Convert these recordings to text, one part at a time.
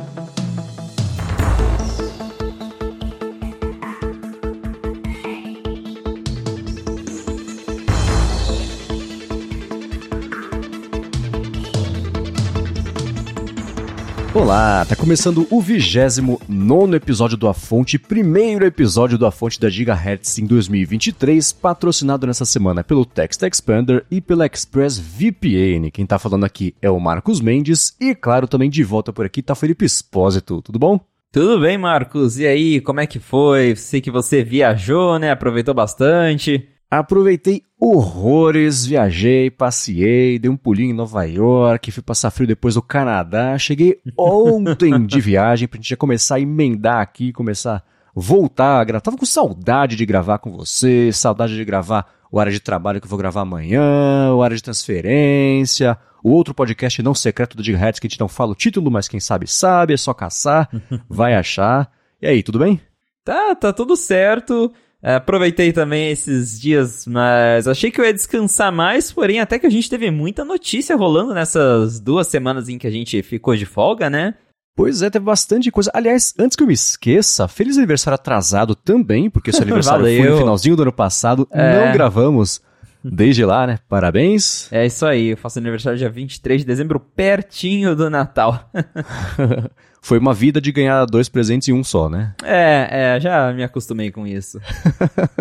Bye. Olá, tá começando o 29 episódio do A Fonte, primeiro episódio do A Fonte da Gigahertz em 2023, patrocinado nessa semana pelo Text Expander e pela ExpressVPN. Quem tá falando aqui é o Marcos Mendes e, claro, também de volta por aqui tá Felipe Espósito. Tudo bom? Tudo bem, Marcos? E aí, como é que foi? Sei que você viajou, né? Aproveitou bastante. Aproveitei horrores, viajei, passei, dei um pulinho em Nova York, fui passar frio depois do Canadá. Cheguei ontem de viagem pra gente já começar a emendar aqui, começar a voltar a gravar. Tava com saudade de gravar com você, saudade de gravar o área de trabalho que eu vou gravar amanhã, o área de transferência, o outro podcast não secreto do Gigahertz que a gente não fala o título, mas quem sabe sabe, é só caçar, vai achar. E aí, tudo bem? Tá, tá tudo certo. É, aproveitei também esses dias, mas achei que eu ia descansar mais, porém até que a gente teve muita notícia rolando nessas duas semanas em que a gente ficou de folga, né? Pois é, teve bastante coisa. Aliás, antes que eu me esqueça, feliz aniversário atrasado também, porque seu aniversário foi no finalzinho do ano passado, é... não gravamos desde lá, né? Parabéns. É isso aí, eu faço aniversário dia 23 de dezembro, pertinho do Natal. foi uma vida de ganhar dois presentes em um só, né? É, é, já me acostumei com isso.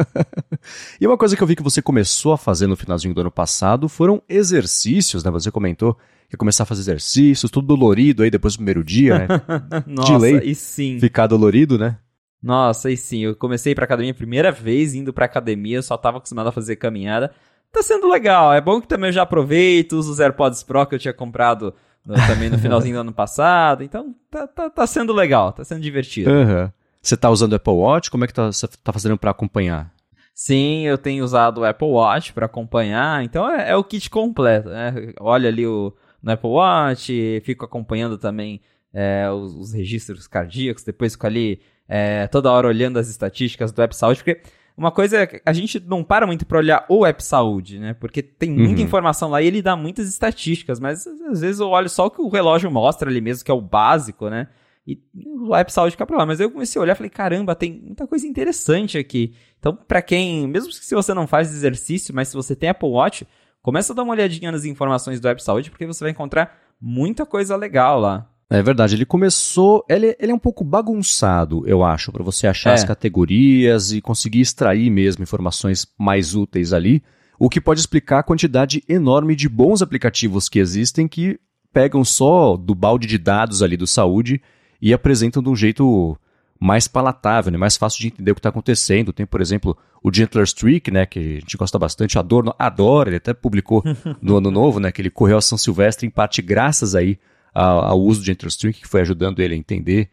e uma coisa que eu vi que você começou a fazer no finalzinho do ano passado foram exercícios, né? Você comentou que começar a fazer exercícios, tudo dolorido aí depois do primeiro dia, né? Nossa, de lei, e sim. Ficar dolorido, né? Nossa, e sim, eu comecei pra academia, primeira vez indo pra academia, só tava acostumado a fazer caminhada. Tá sendo legal, é bom que também eu já aproveito, uso os AirPods Pro que eu tinha comprado no, também no finalzinho do ano passado. Então tá, tá, tá sendo legal, tá sendo divertido. Uhum. Você tá usando o Apple Watch? Como é que tá, você tá fazendo para acompanhar? Sim, eu tenho usado o Apple Watch para acompanhar, então é, é, o kit completo, né? Olha ali o, no Apple Watch, fico acompanhando também é, os, os, registros cardíacos, depois fico ali é, toda hora olhando as estatísticas do App Saúde, porque uma coisa é que a gente não para muito para olhar o App Saúde, né? Porque tem muita uhum. informação lá e ele dá muitas estatísticas, mas às vezes eu olho só o que o relógio mostra ali mesmo, que é o básico, né? E o App Saúde fica pra lá. Mas eu comecei a olhar e falei, caramba, tem muita coisa interessante aqui. Então, para quem, mesmo se você não faz exercício, mas se você tem Apple Watch, começa a dar uma olhadinha nas informações do App Saúde, porque você vai encontrar muita coisa legal lá. É verdade, ele começou. Ele, ele é um pouco bagunçado, eu acho, para você achar é. as categorias e conseguir extrair mesmo informações mais úteis ali, o que pode explicar a quantidade enorme de bons aplicativos que existem que pegam só do balde de dados ali do saúde e apresentam de um jeito mais palatável, né? mais fácil de entender o que está acontecendo. Tem, por exemplo, o Gentler Streak, né, que a gente gosta bastante, Adorno adora, ele até publicou no ano novo, né, que ele correu a São Silvestre em parte graças aí ao uso de EnterString, que foi ajudando ele a entender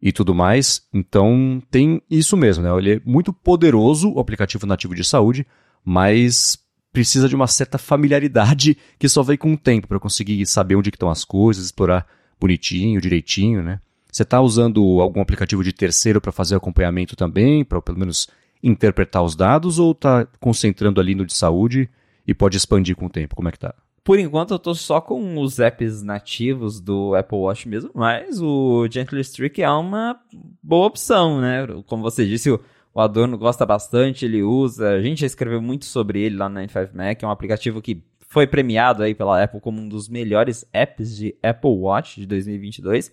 e tudo mais. Então tem isso mesmo, né? Ele é muito poderoso, o aplicativo nativo de saúde, mas precisa de uma certa familiaridade que só vem com o tempo para conseguir saber onde estão as coisas, explorar bonitinho, direitinho, né? Você está usando algum aplicativo de terceiro para fazer acompanhamento também, para pelo menos interpretar os dados, ou está concentrando ali no de saúde e pode expandir com o tempo? Como é que tá? Por enquanto eu tô só com os apps nativos do Apple Watch mesmo, mas o Gently Streak é uma boa opção, né? Como você disse, o, Adorno gosta bastante, ele usa, a gente já escreveu muito sobre ele lá na 95Mac, é um aplicativo que foi premiado aí pela Apple como um dos melhores apps de Apple Watch de 2022.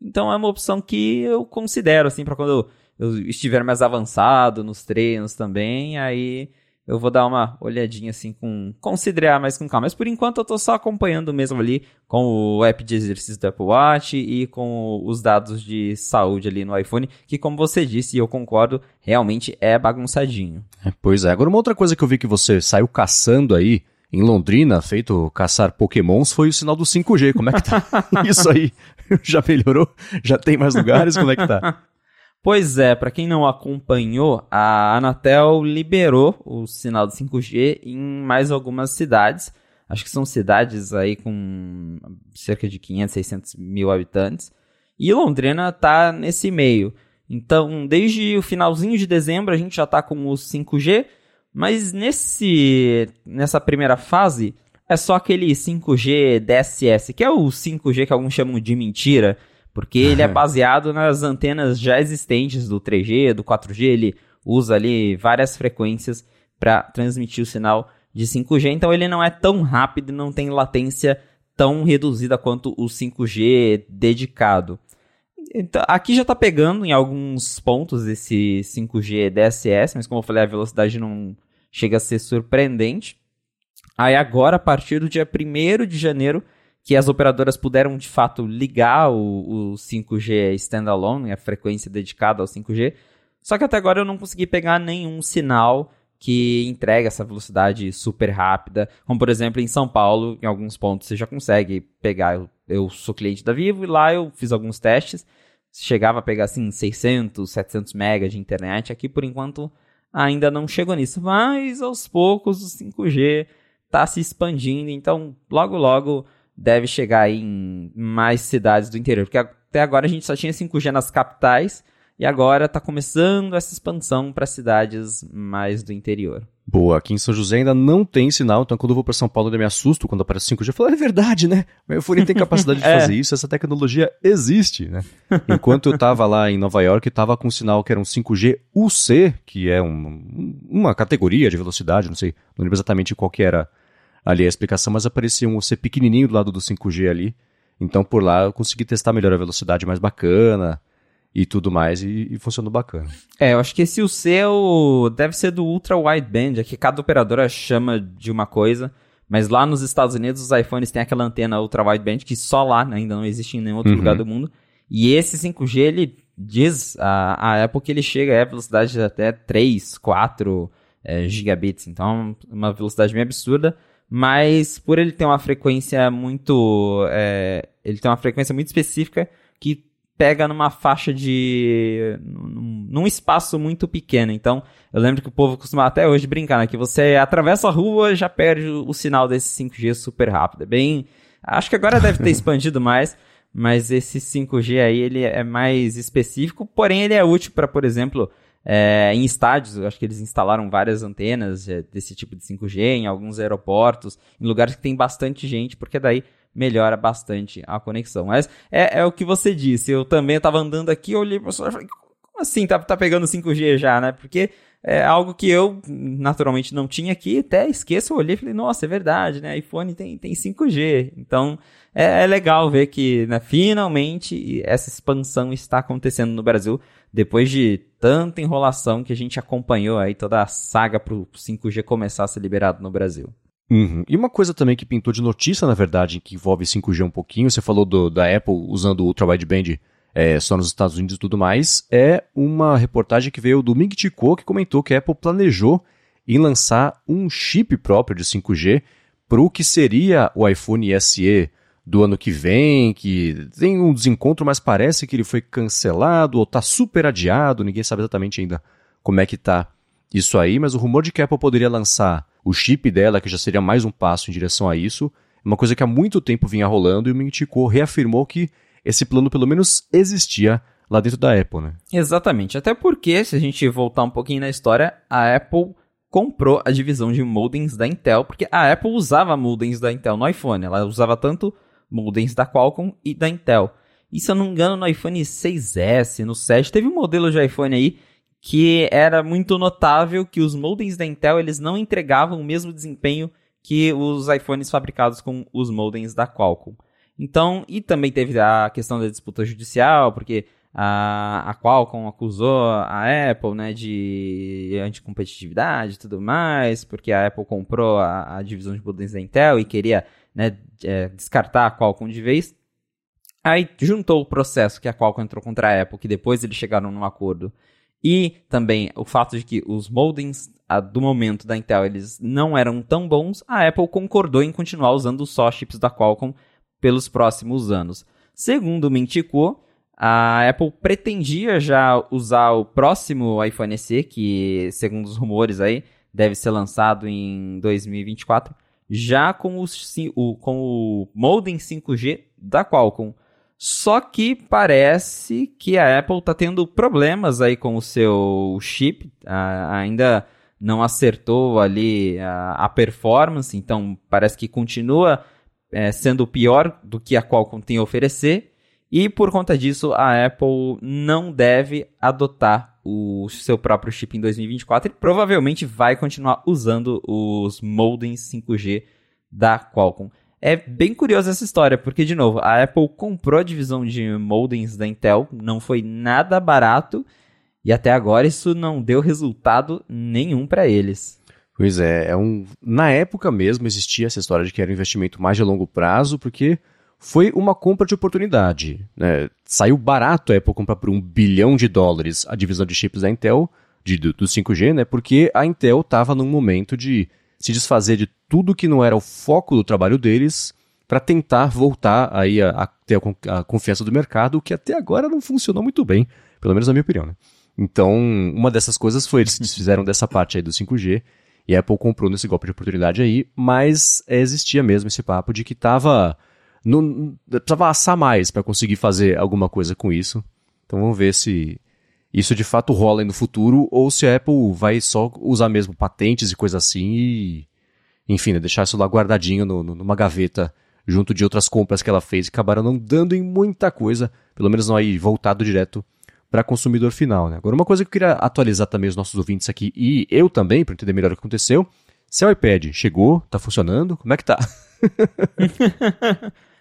Então é uma opção que eu considero assim para quando eu estiver mais avançado nos treinos também, aí eu vou dar uma olhadinha assim com considerar mais com calma. Mas por enquanto eu tô só acompanhando mesmo ali com o app de exercício do Apple Watch e com os dados de saúde ali no iPhone, que como você disse, e eu concordo, realmente é bagunçadinho. É, pois é. Agora uma outra coisa que eu vi que você saiu caçando aí em Londrina, feito caçar pokémons, foi o sinal do 5G. Como é que tá isso aí? Já melhorou? Já tem mais lugares? Como é que tá? Pois é, para quem não acompanhou, a Anatel liberou o sinal de 5G em mais algumas cidades. Acho que são cidades aí com cerca de 500, 600 mil habitantes. E Londrina está nesse meio. Então, desde o finalzinho de dezembro, a gente já está com o 5G. Mas nesse, nessa primeira fase, é só aquele 5G DSS, que é o 5G que alguns chamam de mentira porque ele é baseado nas antenas já existentes do 3G, do 4G, ele usa ali várias frequências para transmitir o sinal de 5G, então ele não é tão rápido e não tem latência tão reduzida quanto o 5G dedicado. Então, aqui já está pegando em alguns pontos esse 5G DSS, mas como eu falei, a velocidade não chega a ser surpreendente. Aí agora, a partir do dia 1 de janeiro, que as operadoras puderam de fato ligar o, o 5G standalone, a frequência dedicada ao 5G, só que até agora eu não consegui pegar nenhum sinal que entrega essa velocidade super rápida, como por exemplo em São Paulo, em alguns pontos você já consegue pegar. Eu, eu sou cliente da Vivo e lá eu fiz alguns testes, chegava a pegar assim 600, 700 MB de internet. Aqui por enquanto ainda não chegou nisso, mas aos poucos o 5G está se expandindo, então logo logo deve chegar em mais cidades do interior, porque até agora a gente só tinha 5G nas capitais e agora está começando essa expansão para cidades mais do interior. Boa, aqui em São José ainda não tem sinal, então quando eu vou para São Paulo eu me assusto quando aparece 5G. Eu falo, é verdade, né? Meu iPhone tem capacidade de é. fazer isso, essa tecnologia existe, né? Enquanto eu estava lá em Nova York, estava com um sinal que era um 5G UC, que é um, uma categoria de velocidade, não sei, não lembro exatamente qual que era ali a explicação, mas aparecia um UC pequenininho do lado do 5G ali. Então por lá eu consegui testar melhor a velocidade mais bacana, e tudo mais, e, e funcionou bacana. É, eu acho que esse UC é o, deve ser do Ultra Wideband, é que cada operadora chama de uma coisa, mas lá nos Estados Unidos os iPhones têm aquela antena Ultra Wideband que só lá né, ainda não existe em nenhum outro uhum. lugar do mundo. E esse 5G, ele diz a, a Apple que ele chega a velocidade de até 3, 4 é, gigabits, então uma velocidade bem absurda, mas por ele ter uma frequência muito, é, ele tem uma frequência muito específica que pega numa faixa de. Num, num, espaço muito pequeno. Então, eu lembro que o povo costuma até hoje brincar, né? Que você atravessa a rua e já perde o, o sinal desse 5G super rápido. É bem. Acho que agora deve ter expandido mais, mas esse 5G aí ele é mais específico, porém ele é útil para, por exemplo, é, em estádios, acho que eles instalaram várias antenas é, desse tipo de 5G em alguns aeroportos, em lugares que tem bastante gente, porque daí melhora bastante a conexão. Mas é, é o que você disse. Eu também estava andando aqui, olhei para o celular e falei, como assim tá, tá pegando 5G já, né? Porque é algo que eu naturalmente não tinha aqui, até esqueço, eu olhei e falei, nossa, é verdade, né? iPhone tem, tem 5G. Então é, é legal ver que né, finalmente essa expansão está acontecendo no Brasil, depois de tanta enrolação que a gente acompanhou aí toda a saga para o 5G começar a ser liberado no Brasil. Uhum. E uma coisa também que pintou de notícia, na verdade, que envolve 5G um pouquinho, você falou do, da Apple usando o Ultra Wideband é, só nos Estados Unidos e tudo mais, é uma reportagem que veio do Ming Chi Kuo, que comentou que a Apple planejou em lançar um chip próprio de 5G para o que seria o iPhone SE do ano que vem, que tem um desencontro, mas parece que ele foi cancelado ou está super adiado, ninguém sabe exatamente ainda como é que está isso aí, mas o rumor de que a Apple poderia lançar o chip dela, que já seria mais um passo em direção a isso, é uma coisa que há muito tempo vinha rolando e o Mintico reafirmou que esse plano pelo menos existia lá dentro da Apple, né? Exatamente. Até porque, se a gente voltar um pouquinho na história, a Apple comprou a divisão de modems da Intel, porque a Apple usava modems da Intel no iPhone. Ela usava tanto modems da Qualcomm e da Intel. E se eu não me engano, no iPhone 6S, no 7, teve um modelo de iPhone aí que era muito notável que os modems da Intel eles não entregavam o mesmo desempenho que os iPhones fabricados com os modems da Qualcomm. Então, e também teve a questão da disputa judicial, porque a, a Qualcomm acusou a Apple né, de anticompetitividade e tudo mais, porque a Apple comprou a, a divisão de modems da Intel e queria né, é, descartar a Qualcomm de vez. Aí juntou o processo que a Qualcomm entrou contra a Apple, que depois eles chegaram num acordo e também o fato de que os modems a, do momento da Intel eles não eram tão bons, a Apple concordou em continuar usando só chips da Qualcomm pelos próximos anos. Segundo Mintico, a Apple pretendia já usar o próximo iPhone SE, que segundo os rumores aí deve ser lançado em 2024, já com, o, com o modem 5G da Qualcomm. Só que parece que a Apple está tendo problemas aí com o seu chip, ainda não acertou ali a, performance, então parece que continua é, sendo pior do que a Qualcomm tem a oferecer. E por conta disso, a Apple não deve adotar o seu próprio chip em 2024 e provavelmente vai continuar usando os modems 5G da Qualcomm. É bem curiosa essa história, porque, de novo, a Apple comprou a divisão de modems da Intel, não foi nada barato, e até agora isso não deu resultado nenhum para eles. Pois é, é um... na época mesmo existia essa história de que era um investimento mais de longo prazo, porque foi uma compra de oportunidade. Né? Saiu barato a Apple comprar por um bilhão de dólares a divisão de chips da Intel, de, do, do 5G, né? porque a Intel estava num momento de se desfazer de tudo que não era o foco do trabalho deles para tentar voltar aí a, a ter a, a, confiança do mercado, que até agora não funcionou muito bem, pelo menos na minha opinião. Né? Então, uma dessas coisas foi eles se desfizeram dessa parte aí do 5G e a Apple comprou nesse golpe de oportunidade aí, mas existia mesmo esse papo de que tava. Não, precisava assar mais para conseguir fazer alguma coisa com isso. Então vamos ver se isso de fato rola no futuro ou se a Apple vai só usar mesmo patentes e coisa assim e. Enfim, né, deixar isso lá guardadinho no, no, numa gaveta junto de outras compras que ela fez e acabaram não dando em muita coisa, pelo menos não aí voltado direto para consumidor final. Né? Agora, uma coisa que eu queria atualizar também os nossos ouvintes aqui, e eu também, para entender melhor o que aconteceu. Seu iPad chegou, tá funcionando? Como é que tá?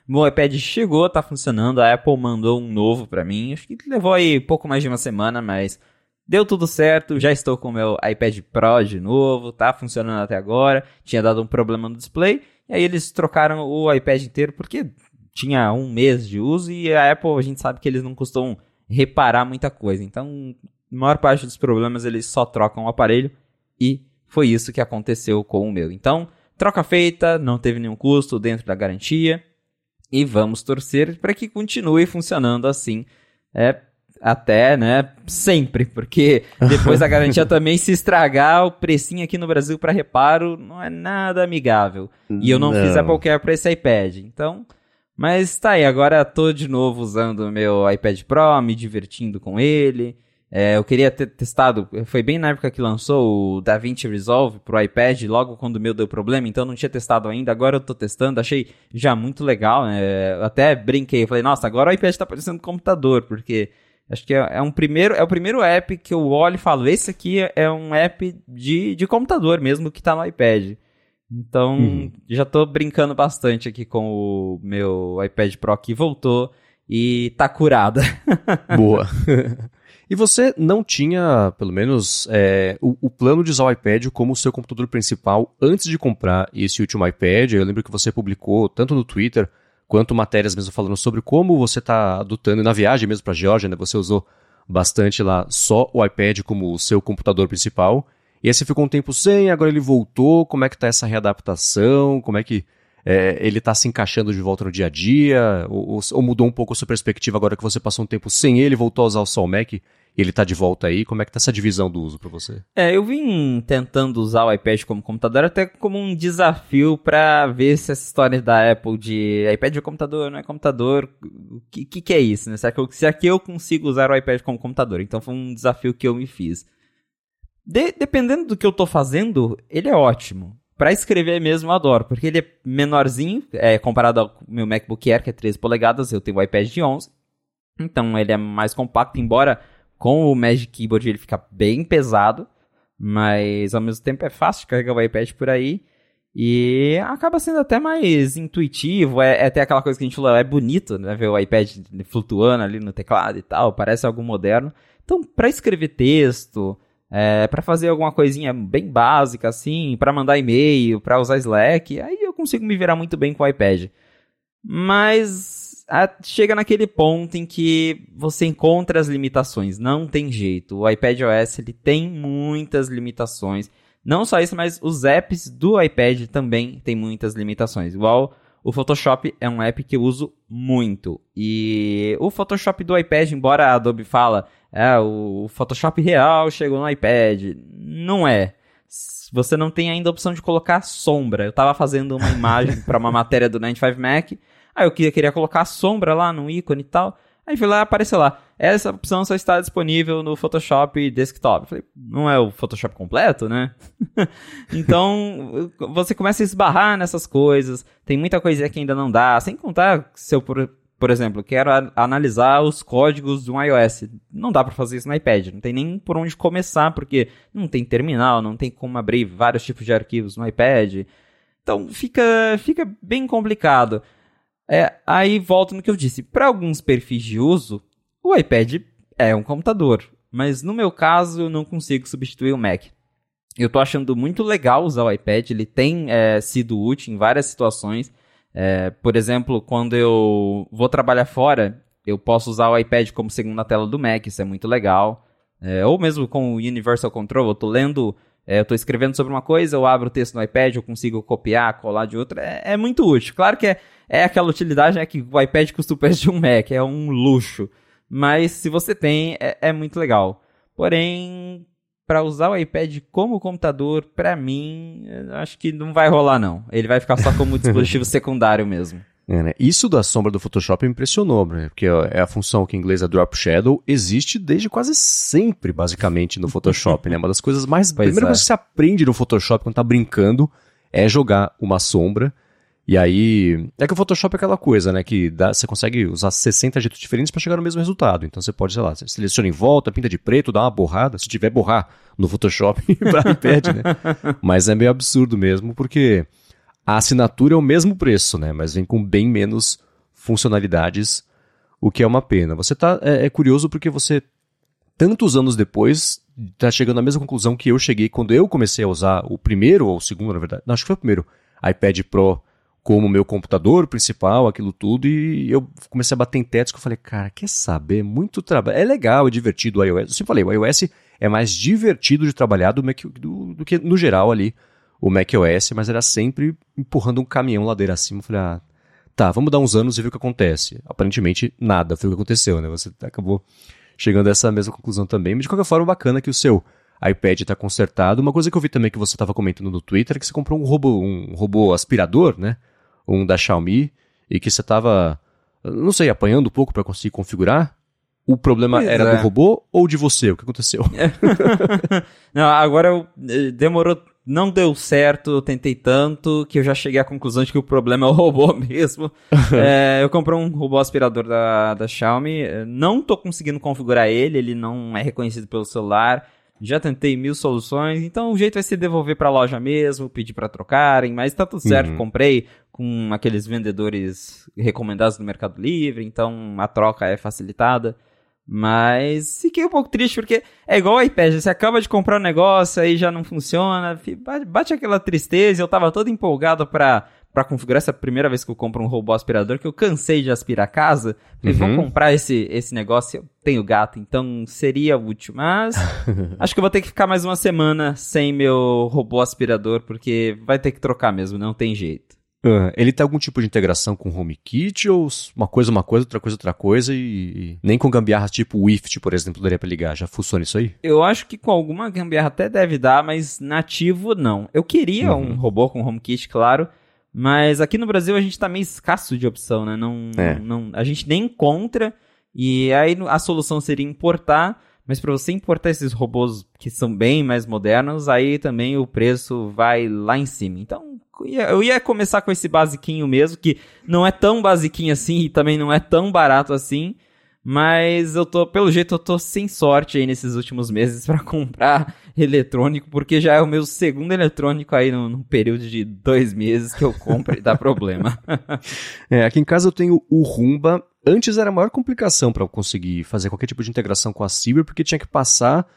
Meu iPad chegou, tá funcionando. A Apple mandou um novo para mim. Acho que levou aí pouco mais de uma semana, mas deu tudo certo. Já estou com o meu iPad Pro de novo, tá funcionando até agora. Tinha dado um problema no display. E aí eles trocaram o iPad inteiro porque tinha um mês de uso e a Apple a gente sabe que eles não costumam reparar muita coisa. Então, a maior parte dos problemas eles só trocam o aparelho e foi isso que aconteceu com o meu. Então, troca feita, não teve nenhum custo dentro da garantia e vamos torcer para que continue funcionando assim. É, até, né, sempre, porque depois da garantia também se estragar, o precinho aqui no Brasil para reparo não é nada amigável. E eu não, não. fiz Care para esse iPad. Então, mas tá aí, agora tô de novo usando o meu iPad Pro, me divertindo com ele. É, eu queria ter testado, foi bem na época que lançou o DaVinci Resolve pro iPad, logo quando o meu deu problema, então não tinha testado ainda, agora eu tô testando, achei já muito legal, né? até brinquei, falei, nossa, agora o iPad tá parecendo um computador, porque acho que é, é, um primeiro, é o primeiro app que eu olho e falo, esse aqui é um app de, de computador mesmo que tá no iPad. Então, uhum. já tô brincando bastante aqui com o meu iPad Pro que voltou e tá curada. Boa. e você não tinha, pelo menos, é, o, o, plano de usar o iPad como seu computador principal antes de comprar esse último iPad. Eu lembro que você publicou tanto no Twitter quanto matérias mesmo falando sobre como você está adotando na viagem mesmo para a Georgia, né? Você usou bastante lá só o iPad como o seu computador principal. E aí você ficou um tempo sem, agora ele voltou. Como é que tá essa readaptação? Como é que é, ele está se encaixando de volta no dia a dia? Ou, ou, mudou um pouco a sua perspectiva agora que você passou um tempo sem ele, voltou a usar o Sol Mac e ele está de volta aí? Como é que tá essa divisão do uso para você? É, eu vim tentando usar o iPad como computador até como um desafio para ver se essa história da Apple de iPad é computador, não é computador, o que, que, que, é isso, né? Será que, eu, será que eu consigo usar o iPad como computador? Então foi um desafio que eu me fiz. De, dependendo do que eu tô fazendo, ele é ótimo. Para escrever mesmo, eu adoro, porque ele é menorzinho, é, comparado ao meu MacBook Air, que é 13 polegadas, eu tenho o iPad de 11. Então ele é mais compacto, embora com o Magic Keyboard ele fica bem pesado, mas ao mesmo tempo é fácil de carregar o iPad por aí. E acaba sendo até mais intuitivo, é, é até aquela coisa que a gente falou, é bonito, né? Ver o iPad flutuando ali no teclado e tal, parece algo moderno. Então, para escrever texto, é, para fazer alguma coisinha bem básica assim, para mandar e-mail, para usar Slack, aí eu consigo me virar muito bem com o iPad. Mas a, chega naquele ponto em que você encontra as limitações, não tem jeito. O iPad OS ele tem muitas limitações. Não só isso, mas os apps do iPad também têm muitas limitações. Igual o Photoshop é um app que eu uso muito. E o Photoshop do iPad, embora a Adobe fala, é, o Photoshop real chegou no iPad. Não é. Você não tem ainda a opção de colocar sombra. Eu tava fazendo uma imagem para uma matéria do 95 Mac. Aí eu queria, queria colocar sombra lá no ícone e tal. Aí fui lá, apareceu lá. Essa opção só está disponível no Photoshop Desktop. Falei, não é o Photoshop completo, né? então, você começa a esbarrar nessas coisas. Tem muita coisa que ainda não dá. Sem contar, se eu, por, exemplo, quero analisar os códigos de um iOS. Não dá para fazer isso no iPad, não tem nem por onde começar, porque não tem terminal, não tem como abrir vários tipos de arquivos no iPad. Então fica, fica bem complicado. É, aí volto no que eu disse. Para alguns perfis de uso, o iPad é um computador. Mas no meu caso, eu não consigo substituir o Mac. Eu tô achando muito legal usar o iPad, ele tem é, sido útil em várias situações. É, por exemplo, quando eu vou trabalhar fora, eu posso usar o iPad como segunda tela do Mac, isso é muito legal. É, ou mesmo com o Universal Control, eu tô lendo, é, eu tô escrevendo sobre uma coisa, eu abro o texto no iPad, eu consigo copiar, colar de outra, é, é muito útil. Claro que é, é aquela utilidade né, que o iPad custa o preço de um Mac, é um luxo. Mas se você tem, é, é muito legal. Porém, para usar o iPad como computador, para mim, acho que não vai rolar não. Ele vai ficar só como dispositivo secundário mesmo. É, né? Isso da sombra do Photoshop me impressionou, né? porque é a função que em inglês é Drop Shadow, existe desde quase sempre, basicamente, no Photoshop. né? Uma das coisas mais. Pois primeira é. coisa que você aprende no Photoshop quando tá brincando é jogar uma sombra e aí, é que o Photoshop é aquela coisa, né, que dá, você consegue usar 60 jeitos diferentes para chegar no mesmo resultado. Então você pode, sei lá, você seleciona em volta, pinta de preto, dá uma borrada, se tiver borrar no Photoshop, impede, né? Mas é meio absurdo mesmo, porque a assinatura é o mesmo preço, né, mas vem com bem menos funcionalidades, o que é uma pena. Você tá, é, é curioso porque você, tantos anos depois, tá chegando à mesma conclusão que eu cheguei quando eu comecei a usar o primeiro ou o segundo, na verdade, não, acho que foi o primeiro, iPad Pro como meu computador principal, aquilo tudo, e eu comecei a bater em tetos que eu falei, cara, quer saber? Muito trabalho. É legal, é divertido o iOS. Eu sempre falei, o iOS é mais divertido de trabalhar do, Mac, do, do que no geral ali o macOS, mas era sempre empurrando um caminhão ladeira acima. Eu falei, ah, tá, vamos dar uns anos e ver o que acontece. Aparentemente, nada foi o que aconteceu, né? Você acabou chegando a essa mesma conclusão também. Mas de qualquer forma, bacana que o seu iPad está consertado. Uma coisa que eu vi também que você estava comentando no Twitter é que você comprou um robô, um robô aspirador, né? Um da Xiaomi, e que você estava, não sei, apanhando um pouco para conseguir configurar? O problema pois era é. do robô ou de você? O que aconteceu? não, agora eu, eh, demorou, não deu certo, eu tentei tanto que eu já cheguei à conclusão de que o problema é o robô mesmo. é, eu comprei um robô aspirador da, da Xiaomi, eh, não estou conseguindo configurar ele, ele não é reconhecido pelo celular. Já tentei mil soluções, então o jeito vai ser devolver para a loja mesmo, pedir para trocarem, mas tá tudo certo, uhum. comprei com aqueles vendedores recomendados no Mercado Livre, então a troca é facilitada. Mas fiquei um pouco triste porque é igual o iPad, você acaba de comprar um negócio, aí já não funciona, bate aquela tristeza. Eu tava todo empolgado para para configurar essa primeira vez que eu compro um robô aspirador, que eu cansei de aspirar a casa. Falei, uhum. vou comprar esse, esse negócio. Eu tenho gato, então seria útil. Mas acho que eu vou ter que ficar mais uma semana sem meu robô aspirador, porque vai ter que trocar mesmo, não tem jeito. Uh, ele tem algum tipo de integração com o HomeKit ou uma coisa uma coisa, outra coisa outra coisa e, e nem com gambiarra tipo o Wift, por exemplo, daria para ligar? Já funciona isso aí? Eu acho que com alguma gambiarra até deve dar, mas nativo não. Eu queria uhum. um robô com HomeKit, claro, mas aqui no Brasil a gente tá meio escasso de opção, né? Não, é. não, a gente nem encontra. E aí a solução seria importar. Mas para você importar esses robôs que são bem mais modernos, aí também o preço vai lá em cima. Então, eu ia começar com esse basiquinho mesmo, que não é tão basiquinho assim e também não é tão barato assim. Mas eu tô, pelo jeito, eu tô sem sorte aí nesses últimos meses para comprar eletrônico, porque já é o meu segundo eletrônico aí num, período de dois meses que eu compro e dá problema. é, aqui em casa eu tenho o Rumba. Antes era a maior complicação para eu conseguir fazer qualquer tipo de integração com a Siri, porque tinha que passar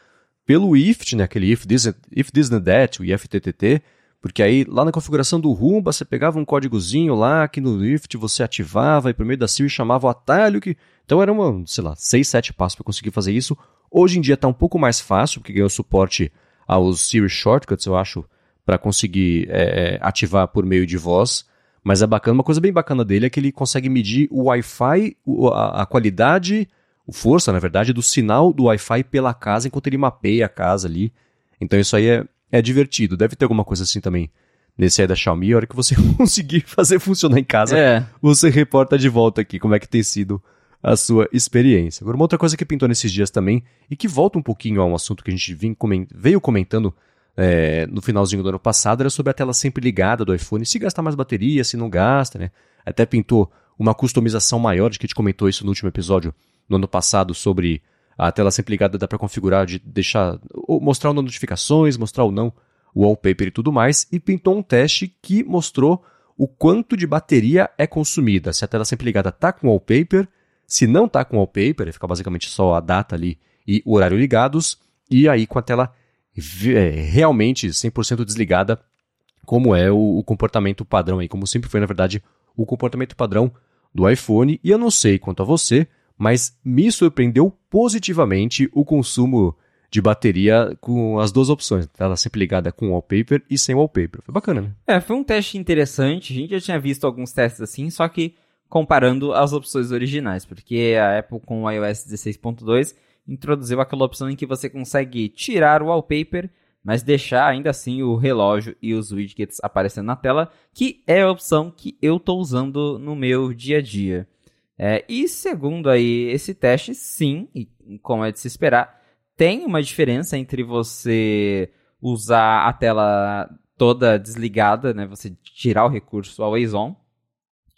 pelo IFT, né, aquele if this, if this and that, o IFTTT, porque aí, lá na configuração do Rumba, você pegava um códigozinho lá, que no Lift você ativava e por meio da Siri chamava o atalho. Que... Então era uma, sei lá, 6, 7 passos para conseguir fazer isso. Hoje em dia está um pouco mais fácil, porque ganhou suporte aos Siri Shortcuts, eu acho, para conseguir é, ativar por meio de voz. Mas é bacana, uma coisa bem bacana dele é que ele consegue medir o Wi-Fi, a, a qualidade, o força, na verdade, do sinal do Wi-Fi pela casa enquanto ele mapeia a casa ali. Então isso aí é, é divertido. Deve ter alguma coisa assim também nesse aí da Xiaomi. A hora que você conseguir fazer funcionar em casa, é. você reporta de volta aqui como é que tem sido a sua experiência. Agora, uma outra coisa que pintou nesses dias também, e que volta um pouquinho a um assunto que a gente veio comentando é, no finalzinho do ano passado, era sobre a tela sempre ligada do iPhone, se gasta mais bateria, se não gasta, né? Até pintou uma customização maior, de que a gente comentou isso no último episódio, no ano passado, sobre a tela sempre ligada dá para configurar, de deixar, mostrar ou não notificações, mostrar ou não o wallpaper e tudo mais, e pintou um teste que mostrou o quanto de bateria é consumida. Se a tela sempre ligada está com wallpaper, se não está com wallpaper, fica basicamente só a data ali e o horário ligados, e aí com a tela é, realmente 100% desligada, como é o, o comportamento padrão aí, como sempre foi, na verdade, o comportamento padrão do iPhone. E eu não sei quanto a você, mas me surpreendeu positivamente o consumo de bateria com as duas opções. Ela sempre ligada com wallpaper e sem wallpaper. Foi bacana, né? É, foi um teste interessante. A gente já tinha visto alguns testes assim, só que comparando as opções originais, porque a Apple com o iOS 16.2 introduziu aquela opção em que você consegue tirar o wallpaper, mas deixar ainda assim o relógio e os widgets aparecendo na tela, que é a opção que eu estou usando no meu dia a dia. É, e segundo aí esse teste, sim, e como é de se esperar, tem uma diferença entre você usar a tela toda desligada, né? Você tirar o recurso Always On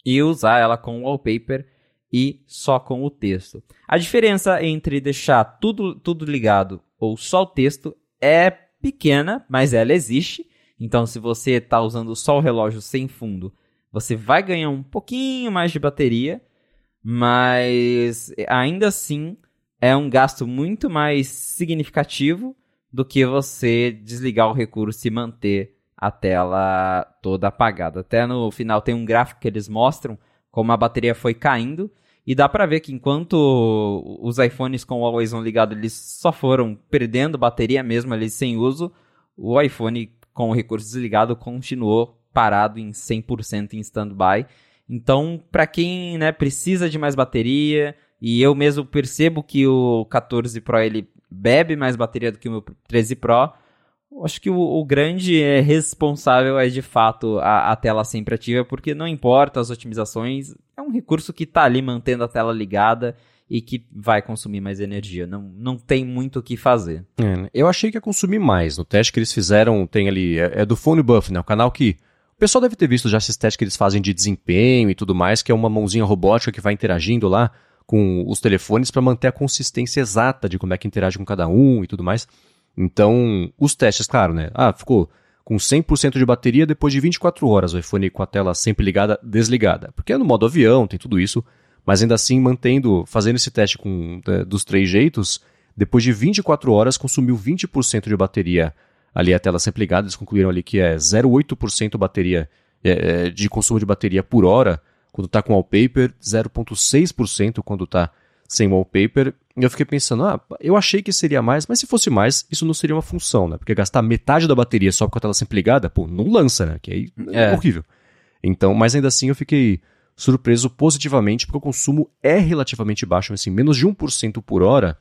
e usar ela com o wallpaper e só com o texto. A diferença entre deixar tudo, tudo ligado ou só o texto é pequena, mas ela existe. Então, se você está usando só o relógio sem fundo, você vai ganhar um pouquinho mais de bateria, mas ainda assim é um gasto muito mais significativo do que você desligar o recurso e manter a tela toda apagada. Até no final tem um gráfico que eles mostram como a bateria foi caindo e dá para ver que enquanto os iPhones com o Always On ligado eles só foram perdendo bateria mesmo ali sem uso, o iPhone com o recurso desligado continuou parado em 100% em standby. Então, para quem né, precisa de mais bateria, e eu mesmo percebo que o 14 Pro ele bebe mais bateria do que o meu 13 Pro. Acho que o, o grande é responsável é de fato a, a, tela sempre ativa, porque não importa as otimizações, é um recurso que está ali mantendo a tela ligada e que vai consumir mais energia. Não, não tem muito o que fazer. É, né? eu achei que ia consumir mais. No teste que eles fizeram, tem ali, é, é do Phone Buff, né? O canal que o pessoal deve ter visto já esses testes que eles fazem de desempenho e tudo mais, que é uma mãozinha robótica que vai interagindo lá com os telefones para manter a consistência exata de como é que interage com cada um e tudo mais. Então, os testes, claro, né? Ah, ficou com 100% de bateria depois de 24 horas o iPhone com a tela sempre ligada, desligada. Porque é no modo avião, tem tudo isso, mas ainda assim mantendo, fazendo esse teste com é, dos três jeitos, depois de 24 horas consumiu 20% de bateria ali a tela sempre ligada, eles concluíram ali que é 0,8% bateria é, de consumo de bateria por hora, quando está com wallpaper, 0,6% quando está sem wallpaper. E eu fiquei pensando, ah, eu achei que seria mais, mas se fosse mais, isso não seria uma função, né? Porque gastar metade da bateria só com a tela sempre ligada, pô, não lança, né? Que aí é, é horrível. Então, mas ainda assim eu fiquei surpreso positivamente, porque o consumo é relativamente baixo, assim, menos de 1% por hora.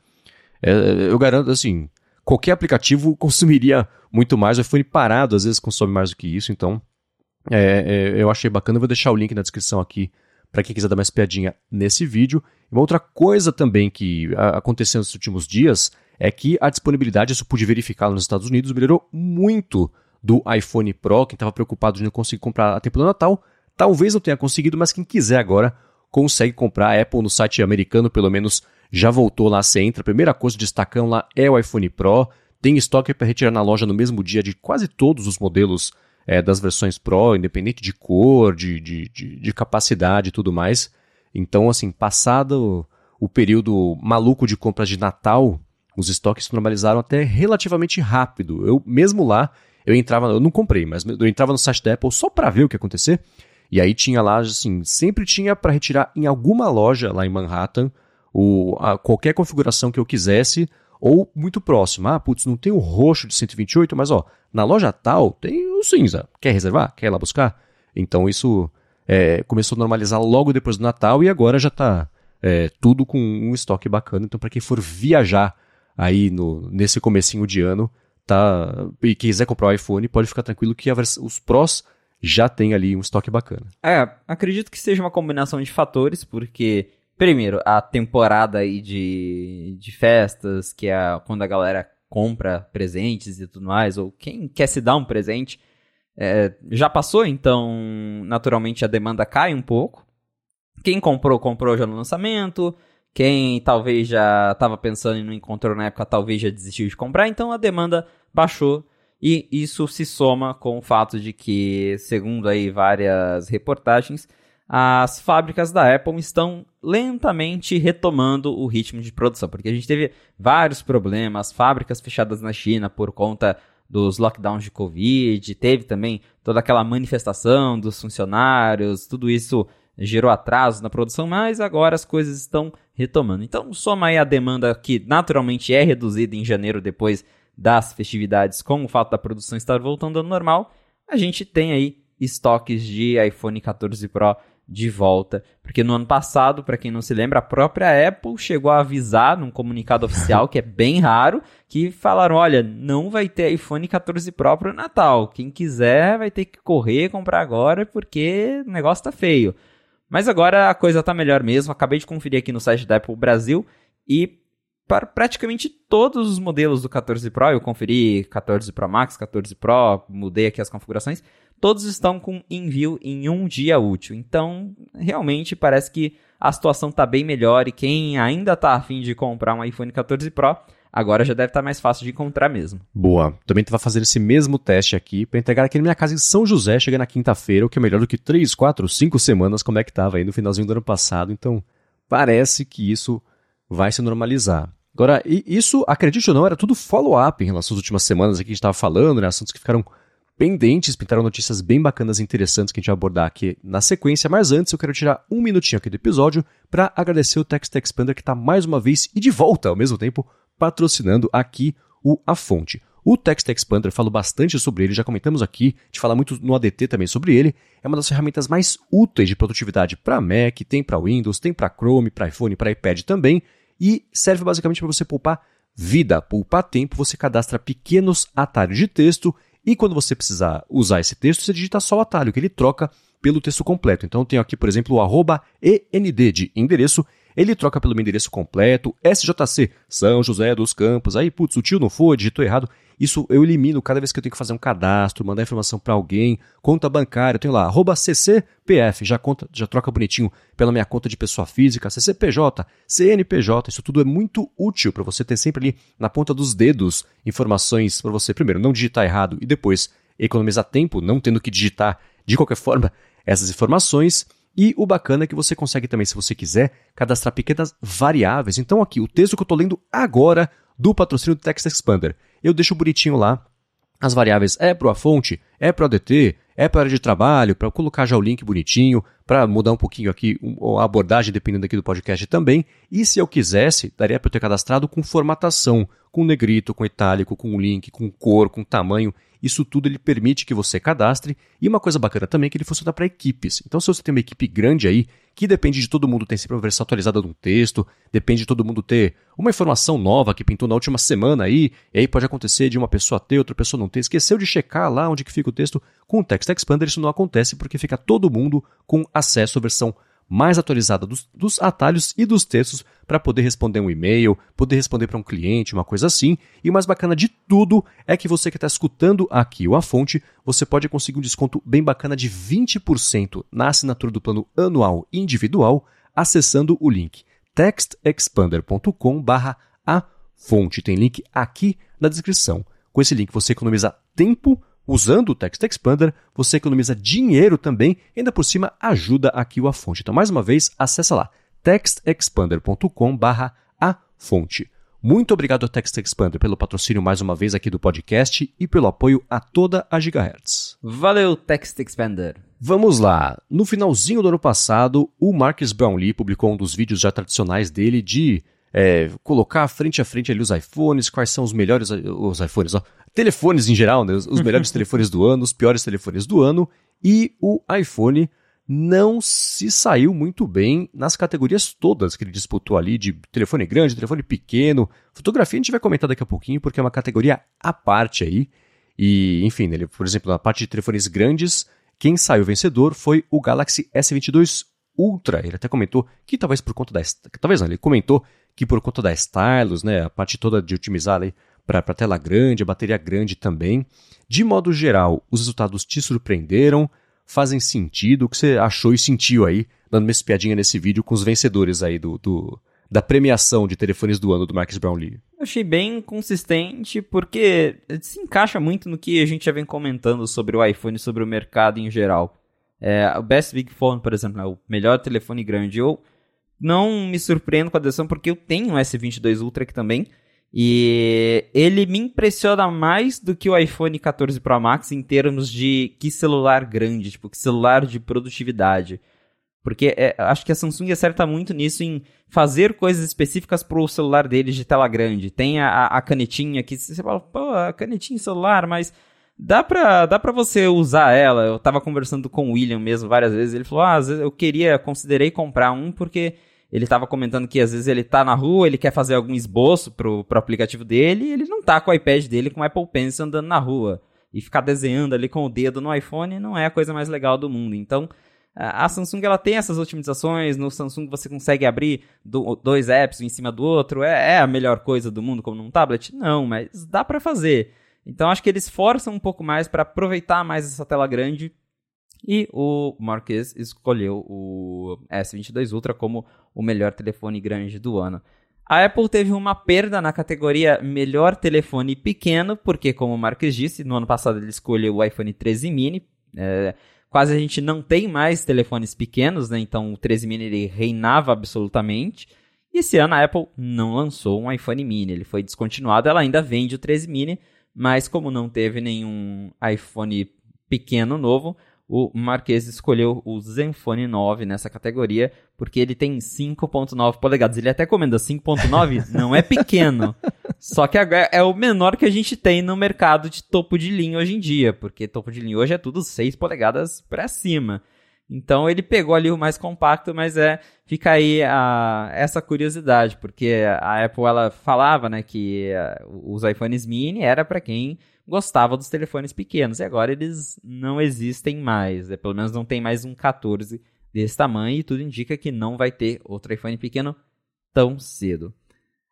É, eu garanto, assim, qualquer aplicativo consumiria muito mais, o iPhone parado às vezes consome mais do que isso, então é, é, eu achei bacana, eu vou deixar o link na descrição aqui para quem quiser dar mais piadinha nesse vídeo. Uma outra coisa também que aconteceu nos últimos dias é que a disponibilidade, isso pude verificar nos Estados Unidos, melhorou muito do iPhone Pro. Quem estava preocupado de não conseguir comprar a tempo do Natal, talvez não tenha conseguido, mas quem quiser agora consegue comprar. A Apple no site americano, pelo menos, já voltou lá. Você entra, a primeira coisa destacando lá é o iPhone Pro. Tem estoque para retirar na loja no mesmo dia de quase todos os modelos é, das versões Pro, independente de cor, de, de, de, de capacidade e tudo mais. Então, assim, passado o período maluco de compras de Natal, os estoques normalizaram até relativamente rápido. Eu mesmo lá, eu entrava, eu não comprei, mas eu entrava no site da Apple só para ver o que ia acontecer. E aí tinha lá, assim, sempre tinha para retirar em alguma loja lá em Manhattan o, a, qualquer configuração que eu quisesse ou muito próximo. Ah, putz, não tem o roxo de 128, mas ó, na loja tal tem o cinza. Quer reservar? Quer ir lá buscar? Então isso é, começou a normalizar logo depois do Natal e agora já está é, tudo com um estoque bacana. Então para quem for viajar aí no, nesse comecinho de ano, tá e quiser comprar o iPhone, pode ficar tranquilo que os Pros já tem ali um estoque bacana. É, acredito que seja uma combinação de fatores, porque primeiro, a temporada aí de, de festas, que é quando a galera compra presentes e tudo mais, ou quem quer se dar um presente, é, já passou, então naturalmente a demanda cai um pouco. Quem comprou, comprou já no lançamento. Quem talvez já estava pensando e não encontrou na época, talvez já desistiu de comprar. Então a demanda baixou e isso se soma com o fato de que, segundo aí várias reportagens, as fábricas da Apple estão lentamente retomando o ritmo de produção, porque a gente teve vários problemas, fábricas fechadas na China por conta dos lockdowns de Covid, teve também toda aquela manifestação dos funcionários, tudo isso gerou atraso na produção, mas agora as coisas estão retomando. Então, soma aí a demanda que naturalmente é reduzida em janeiro depois das festividades, com o fato da produção estar voltando ao normal, a gente tem aí estoques de iPhone 14 Pro de volta. Porque no ano passado, para quem não se lembra, a própria Apple chegou a avisar num comunicado oficial, que é bem raro, que falaram: olha, não vai ter iPhone 14 Pro pro Natal. Quem quiser vai ter que correr comprar agora, porque o negócio tá feio. Mas agora a coisa tá melhor mesmo. Acabei de conferir aqui no site da Apple Brasil e para praticamente todos os modelos do 14 Pro, eu conferi 14 Pro Max, 14 Pro, mudei aqui as configurações, todos estão com envio em um dia útil. Então, realmente parece que a situação está bem melhor e quem ainda está afim de comprar um iPhone 14 Pro, agora já deve estar tá mais fácil de encontrar mesmo. Boa. Também estava fazendo esse mesmo teste aqui para entregar aqui na minha casa em São José, chega na quinta-feira, o que é melhor do que 3, 4, 5 semanas, como é que estava aí no finalzinho do ano passado. Então, parece que isso vai se normalizar. Agora, isso, acredite ou não, era tudo follow-up em relação às últimas semanas aqui que a gente estava falando, né? Assuntos que ficaram pendentes, pintaram notícias bem bacanas e interessantes que a gente vai abordar aqui na sequência, mas antes eu quero tirar um minutinho aqui do episódio para agradecer o Text Expander que está mais uma vez e de volta ao mesmo tempo patrocinando aqui o A Fonte. O Text Expander, falo bastante sobre ele, já comentamos aqui, gente fala muito no ADT também sobre ele. É uma das ferramentas mais úteis de produtividade para Mac, tem para Windows, tem para Chrome, para iPhone, para iPad também, e serve basicamente para você poupar vida, poupar tempo. Você cadastra pequenos atalhos de texto e quando você precisar usar esse texto, você digita só o atalho, que ele troca pelo texto completo. Então eu tenho aqui, por exemplo, o END de endereço, ele troca pelo meu endereço completo, SJC, São José dos Campos, aí, putz, o tio não foi, digitou errado. Isso eu elimino cada vez que eu tenho que fazer um cadastro, mandar informação para alguém, conta bancária, eu tenho lá, arroba CCPF, já, conta, já troca bonitinho pela minha conta de pessoa física, CCPJ, CNPJ, isso tudo é muito útil para você ter sempre ali na ponta dos dedos informações para você, primeiro, não digitar errado e depois economizar tempo, não tendo que digitar de qualquer forma essas informações. E o bacana é que você consegue também, se você quiser, cadastrar pequenas variáveis. Então aqui, o texto que eu estou lendo agora do patrocínio do Text Expander. Eu deixo bonitinho lá as variáveis. É para a fonte, é para o ADT, é para a área de trabalho, para colocar já o link bonitinho, para mudar um pouquinho aqui a abordagem dependendo aqui do podcast também. E se eu quisesse, daria para eu ter cadastrado com formatação, com negrito, com itálico, com link, com cor, com tamanho. Isso tudo ele permite que você cadastre. E uma coisa bacana também é que ele funciona para equipes. Então, se você tem uma equipe grande aí, que depende de todo mundo ter sempre uma versão atualizada de um texto, depende de todo mundo ter uma informação nova que pintou na última semana aí, e aí pode acontecer de uma pessoa ter, outra pessoa não ter, esqueceu de checar lá onde que fica o texto. Com o Text Expander isso não acontece porque fica todo mundo com acesso à versão mais atualizada dos, dos atalhos e dos textos para poder responder um e-mail, poder responder para um cliente, uma coisa assim. E o mais bacana de tudo é que você que está escutando aqui o A Fonte, você pode conseguir um desconto bem bacana de 20% na assinatura do plano anual individual, acessando o link textexpander.com a fonte. Tem link aqui na descrição. Com esse link você economiza tempo Usando o Text Expander, você economiza dinheiro também e ainda por cima ajuda aqui o A Fonte. Então, mais uma vez, acessa lá textexpander.com barra a fonte. Muito obrigado ao Text Expander pelo patrocínio mais uma vez aqui do podcast e pelo apoio a toda a Gigahertz. Valeu, Text Expander. Vamos lá. No finalzinho do ano passado, o Marcus Brownlee publicou um dos vídeos já tradicionais dele de é, colocar frente a frente ali os iPhones, quais são os melhores os iPhones, ó, telefones em geral, né, os melhores telefones do ano, os piores telefones do ano, e o iPhone não se saiu muito bem nas categorias todas que ele disputou ali, de telefone grande, telefone pequeno. Fotografia a gente vai comentar daqui a pouquinho, porque é uma categoria à parte aí. E, enfim, ele, por exemplo, na parte de telefones grandes, quem saiu vencedor foi o Galaxy S22 Ultra. Ele até comentou que talvez por conta da. Talvez não, ele comentou que por conta da stylus, né, a parte toda de otimizar ali para tela grande, a bateria grande também. De modo geral, os resultados te surpreenderam. fazem sentido, o que você achou e sentiu aí, dando uma espiadinha nesse vídeo com os vencedores aí do, do da premiação de telefones do ano do Marcus Brownlee. Eu achei bem consistente porque se encaixa muito no que a gente já vem comentando sobre o iPhone sobre o mercado em geral. É, o Best Big Phone, por exemplo, é o melhor telefone grande. Eu não me surpreendo com a decisão porque eu tenho um S22 Ultra aqui também. E ele me impressiona mais do que o iPhone 14 Pro Max em termos de que celular grande, tipo, que celular de produtividade. Porque é, acho que a Samsung acerta muito nisso em fazer coisas específicas para o celular deles de tela grande. Tem a, a canetinha que você fala, pô, a canetinha celular, mas dá pra, dá pra você usar ela. Eu tava conversando com o William mesmo várias vezes. Ele falou, ah, às vezes eu queria, considerei comprar um porque ele tava comentando que às vezes ele tá na rua, ele quer fazer algum esboço pro, pro aplicativo dele e ele não tá com o iPad dele com o Apple Pencil andando na rua. E ficar desenhando ali com o dedo no iPhone não é a coisa mais legal do mundo. Então, a Samsung ela tem essas otimizações, no Samsung você consegue abrir do, dois apps um em cima do outro, é, é, a melhor coisa do mundo como num tablet? Não, mas dá para fazer. Então acho que eles forçam um pouco mais para aproveitar mais essa tela grande e o Marques escolheu o S22 Ultra como o melhor telefone grande do ano. A Apple teve uma perda na categoria melhor telefone pequeno, porque, como o Marques disse, no ano passado ele escolheu o iPhone 13 mini. É, quase a gente não tem mais telefones pequenos, né? Então o 13 mini ele reinava absolutamente. E esse ano a Apple não lançou um iPhone mini, ele foi descontinuado, ela ainda vende o 13 mini, mas como não teve nenhum iPhone pequeno novo, o Marques escolheu o Zenfone 9 nessa categoria, porque ele tem 5.9 polegadas. Ele até comenda 5.9, não é pequeno. Só que agora é o menor que a gente tem no mercado de topo de linha hoje em dia, porque topo de linha hoje é tudo 6 polegadas para cima. Então ele pegou ali o mais compacto, mas é fica aí a, essa curiosidade, porque a Apple ela falava, né, que uh, os iPhones mini era para quem gostava dos telefones pequenos. E agora eles não existem mais. Né? Pelo menos não tem mais um 14 desse tamanho. E tudo indica que não vai ter outro iPhone pequeno tão cedo.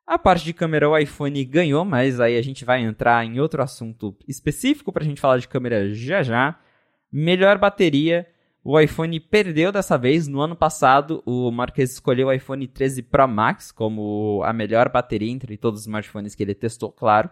A parte de câmera o iPhone ganhou, mas aí a gente vai entrar em outro assunto específico para a gente falar de câmera já já. Melhor bateria. O iPhone perdeu dessa vez. No ano passado, o Marques escolheu o iPhone 13 Pro Max como a melhor bateria entre todos os smartphones que ele testou, claro.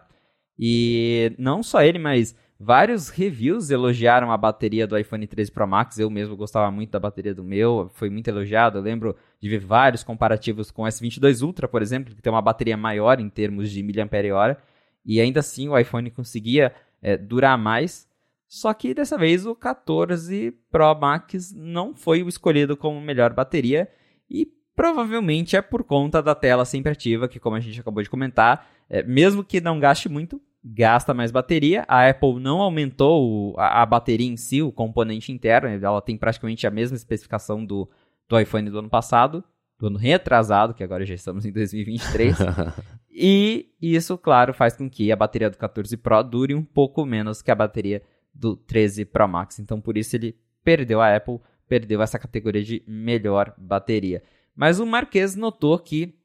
E não só ele, mas vários reviews elogiaram a bateria do iPhone 13 Pro Max. Eu mesmo gostava muito da bateria do meu, foi muito elogiado. Eu lembro de ver vários comparativos com o S22 Ultra, por exemplo, que tem uma bateria maior em termos de mAh. E ainda assim o iPhone conseguia é, durar mais. Só que dessa vez o 14 Pro Max não foi o escolhido como melhor bateria. E provavelmente é por conta da tela sempre ativa, que como a gente acabou de comentar, é, mesmo que não gaste muito, gasta mais bateria. A Apple não aumentou a, a, bateria em si, o componente interno, ela tem praticamente a mesma especificação do, do iPhone do ano passado, do ano retrasado, que agora já estamos em 2023. e isso, claro, faz com que a bateria do 14 Pro dure um pouco menos que a bateria do 13 Pro Max. Então, por isso ele perdeu a Apple, perdeu essa categoria de melhor bateria. Mas o Marques notou que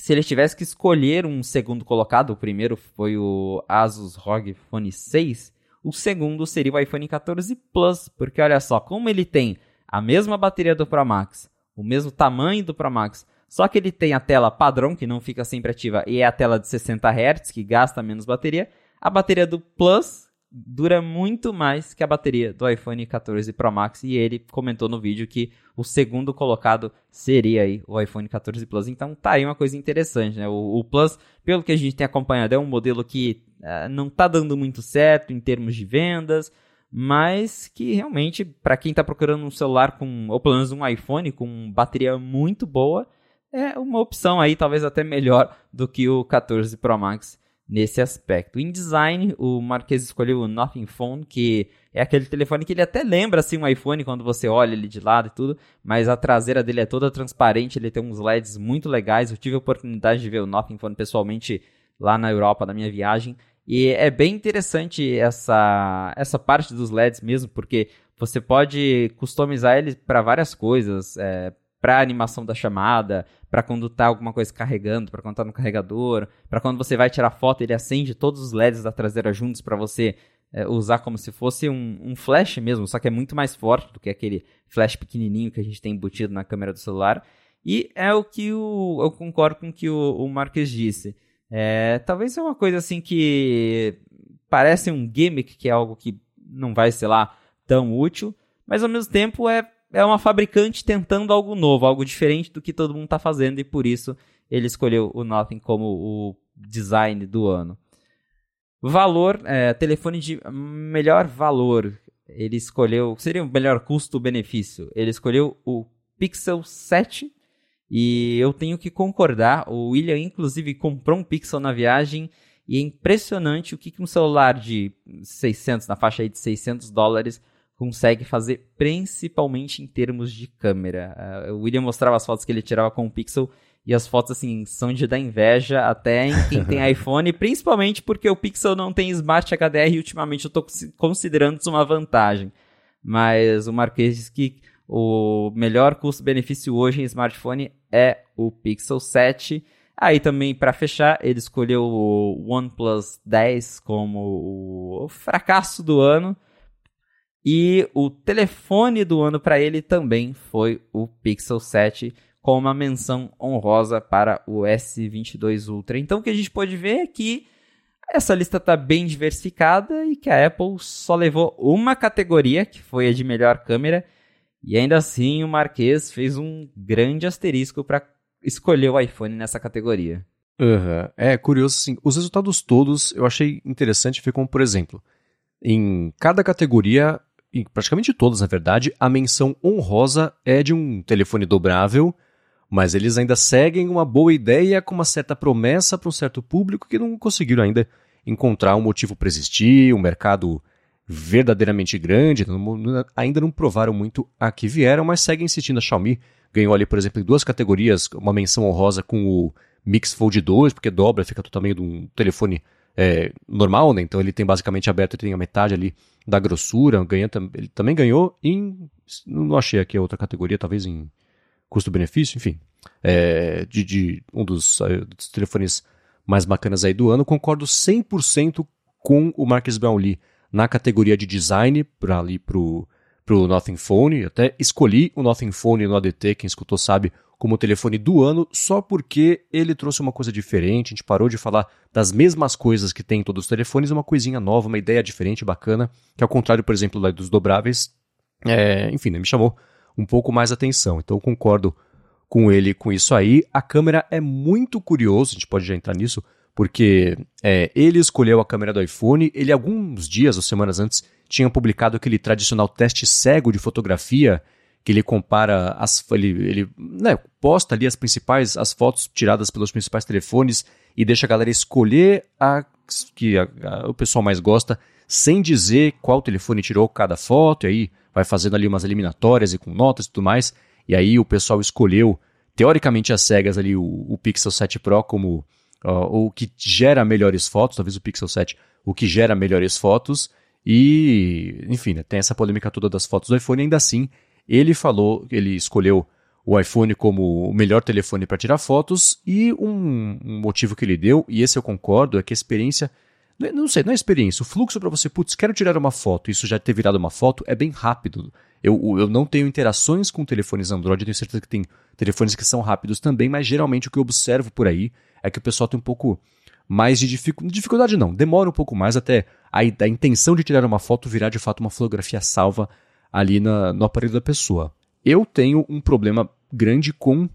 se ele tivesse que escolher um segundo colocado, o primeiro foi o Asus ROG Phone 6, o segundo seria o iPhone 14 Plus, porque olha só, como ele tem a mesma bateria do Pro Max, o mesmo tamanho do Pro Max, só que ele tem a tela padrão, que não fica sempre ativa, e é a tela de 60 Hz, que gasta menos bateria, a bateria do Plus dura muito mais que a bateria do iPhone 14 Pro Max e ele comentou no vídeo que o segundo colocado seria aí o iPhone 14 Plus. Então tá aí uma coisa interessante, né? O, o Plus, pelo que a gente tem acompanhado, é um modelo que uh, não tá dando muito certo em termos de vendas, mas que realmente para quem tá procurando um celular com ou pelo menos um iPhone com bateria muito boa, é uma opção aí talvez até melhor do que o 14 Pro Max nesse aspecto. Em design, o Marques escolheu o Nothing Phone, que é aquele telefone que ele até lembra assim um iPhone quando você olha ele de lado e tudo, mas a traseira dele é toda transparente, ele tem uns LEDs muito legais. Eu tive a oportunidade de ver o Nothing Phone pessoalmente lá na Europa na minha viagem. E é bem interessante essa, essa parte dos LEDs mesmo, porque você pode customizar ele para várias coisas, é, para animação da chamada, para quando tá alguma coisa carregando, para quando tá no carregador, para quando você vai tirar foto, ele acende todos os LEDs da traseira juntos para você é, usar como se fosse um, um, flash mesmo, só que é muito mais forte do que aquele flash pequenininho que a gente tem embutido na câmera do celular. E é o que o, eu concordo com o que o, o Marques disse. É, talvez é uma coisa assim que parece um gimmick, que é algo que não vai ser lá tão útil, mas ao mesmo tempo é, é uma fabricante tentando algo novo, algo diferente do que todo mundo está fazendo e por isso ele escolheu o Nothing como o design do ano. Valor, é, telefone de melhor valor. Ele escolheu, seria o melhor custo-benefício. Ele escolheu o Pixel 7 e eu tenho que concordar. O William, inclusive, comprou um Pixel na viagem e é impressionante o que um celular de 600, na faixa aí de 600 dólares, consegue fazer, principalmente em termos de câmera. Uh, o William mostrava as fotos que ele tirava com o Pixel e as fotos, assim, são de dar inveja até em quem tem iPhone, principalmente porque o Pixel não tem Smart HDR e ultimamente eu tô considerando isso uma vantagem. Mas o Marquês que o melhor custo-benefício hoje em smartphone é o Pixel 7. Aí também, para fechar, ele escolheu o OnePlus 10 como o fracasso do ano. E o telefone do ano para ele também foi o Pixel 7 com uma menção honrosa para o S22 Ultra. Então o que a gente pode ver é que essa lista está bem diversificada e que a Apple só levou uma categoria, que foi a de melhor câmera, e ainda assim o Marquês fez um grande asterisco para escolher o iPhone nessa categoria. Uhum. É curioso, assim, os resultados todos eu achei interessante, foi como, por exemplo, em cada categoria, em praticamente todas, na verdade, a menção honrosa é de um telefone dobrável mas eles ainda seguem uma boa ideia com uma certa promessa para um certo público que não conseguiram ainda encontrar um motivo para existir, um mercado verdadeiramente grande, ainda não provaram muito a que vieram, mas seguem insistindo. A Xiaomi ganhou ali, por exemplo, em duas categorias, uma menção honrosa com o Mix Fold 2, porque dobra, fica do tamanho de um telefone é, normal, né? Então ele tem basicamente aberto, tem a metade ali da grossura, ganha, ele também ganhou em, não achei aqui a outra categoria, talvez em custo-benefício, enfim, é, de, de, um dos, uh, dos, telefones mais bacanas aí do ano. Concordo 100% com o Marcus Brownlee na categoria de design para ali pro, pro Nothing Phone. Até escolhi o Nothing Phone no ADT, quem escutou sabe, como telefone do ano, só porque ele trouxe uma coisa diferente. A gente parou de falar das mesmas coisas que tem em todos os telefones, uma coisinha nova, uma ideia diferente, bacana, que ao contrário, por exemplo, dos dobráveis, é, enfim, né, me chamou um pouco mais atenção. Então concordo com ele com isso aí. A câmera é muito curioso, a gente pode já entrar nisso, porque é, ele escolheu a câmera do iPhone. Ele, alguns dias ou semanas antes, tinha publicado aquele tradicional teste cego de fotografia, que ele compara as. Ele, ele né, posta ali as principais, as fotos tiradas pelos principais telefones e deixa a galera escolher a que a, a, o pessoal mais gosta, sem dizer qual telefone tirou cada foto, e aí vai fazendo ali umas eliminatórias e com notas e tudo mais. E aí o pessoal escolheu, teoricamente as cegas ali, o, o Pixel 7 Pro como uh, o que gera melhores fotos, talvez o Pixel 7, o que gera melhores fotos. E, enfim, né, tem essa polêmica toda das fotos do iPhone. Ainda assim, ele falou, ele escolheu o iPhone como o melhor telefone para tirar fotos. E um, um motivo que ele deu, e esse eu concordo, é que a experiência é, não sei, não é experiência. O fluxo para você, putz, quero tirar uma foto, isso já ter virado uma foto, é bem rápido. Eu, eu não tenho interações com telefones Android, tenho certeza que tem telefones que são rápidos também, mas geralmente o que eu observo por aí é que o pessoal tem um pouco mais de dificuldade. Não, demora um pouco mais até a, a intenção de tirar uma foto virar de fato uma fotografia salva ali na, no aparelho da pessoa. Eu tenho um problema grande com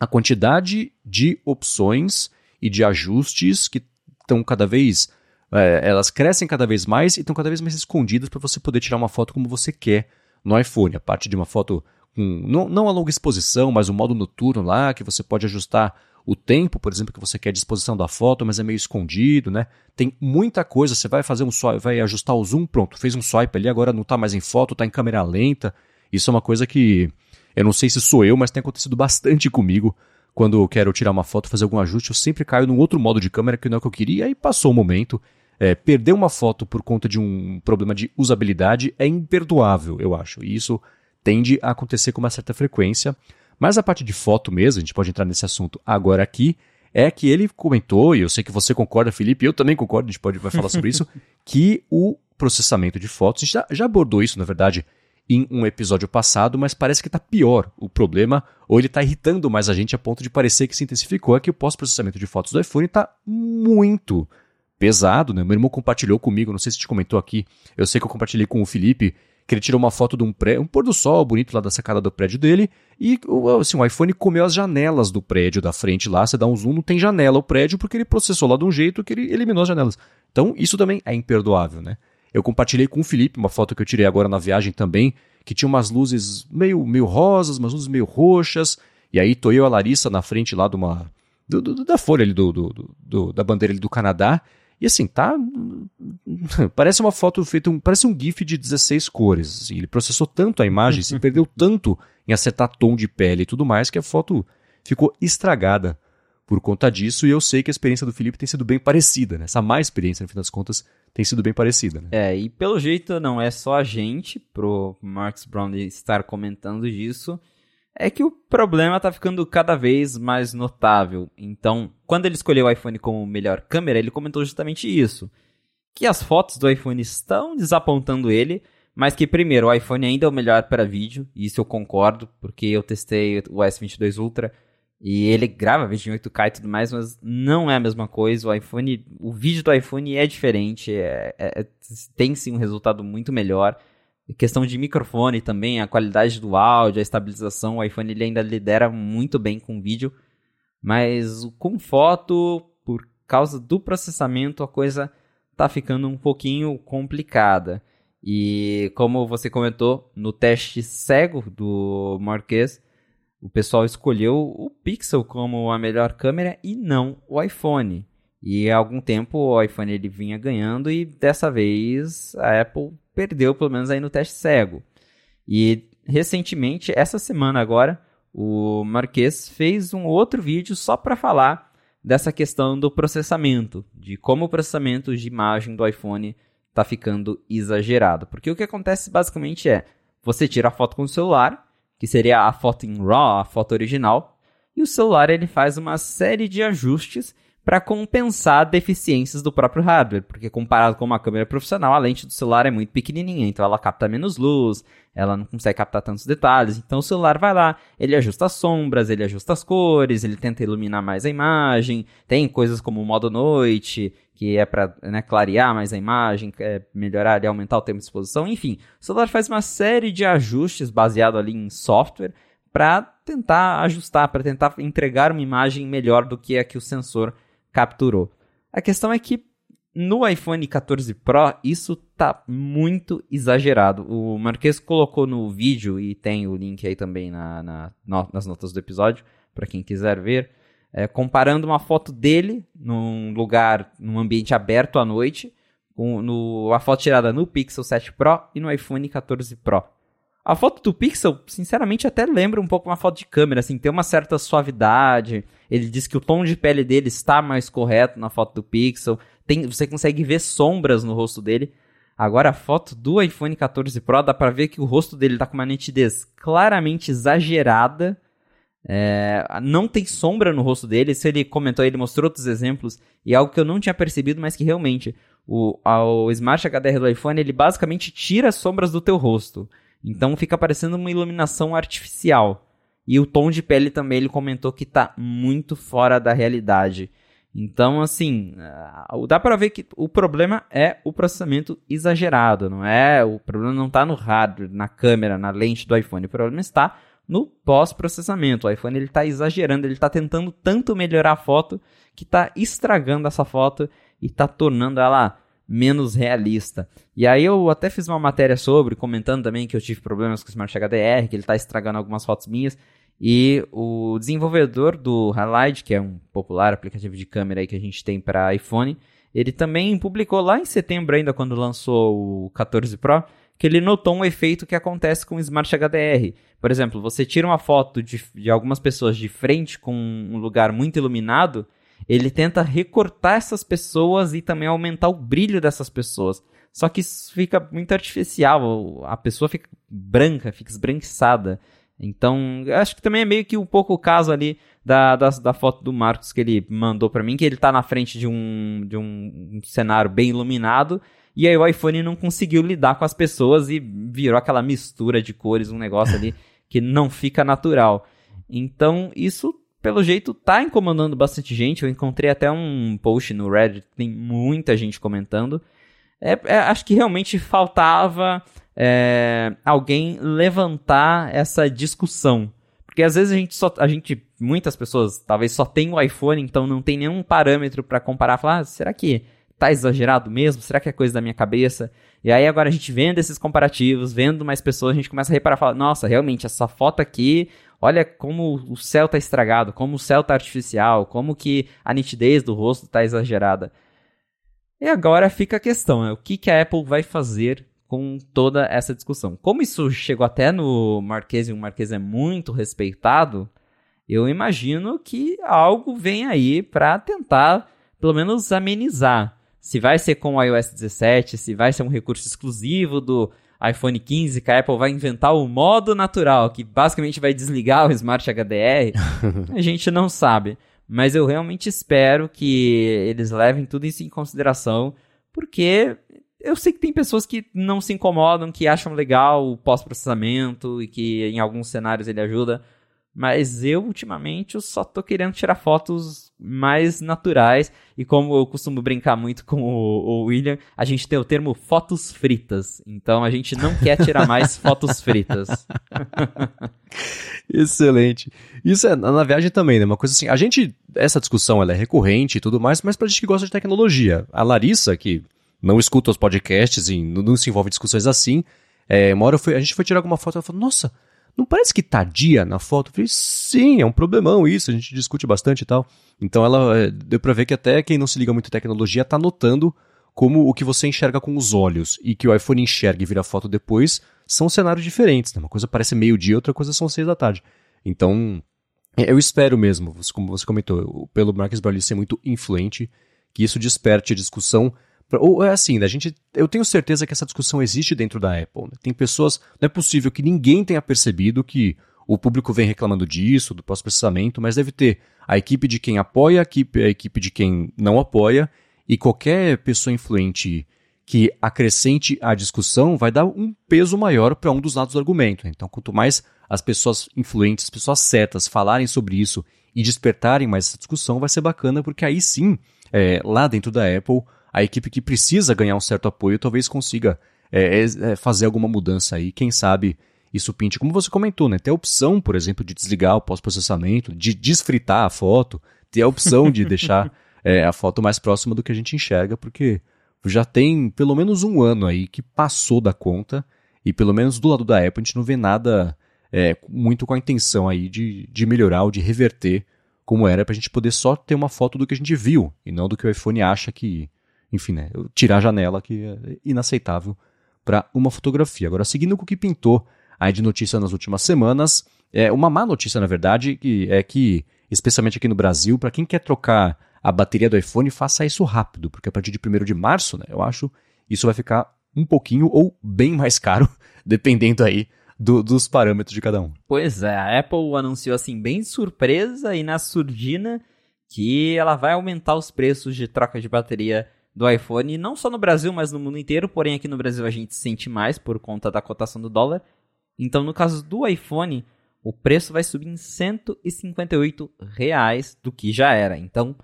a quantidade de opções e de ajustes que estão cada vez é, elas crescem cada vez mais e estão cada vez mais escondidas para você poder tirar uma foto como você quer no iPhone. A parte de uma foto com, não, não a longa exposição, mas um modo noturno lá, que você pode ajustar o tempo, por exemplo, que você quer a disposição da foto, mas é meio escondido, né? Tem muita coisa, você vai fazer um swipe, vai ajustar o zoom, pronto, fez um swipe ali, agora não está mais em foto, está em câmera lenta. Isso é uma coisa que eu não sei se sou eu, mas tem acontecido bastante comigo. Quando eu quero tirar uma foto, fazer algum ajuste, eu sempre caio num outro modo de câmera que não é o que eu queria, e passou o momento é, perder uma foto por conta de um problema de usabilidade é imperdoável, eu acho. E isso tende a acontecer com uma certa frequência. Mas a parte de foto mesmo, a gente pode entrar nesse assunto agora aqui, é que ele comentou, e eu sei que você concorda, Felipe, eu também concordo, a gente pode vai falar sobre isso, que o processamento de fotos. A gente já, já abordou isso, na verdade, em um episódio passado, mas parece que está pior o problema, ou ele está irritando mais a gente a ponto de parecer que se intensificou, é que o pós-processamento de fotos do iPhone está muito pesado, né? Meu irmão compartilhou comigo, não sei se te comentou aqui, eu sei que eu compartilhei com o Felipe, que ele tirou uma foto de um, pré, um pôr do sol bonito lá da sacada do prédio dele, e assim, o iPhone comeu as janelas do prédio da frente lá, você dá um zoom, não tem janela o prédio, porque ele processou lá de um jeito que ele eliminou as janelas. Então, isso também é imperdoável, né? Eu compartilhei com o Felipe uma foto que eu tirei agora na viagem também, que tinha umas luzes meio, meio rosas, umas luzes meio roxas, e aí tô eu e a Larissa na frente lá de uma. Do, do, da folha ali do, do, da bandeira ali do Canadá. E assim, tá. Parece uma foto feita. Um, parece um GIF de 16 cores. Assim, ele processou tanto a imagem, se perdeu tanto em acertar tom de pele e tudo mais, que a foto ficou estragada por conta disso. E eu sei que a experiência do Felipe tem sido bem parecida, né? Essa má experiência, no fim das contas, tem sido bem parecida, né? É, e pelo jeito não é só a gente, pro Marcus Brown estar comentando disso, é que o problema tá ficando cada vez mais notável. Então, quando ele escolheu o iPhone como melhor câmera, ele comentou justamente isso. Que as fotos do iPhone estão desapontando ele, mas que primeiro, o iPhone ainda é o melhor para vídeo, e isso eu concordo, porque eu testei o S22 Ultra e ele grava vídeo em 8K e tudo mais, mas não é a mesma coisa. O iPhone, o vídeo do iPhone é diferente, é, é, é tem sim um resultado muito melhor. Questão de microfone também, a qualidade do áudio, a estabilização, o iPhone ele ainda lidera muito bem com vídeo, mas com foto, por causa do processamento, a coisa tá ficando um pouquinho complicada. E como você comentou, no teste cego do Marquês, o pessoal escolheu o Pixel como a melhor câmera e não o iPhone. E há algum tempo o iPhone ele vinha ganhando e dessa vez a Apple perdeu pelo menos aí no teste cego. E recentemente, essa semana agora, o Marques fez um outro vídeo só para falar dessa questão do processamento, de como o processamento de imagem do iPhone está ficando exagerado. Porque o que acontece basicamente é, você tira a foto com o celular, que seria a foto em RAW, a foto original, e o celular ele faz uma série de ajustes para compensar deficiências do próprio hardware, porque comparado com uma câmera profissional, a lente do celular é muito pequenininha, então ela capta menos luz, ela não consegue captar tantos detalhes. Então o celular vai lá, ele ajusta as sombras, ele ajusta as cores, ele tenta iluminar mais a imagem, tem coisas como o modo noite, que é para né, clarear mais a imagem, é melhorar e aumentar o tempo de exposição, enfim. O celular faz uma série de ajustes baseado ali em software para tentar ajustar, para tentar entregar uma imagem melhor do que a que o sensor capturou. A questão é que no iPhone 14 Pro isso tá muito exagerado. O Marques colocou no vídeo e tem o link aí também na, na nas notas do episódio para quem quiser ver é, comparando uma foto dele num lugar, num ambiente aberto à noite, com no, a foto tirada no Pixel 7 Pro e no iPhone 14 Pro. A foto do Pixel, sinceramente, até lembra um pouco uma foto de câmera, assim, tem uma certa suavidade. Ele diz que o tom de pele dele está mais correto na foto do Pixel. Tem, você consegue ver sombras no rosto dele. Agora a foto do iPhone 14 Pro dá para ver que o rosto dele tá com uma nitidez claramente exagerada é, não tem sombra no rosto dele. Se ele comentou, ele mostrou outros exemplos. E algo que eu não tinha percebido, mas que realmente o, o Smart HDR do iPhone ele basicamente tira as sombras do teu rosto. Então fica parecendo uma iluminação artificial. E o tom de pele também ele comentou que está muito fora da realidade. Então, assim, dá para ver que o problema é o processamento exagerado, não é? O problema não está no hardware, na câmera, na lente do iPhone. O problema está no pós-processamento. O iPhone ele está exagerando, ele está tentando tanto melhorar a foto que está estragando essa foto e está tornando ela menos realista. E aí eu até fiz uma matéria sobre, comentando também que eu tive problemas com o Smart HDR, que ele está estragando algumas fotos minhas. E o desenvolvedor do Highlight, que é um popular aplicativo de câmera aí que a gente tem para iPhone, ele também publicou lá em setembro ainda, quando lançou o 14 Pro, que ele notou um efeito que acontece com o Smart HDR. Por exemplo, você tira uma foto de, de algumas pessoas de frente com um lugar muito iluminado, ele tenta recortar essas pessoas e também aumentar o brilho dessas pessoas. Só que isso fica muito artificial, a pessoa fica branca, fica esbranquiçada. Então, acho que também é meio que um pouco o caso ali da, da, da foto do Marcos que ele mandou para mim, que ele tá na frente de um, de um cenário bem iluminado E aí o iPhone não conseguiu lidar com as pessoas e virou aquela mistura de cores, um negócio ali que não fica natural. Então, isso pelo jeito tá incomodando bastante gente. Eu encontrei até um post no Reddit, tem muita gente comentando. É, é, acho que realmente faltava é, alguém levantar essa discussão. Porque às vezes a gente só. A gente, muitas pessoas talvez só tem o iPhone, então não tem nenhum parâmetro para comparar. Falar, ah, será que tá exagerado mesmo? Será que é coisa da minha cabeça? E aí agora a gente vendo esses comparativos, vendo mais pessoas, a gente começa a reparar, falar, nossa, realmente essa foto aqui, olha como o céu tá estragado, como o céu tá artificial, como que a nitidez do rosto tá exagerada. E agora fica a questão, né? o que, que a Apple vai fazer com toda essa discussão. Como isso chegou até no Marquês e o Marquês é muito respeitado, eu imagino que algo vem aí para tentar, pelo menos, amenizar. Se vai ser com o iOS 17, se vai ser um recurso exclusivo do iPhone 15, que a Apple vai inventar o modo natural, que basicamente vai desligar o Smart HDR, a gente não sabe. Mas eu realmente espero que eles levem tudo isso em consideração, porque eu sei que tem pessoas que não se incomodam, que acham legal o pós-processamento e que em alguns cenários ele ajuda. Mas eu, ultimamente, eu só tô querendo tirar fotos mais naturais. E como eu costumo brincar muito com o, o, William, a gente tem o termo fotos fritas. Então a gente não quer tirar mais fotos fritas. Excelente. Isso é na viagem também, né? Uma coisa assim. A gente, essa discussão ela é recorrente e tudo mais, mas pra gente que gosta de tecnologia. A Larissa, que não escuta os podcasts e não, se envolve em discussões assim. É, uma hora fui, a gente foi tirar alguma foto e ela falou, nossa, não parece que tá dia na foto? Eu falei, sim, é um problemão isso, a gente discute bastante e tal. Então ela é, deu pra ver que até quem não se liga muito em tecnologia tá notando como o que você enxerga com os olhos e que o iPhone enxerga e vira foto depois são cenários diferentes. Né? Uma coisa parece meio-dia, outra coisa são seis da tarde. Então, é, eu espero mesmo, como você comentou, pelo Marcus Brownlee ser muito influente, que isso desperte a discussão ou é assim, né? a gente, eu tenho certeza que essa discussão existe dentro da Apple. Né? Tem pessoas. Não é possível que ninguém tenha percebido que o público vem reclamando disso, do pós-processamento, mas deve ter a equipe de quem apoia, a equipe, a equipe de quem não apoia, e qualquer pessoa influente que acrescente à discussão vai dar um peso maior para um dos lados do argumento. Então, quanto mais as pessoas influentes, as pessoas certas falarem sobre isso e despertarem mais essa discussão, vai ser bacana, porque aí sim, é, lá dentro da Apple, a equipe que precisa ganhar um certo apoio talvez consiga é, é, é, fazer alguma mudança aí. Quem sabe isso pinte, como você comentou, né? Ter a opção, por exemplo, de desligar o pós-processamento, de desfritar a foto, ter a opção de deixar é, a foto mais próxima do que a gente enxerga, porque já tem pelo menos um ano aí que passou da conta e pelo menos do lado da Apple a gente não vê nada é, muito com a intenção aí de, de melhorar ou de reverter como era para a gente poder só ter uma foto do que a gente viu e não do que o iPhone acha que, enfim, né, tirar a janela, que é inaceitável para uma fotografia. Agora, seguindo com o que pintou aí de notícia nas últimas semanas, é uma má notícia, na verdade, que é que, especialmente aqui no Brasil, para quem quer trocar a bateria do iPhone, faça isso rápido, porque a partir de 1 de março, né, eu acho, isso vai ficar um pouquinho ou bem mais caro, dependendo aí do, dos parâmetros de cada um. Pois é, a Apple anunciou assim, bem surpresa e na surdina, que ela vai aumentar os preços de troca de bateria do iPhone, não só no Brasil, mas no mundo inteiro, porém aqui no Brasil a gente sente mais por conta da cotação do dólar. Então, no caso do iPhone, o preço vai subir em 158 reais do que já era. Então,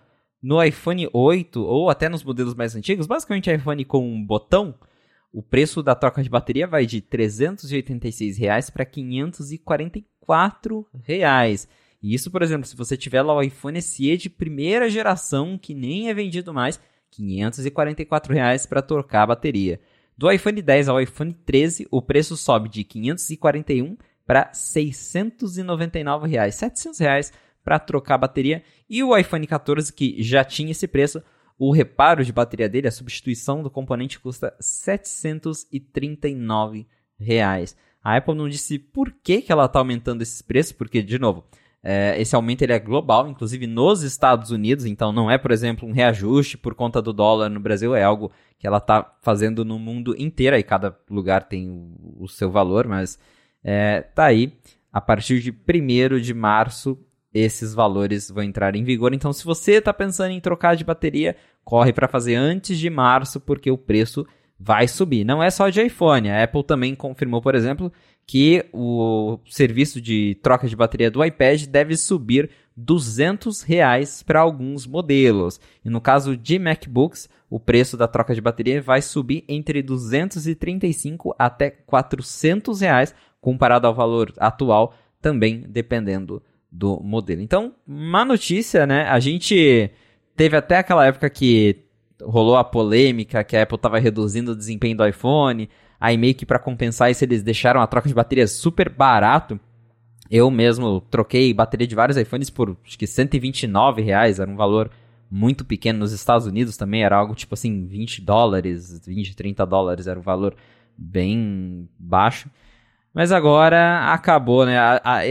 no iPhone 8 ou até nos modelos mais antigos, basicamente iPhone com um botão, o preço da troca de bateria vai de 386 reais para 544 reais. E isso, por exemplo, se você tiver lá o iPhone SE de primeira geração, que nem é vendido mais, 544 reais para trocar a bateria. Do iPhone 10 ao iPhone 13, o preço sobe de 541 para 699 reais, 700 reais para trocar a bateria. E o iPhone 14 que já tinha esse preço, o reparo de bateria dele, a substituição do componente custa 739 reais. A Apple não disse por que, que ela está aumentando esses preços, porque, de novo, é, esse aumento ele é global, inclusive nos Estados Unidos, então não é, por exemplo, um reajuste por conta do dólar no Brasil, é algo que ela está fazendo no mundo inteiro, e cada lugar tem o, o seu valor, mas é, tá aí. A partir de 1 de março, esses valores vão entrar em vigor. Então, se você está pensando em trocar de bateria, corre para fazer antes de março, porque o preço vai subir. Não é só de iPhone, a Apple também confirmou, por exemplo, que o serviço de troca de bateria do iPad deve subir 200 reais para alguns modelos. E no caso de MacBooks, o preço da troca de bateria vai subir entre 235 até 400 reais, comparado ao valor atual, também dependendo do modelo. Então, má notícia, né? A gente teve até aquela época que rolou a polêmica que a Apple estava reduzindo o desempenho do iPhone. Aí meio que para compensar isso eles deixaram a troca de bateria super barato. Eu mesmo troquei bateria de vários iPhones por acho que 129 reais, era um valor muito pequeno. Nos Estados Unidos também era algo tipo assim, 20 dólares, 20, 30 dólares, era um valor bem baixo. Mas agora acabou, né?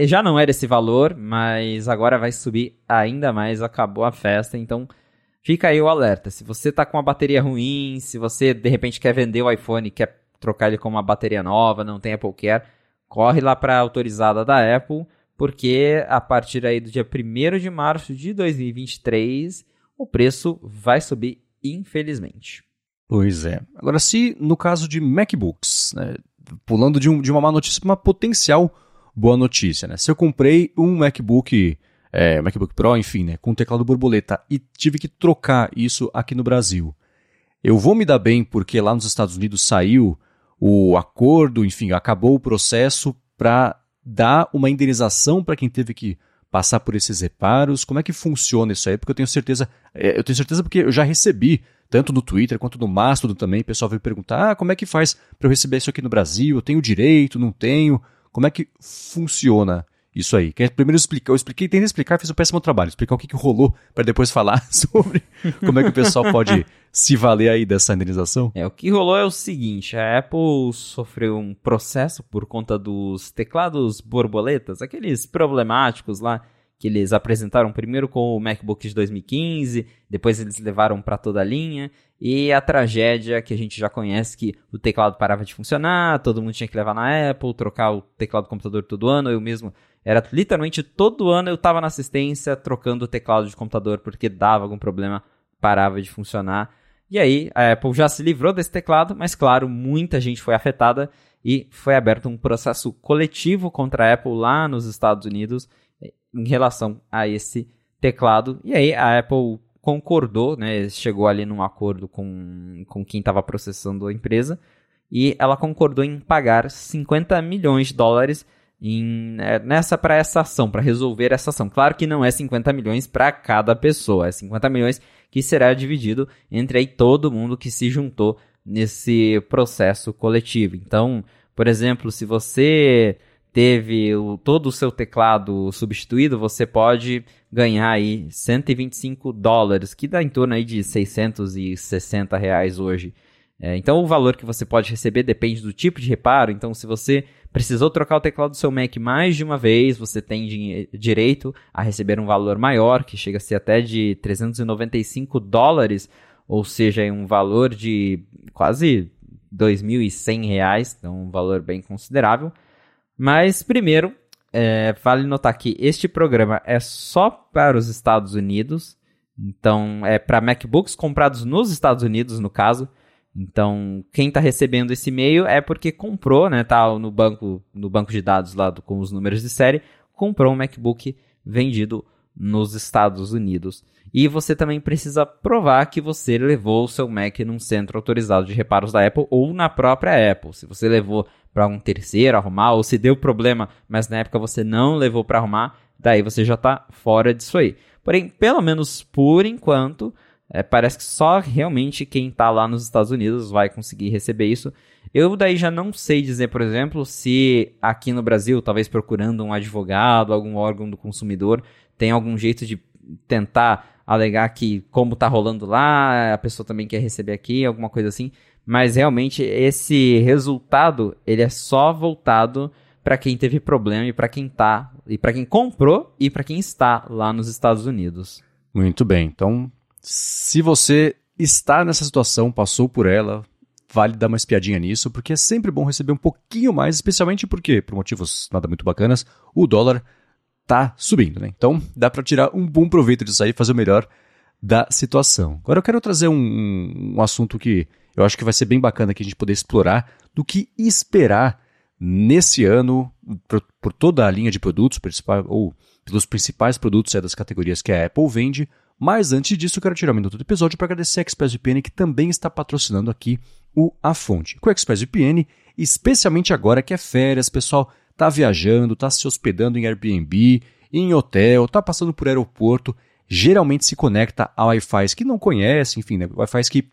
Já não era esse valor, mas agora vai subir ainda mais, acabou a festa, então fica aí o alerta. Se você tá com uma bateria ruim, se você de repente quer vender o iPhone, quer trocar ele com uma bateria nova, não tem Apple Care, corre lá para a autorizada da Apple, porque a partir aí do dia 1 de março de 2023, o preço vai subir, infelizmente. Pois é. Agora, se no caso de MacBooks, né, pulando de, um, de uma má notícia para uma potencial boa notícia, né? Se eu comprei um MacBook, é, MacBook Pro, enfim, né, com teclado borboleta e tive que trocar isso aqui no Brasil, eu vou me dar bem porque lá nos Estados Unidos saiu o acordo, enfim, acabou o processo para dar uma indenização para quem teve que passar por esses reparos? Como é que funciona isso aí? Porque eu tenho certeza, é, eu tenho certeza porque eu já recebi, tanto no Twitter quanto no Mastodon também, o pessoal veio perguntar, ah, como é que faz para eu receber isso aqui no Brasil? Eu tenho direito, não tenho? Como é que funciona isso aí. Quer primeiro explicar, eu expliquei, tentei explicar, fiz um péssimo trabalho, explicar o que, que rolou para depois falar sobre como é que o pessoal pode se valer aí dessa indenização. É, o que rolou é o seguinte, a Apple sofreu um processo por conta dos teclados borboletas, aqueles problemáticos lá que eles apresentaram primeiro com o MacBook de 2015, depois eles levaram para toda a linha, e a tragédia que a gente já conhece que o teclado parava de funcionar, todo mundo tinha que levar na Apple, trocar o teclado do computador todo ano, eu mesmo era literalmente todo ano eu estava na assistência trocando o teclado de computador porque dava algum problema, parava de funcionar. E aí a Apple já se livrou desse teclado, mas claro, muita gente foi afetada e foi aberto um processo coletivo contra a Apple lá nos Estados Unidos em relação a esse teclado. E aí a Apple concordou, né, chegou ali num acordo com, com quem estava processando a empresa, e ela concordou em pagar 50 milhões de dólares em, é, nessa para essa ação, para resolver essa ação. Claro que não é 50 milhões para cada pessoa, é 50 milhões que será dividido entre aí todo mundo que se juntou nesse processo coletivo. Então, por exemplo, se você teve o, todo o seu teclado substituído, você pode ganhar aí 125 dólares, que dá em torno aí de 660 reais hoje. É, então o valor que você pode receber depende do tipo de reparo. Então, se você precisou trocar o teclado do seu Mac mais de uma vez, você tem direito a receber um valor maior, que chega a ser até de 395 dólares, ou seja, um valor de quase 2.100 reais, então um valor bem considerável. Mas primeiro, é, vale notar que este programa é só para os Estados Unidos. Então, é para MacBooks comprados nos Estados Unidos, no caso. Então, quem está recebendo esse e-mail é porque comprou, né? Tá no banco, no banco de dados lá do, com os números de série, comprou um MacBook vendido nos Estados Unidos. E você também precisa provar que você levou o seu Mac num centro autorizado de reparos da Apple ou na própria Apple. Se você levou para um terceiro arrumar, ou se deu problema, mas na época você não levou para arrumar, daí você já está fora disso aí. Porém, pelo menos por enquanto, é, parece que só realmente quem está lá nos Estados Unidos vai conseguir receber isso. Eu daí já não sei dizer, por exemplo, se aqui no Brasil, talvez procurando um advogado, algum órgão do consumidor, tem algum jeito de tentar alegar que como está rolando lá, a pessoa também quer receber aqui, alguma coisa assim mas realmente esse resultado ele é só voltado para quem teve problema e para quem tá e para quem comprou e para quem está lá nos Estados Unidos. Muito bem. Então, se você está nessa situação, passou por ela, vale dar uma espiadinha nisso, porque é sempre bom receber um pouquinho mais, especialmente porque, por motivos nada muito bacanas, o dólar tá subindo, né? Então, dá para tirar um bom proveito disso aí e fazer o melhor da situação. Agora eu quero trazer um, um assunto que eu acho que vai ser bem bacana que a gente poder explorar do que esperar nesse ano por, por toda a linha de produtos ou pelos principais produtos é, das categorias que a Apple vende. Mas antes disso, eu quero tirar um minuto do episódio para agradecer a ExpressVPN que também está patrocinando aqui o A Fonte. Com a ExpressVPN, especialmente agora que é férias, pessoal tá viajando, tá se hospedando em Airbnb, em hotel, tá passando por aeroporto, geralmente se conecta a Wi-Fi que não conhece, enfim, né, Wi-Fi que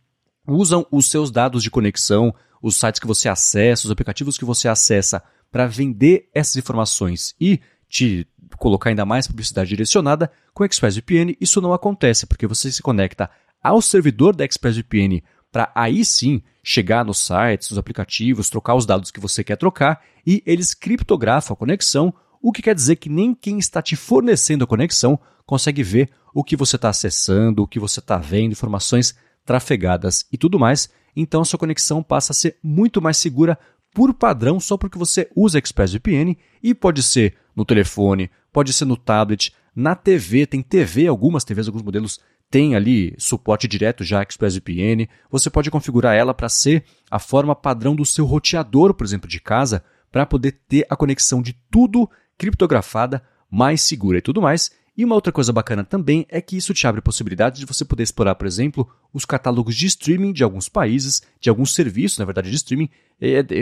usam os seus dados de conexão, os sites que você acessa, os aplicativos que você acessa para vender essas informações e te colocar ainda mais publicidade direcionada, com o ExpressVPN isso não acontece, porque você se conecta ao servidor da ExpressVPN para aí sim chegar nos sites, nos aplicativos, trocar os dados que você quer trocar e eles criptografam a conexão, o que quer dizer que nem quem está te fornecendo a conexão consegue ver o que você está acessando, o que você está vendo, informações trafegadas e tudo mais. Então a sua conexão passa a ser muito mais segura por padrão só porque você usa ExpressVPN e pode ser no telefone, pode ser no tablet, na TV, tem TV, algumas TVs, alguns modelos tem ali suporte direto já ExpressVPN. Você pode configurar ela para ser a forma padrão do seu roteador, por exemplo, de casa, para poder ter a conexão de tudo criptografada, mais segura e tudo mais. E uma outra coisa bacana também é que isso te abre a possibilidade de você poder explorar, por exemplo, os catálogos de streaming de alguns países, de alguns serviços, na verdade, de streaming,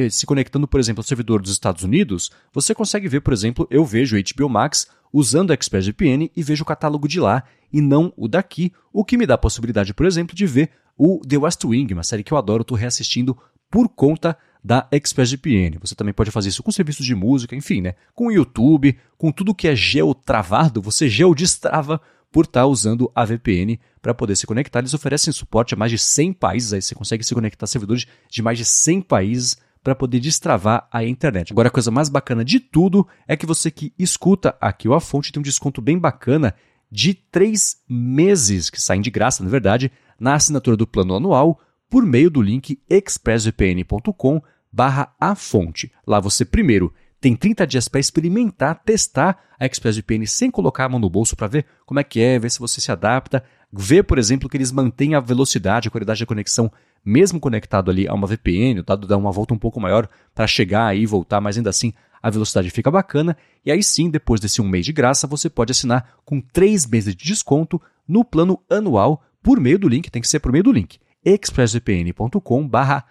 se conectando, por exemplo, ao servidor dos Estados Unidos, você consegue ver, por exemplo, eu vejo HBO Max usando a ExpressVPN e vejo o catálogo de lá e não o daqui, o que me dá a possibilidade, por exemplo, de ver o The West Wing, uma série que eu adoro, estou reassistindo por conta da ExpressVPN. Você também pode fazer isso com serviços de música, enfim, né? Com o YouTube, com tudo que é geotravado, você geodestrava por estar usando a VPN para poder se conectar. Eles oferecem suporte a mais de 100 países, aí você consegue se conectar a servidores de mais de 100 países para poder destravar a internet. Agora, a coisa mais bacana de tudo é que você que escuta aqui o A Fonte tem um desconto bem bacana de três meses, que saem de graça, na verdade, na assinatura do plano anual, por meio do link expressvpn.com barra a fonte. Lá você primeiro tem 30 dias para experimentar, testar a ExpressVPN sem colocar a mão no bolso para ver como é que é, ver se você se adapta, ver, por exemplo, que eles mantêm a velocidade, a qualidade da conexão mesmo conectado ali a uma VPN, o dado dá uma volta um pouco maior para chegar aí e voltar, mas ainda assim a velocidade fica bacana. E aí sim, depois desse um mês de graça, você pode assinar com três meses de desconto no plano anual por meio do link, tem que ser por meio do link, expressvpn.com barra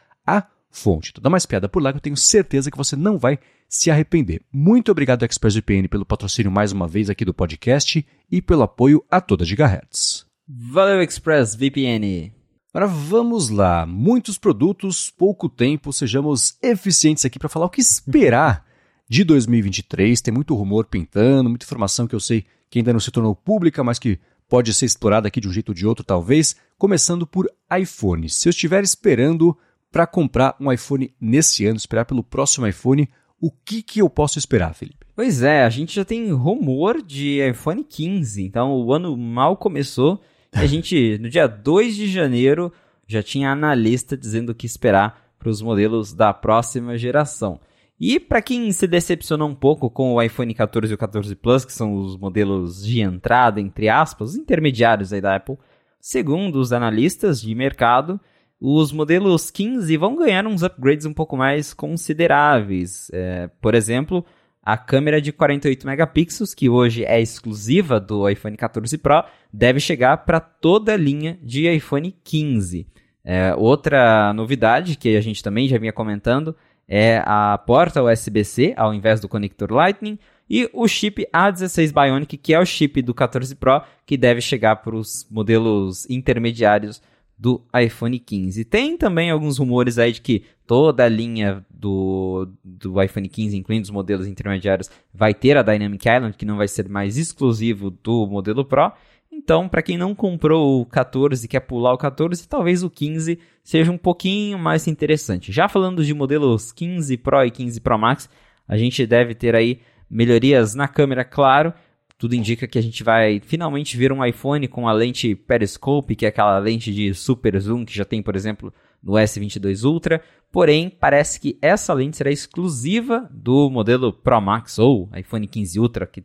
fonte. Então dá mais piada por lá que eu tenho certeza que você não vai se arrepender. Muito obrigado ExpressVPN pelo patrocínio mais uma vez aqui do podcast e pelo apoio a toda Gigahertz. Valeu ExpressVPN! Agora vamos lá, muitos produtos, pouco tempo, sejamos eficientes aqui para falar o que esperar de 2023. Tem muito rumor pintando, muita informação que eu sei que ainda não se tornou pública, mas que pode ser explorada aqui de um jeito ou de outro, talvez. Começando por iPhone. Se eu estiver esperando para comprar um iPhone nesse ano, esperar pelo próximo iPhone, o que, que eu posso esperar, Felipe? Pois é, a gente já tem rumor de iPhone 15, então o ano mal começou a gente, no dia 2 de janeiro, já tinha analista dizendo o que esperar para os modelos da próxima geração. E para quem se decepcionou um pouco com o iPhone 14 e o 14 Plus, que são os modelos de entrada, entre aspas, os intermediários aí da Apple, segundo os analistas de mercado, os modelos 15 vão ganhar uns upgrades um pouco mais consideráveis. É, por exemplo, a câmera de 48 megapixels, que hoje é exclusiva do iPhone 14 Pro, deve chegar para toda a linha de iPhone 15. É, outra novidade que a gente também já vinha comentando é a porta USB-C ao invés do conector Lightning e o chip A16 Bionic, que é o chip do 14 Pro, que deve chegar para os modelos intermediários do iPhone 15. Tem também alguns rumores aí de que toda a linha do, do iPhone 15, incluindo os modelos intermediários, vai ter a Dynamic Island, que não vai ser mais exclusivo do modelo Pro. Então, para quem não comprou o 14 e quer pular o 14, talvez o 15 seja um pouquinho mais interessante. Já falando de modelos 15 Pro e 15 Pro Max, a gente deve ter aí melhorias na câmera, claro, tudo indica que a gente vai finalmente ver um iPhone com a lente periscope, que é aquela lente de super zoom que já tem, por exemplo, no S22 Ultra. Porém, parece que essa lente será exclusiva do modelo Pro Max ou iPhone 15 Ultra, que,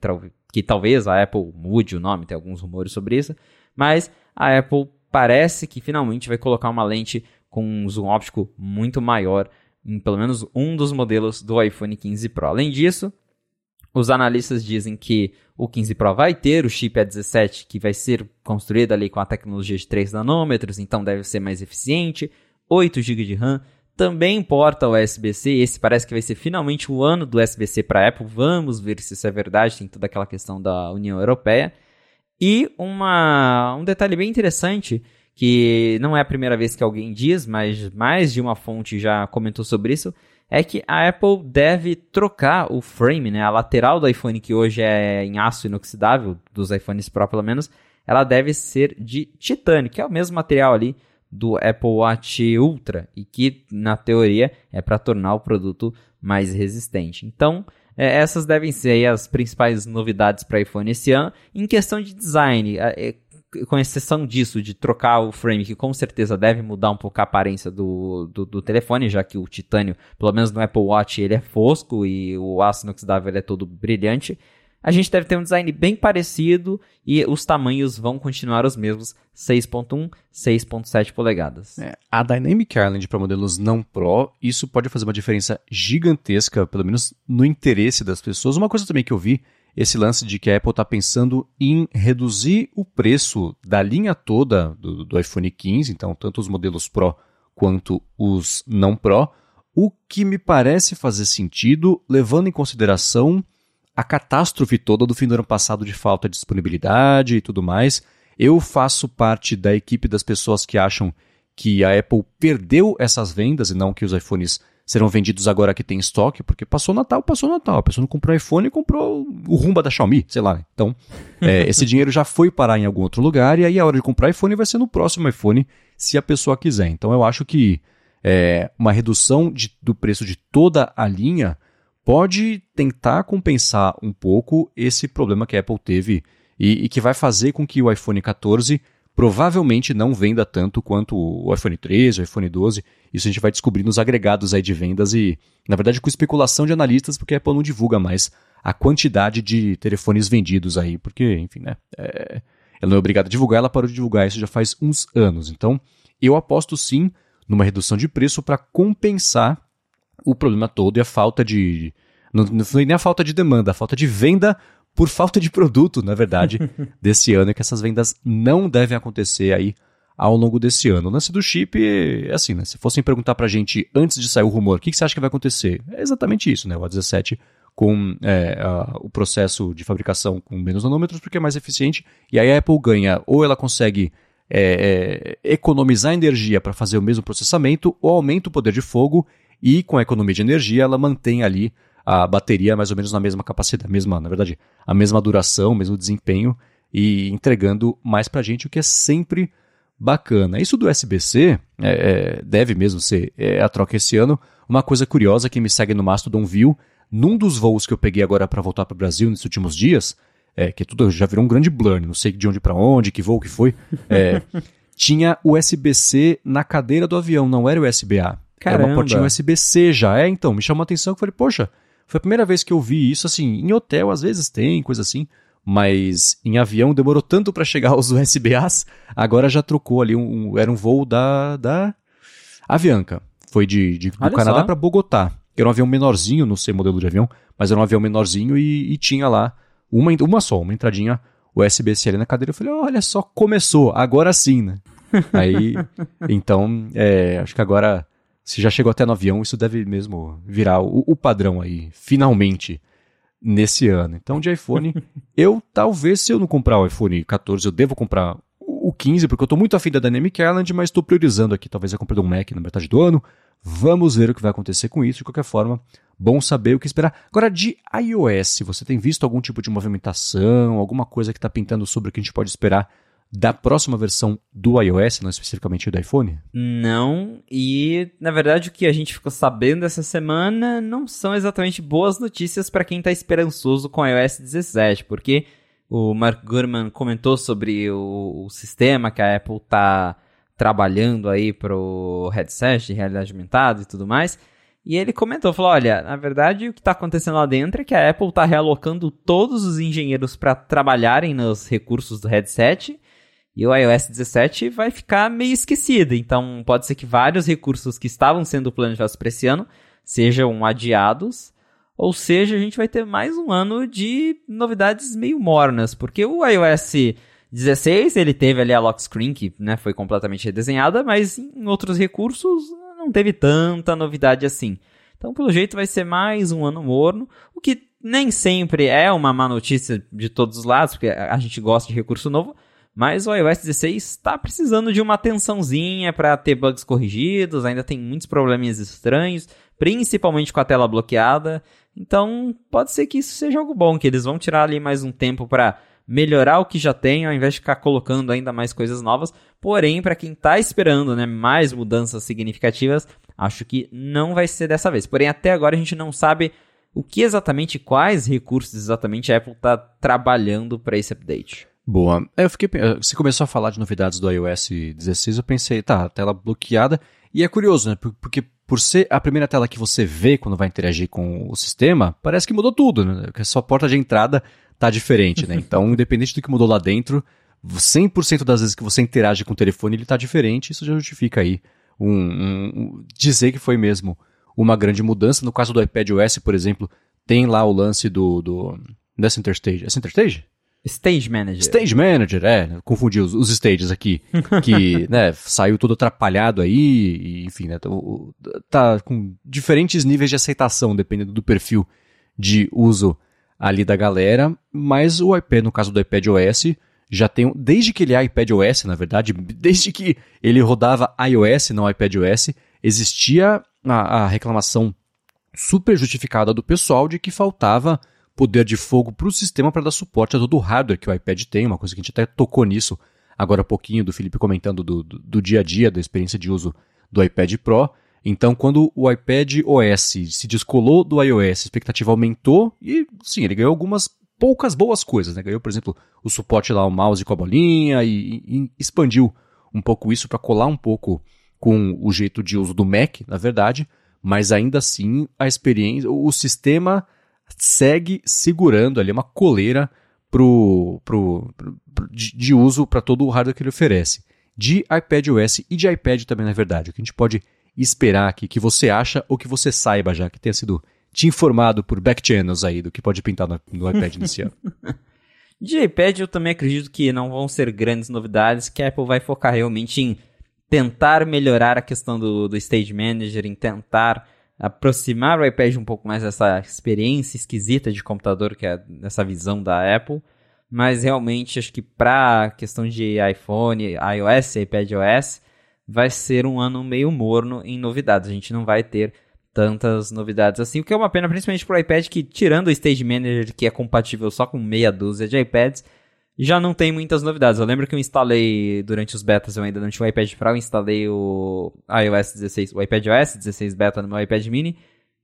que talvez a Apple mude o nome, tem alguns rumores sobre isso. Mas a Apple parece que finalmente vai colocar uma lente com um zoom óptico muito maior em pelo menos um dos modelos do iPhone 15 Pro. Além disso, os analistas dizem que o 15 Pro vai ter o chip A17 que vai ser construído ali com a tecnologia de 3 nanômetros, então deve ser mais eficiente, 8 GB de RAM, também porta o USB-C, esse parece que vai ser finalmente o ano do USB-C para Apple, vamos ver se isso é verdade, tem toda aquela questão da União Europeia. E uma, um detalhe bem interessante, que não é a primeira vez que alguém diz, mas mais de uma fonte já comentou sobre isso, é que a Apple deve trocar o frame, né, a lateral do iPhone, que hoje é em aço inoxidável, dos iPhones Pro pelo menos, ela deve ser de titânio, que é o mesmo material ali do Apple Watch Ultra, e que, na teoria, é para tornar o produto mais resistente. Então, é, essas devem ser as principais novidades para iPhone esse ano. Em questão de design, é, com exceção disso, de trocar o frame, que com certeza deve mudar um pouco a aparência do, do, do, telefone, já que o titânio, pelo menos no Apple Watch, ele é fosco e o aço inoxidável é todo brilhante. A gente deve ter um design bem parecido e os tamanhos vão continuar os mesmos, 6.1, 6.7 polegadas. É, a Dynamic Island para modelos não Pro, isso pode fazer uma diferença gigantesca, pelo menos no interesse das pessoas. Uma coisa também que eu vi esse lance de que a Apple está pensando em reduzir o preço da linha toda do, do, iPhone 15, então tanto os modelos Pro quanto os não Pro, o que me parece fazer sentido, levando em consideração a catástrofe toda do fim do ano passado de falta de disponibilidade e tudo mais. Eu faço parte da equipe das pessoas que acham que a Apple perdeu essas vendas e não que os iPhones serão vendidos agora que tem estoque, porque passou Natal, passou Natal. A pessoa não comprou iPhone e comprou o Rumba da Xiaomi, sei lá. Então, é, esse dinheiro já foi parar em algum outro lugar e aí a hora de comprar iPhone vai ser no próximo iPhone, se a pessoa quiser. Então, eu acho que é, uma redução de, do preço de toda a linha pode tentar compensar um pouco esse problema que a Apple teve e, e que vai fazer com que o iPhone 14 provavelmente não venda tanto quanto o iPhone 13, o iPhone 12. Isso a gente vai descobrir nos agregados aí de vendas e, na verdade, com especulação de analistas, porque a Apple não divulga mais a quantidade de telefones vendidos aí, porque, enfim, né? É, ela não é obrigada a divulgar, ela parou de divulgar isso já faz uns anos. Então, eu aposto sim numa redução de preço para compensar o problema todo e a falta de. Não, não foi nem a falta de demanda, a falta de venda por falta de produto, na verdade, desse ano, e que essas vendas não devem acontecer aí ao longo desse ano. O lance do chip é assim, né? Se fossem perguntar pra gente antes de sair o rumor, o que, que você acha que vai acontecer? É exatamente isso, né? O A17 com é, a, o processo de fabricação com menos nanômetros, porque é mais eficiente, e aí a Apple ganha, ou ela consegue é, é, economizar energia para fazer o mesmo processamento, ou aumenta o poder de fogo, e com a economia de energia ela mantém ali a bateria mais ou menos na mesma capacidade, mesma, na verdade, a mesma duração, o mesmo desempenho e entregando mais para a gente, o que é sempre bacana. Isso do USB-C é, é, deve mesmo ser é, a troca esse ano. Uma coisa curiosa, quem me segue no Mastodon viu, num dos voos que eu peguei agora para voltar para o Brasil nesses últimos dias, é, que tudo já virou um grande blur, não sei de onde para onde, que voo que foi, é, tinha USB-C na cadeira do avião, não era USB-A. Era uma portinha USB-C já. É, então, me chamou a atenção que eu falei, poxa, foi a primeira vez que eu vi isso, assim, em hotel às vezes tem, coisa assim, mas em avião demorou tanto para chegar aos USBAs, agora já trocou ali, um, era um voo da, da Avianca, foi de, de do Canadá para Bogotá, era um avião menorzinho, não sei modelo de avião, mas era um avião menorzinho e, e tinha lá uma, uma só, uma entradinha USB-C ali na cadeira, eu falei, olha só, começou, agora sim, né? Aí, então, é, acho que agora se já chegou até no avião, isso deve mesmo virar o, o padrão aí, finalmente, nesse ano. Então, de iPhone, eu talvez, se eu não comprar o iPhone 14, eu devo comprar o 15, porque eu estou muito afim da Dynamic Island, mas estou priorizando aqui, talvez eu compre um Mac na metade do ano. Vamos ver o que vai acontecer com isso. De qualquer forma, bom saber o que esperar. Agora, de iOS, você tem visto algum tipo de movimentação, alguma coisa que está pintando sobre o que a gente pode esperar da próxima versão do iOS, não especificamente do iPhone? Não, e na verdade o que a gente ficou sabendo essa semana não são exatamente boas notícias para quem está esperançoso com o iOS 17, porque o Mark Gurman comentou sobre o, o sistema que a Apple está trabalhando aí para o headset de realidade aumentada e tudo mais. E ele comentou, falou, olha, na verdade o que está acontecendo lá dentro é que a Apple está realocando todos os engenheiros para trabalharem nos recursos do headset E o iOS 17 vai ficar meio esquecido, então pode ser que vários recursos que estavam sendo planejados para esse ano sejam adiados, ou seja, a gente vai ter mais um ano de novidades meio mornas, porque o iOS 16 ele teve ali a lock screen que né, foi completamente redesenhada, mas em outros recursos não teve tanta novidade assim. Então, pelo jeito, vai ser mais um ano morno, o que nem sempre é uma má notícia de todos os lados, porque a gente gosta de recurso novo, mas o iOS 16 está precisando de uma atençãozinha para ter bugs corrigidos, ainda tem muitos probleminhas estranhos, principalmente com a tela bloqueada. Então, pode ser que isso seja algo bom, que eles vão tirar ali mais um tempo para melhorar o que já tem, ao invés de ficar colocando ainda mais coisas novas. Porém, para quem está esperando né, mais mudanças significativas, acho que não vai ser dessa vez. Porém, até agora a gente não sabe o que exatamente, quais recursos exatamente a Apple está trabalhando para esse update. Boa. É, eu fiquei, você começou a falar de novidades do iOS 16, eu pensei, tá, tela bloqueada. E é curioso, né? Porque por ser a primeira tela que você vê quando vai interagir com o sistema, parece que mudou tudo, né? Porque a sua porta de entrada tá diferente, né? Então, independente do que mudou lá dentro, 100% das vezes que você interage com o telefone, ele tá diferente. Isso já justifica aí um, um, dizer que foi mesmo uma grande mudança. No caso do iPad OS, por exemplo, tem lá o lance do, do, da Center Stage. É Center Stage? Stage Manager. Stage Manager, é, confundi os, os stages aqui, que, né, saiu todo atrapalhado aí, e, enfim, né, tá, tá com diferentes níveis de aceitação, dependendo do perfil de uso ali da galera, mas o iPad, no caso do iPad OS, já tem, desde que ele é iPad OS, na verdade, desde que ele rodava iOS, não iPad OS, existia a, a reclamação super justificada do pessoal de que faltava poder de fogo para o sistema para dar suporte a todo o hardware que o iPad tem, uma coisa que a gente até tocou nisso agora há pouquinho, do Felipe comentando do, do, do dia a dia, da experiência de uso do iPad Pro. Então, quando o iPad OS se descolou do iOS, a expectativa aumentou e, sim, ele ganhou algumas poucas boas coisas. Né? Ganhou, por exemplo, o suporte lá ao mouse com a bolinha e, e expandiu um pouco isso para colar um pouco com o jeito de uso do Mac, na verdade, mas ainda assim a experiência, o sistema segue segurando ali uma coleira pro, pro, pro de, de, uso para todo o hardware que ele oferece. De iPadOS e de iPad também, na verdade. O que a gente pode esperar aqui, que você acha ou que você saiba já, que tenha sido te informado por backchannels aí do que pode pintar no, no iPad nesse ano. De iPad eu também acredito que não vão ser grandes novidades, que a Apple vai focar realmente em tentar melhorar a questão do, do Stage Manager, em tentar aproximar o iPad um pouco mais dessa experiência esquisita de computador, que é essa visão da Apple. Mas realmente acho que para questão de iPhone, iOS iPadOS, vai ser um ano meio morno em novidades. A gente não vai ter tantas novidades assim, o que é uma pena, principalmente para o iPad, que tirando o Stage Manager, que é compatível só com meia dúzia de iPads, já não tem muitas novidades. Eu lembro que eu instalei durante os betas, eu ainda não tinha o iPad Pro, eu instalei o iOS 16, o iPad OS 16 beta no meu iPad mini.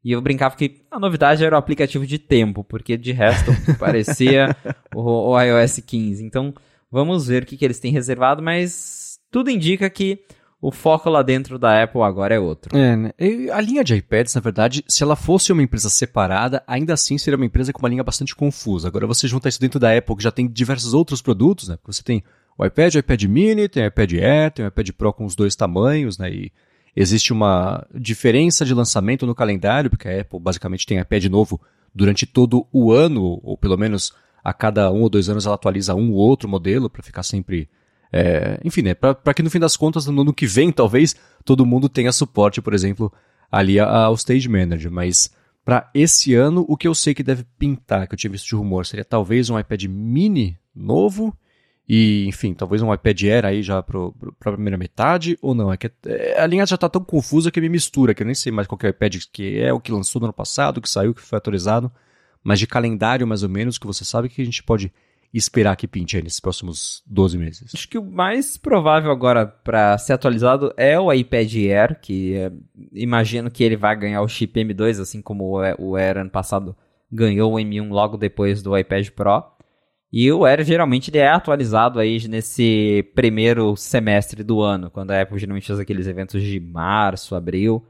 E eu brincava que a novidade era o aplicativo de tempo, porque de resto parecia o, o, iOS 15. Então, vamos ver o que, que eles têm reservado, mas tudo indica que o foco lá dentro da Apple agora é outro. É, né? A linha de iPads, na verdade, se ela fosse uma empresa separada, ainda assim seria uma empresa com uma linha bastante confusa. Agora você junta isso dentro da Apple, que já tem diversos outros produtos, né? Você tem o iPad, o iPad mini, tem o iPad Air, tem o iPad Pro com os dois tamanhos, né? E existe uma diferença de lançamento no calendário, porque a Apple basicamente tem iPad novo durante todo o ano, ou pelo menos a cada um ou dois anos ela atualiza um ou outro modelo para ficar sempre é, enfim, né, para que no fim das contas, no ano que vem, talvez, todo mundo tenha suporte, por exemplo, ali ao Stage Manager. Mas para esse ano, o que eu sei que deve pintar, que eu tinha visto de rumor, seria talvez um iPad mini novo e, enfim, talvez um iPad Air aí já para a primeira metade, ou não? É que é, a linha já está tão confusa que me mistura, que eu nem sei mais qual é o iPad que é, o que lançou no ano passado, o que saiu, o que foi atualizado, mas de calendário mais ou menos, que você sabe que a gente pode esperar que pinte aí nesses próximos 12 meses? Acho que o mais provável agora para ser atualizado é o iPad Air, que é, imagino que ele vai ganhar o chip M2, assim como o Air ano passado ganhou o M1 logo depois do iPad Pro. E o Air geralmente ele é atualizado aí nesse primeiro semestre do ano, quando a Apple geralmente faz aqueles eventos de março, abril.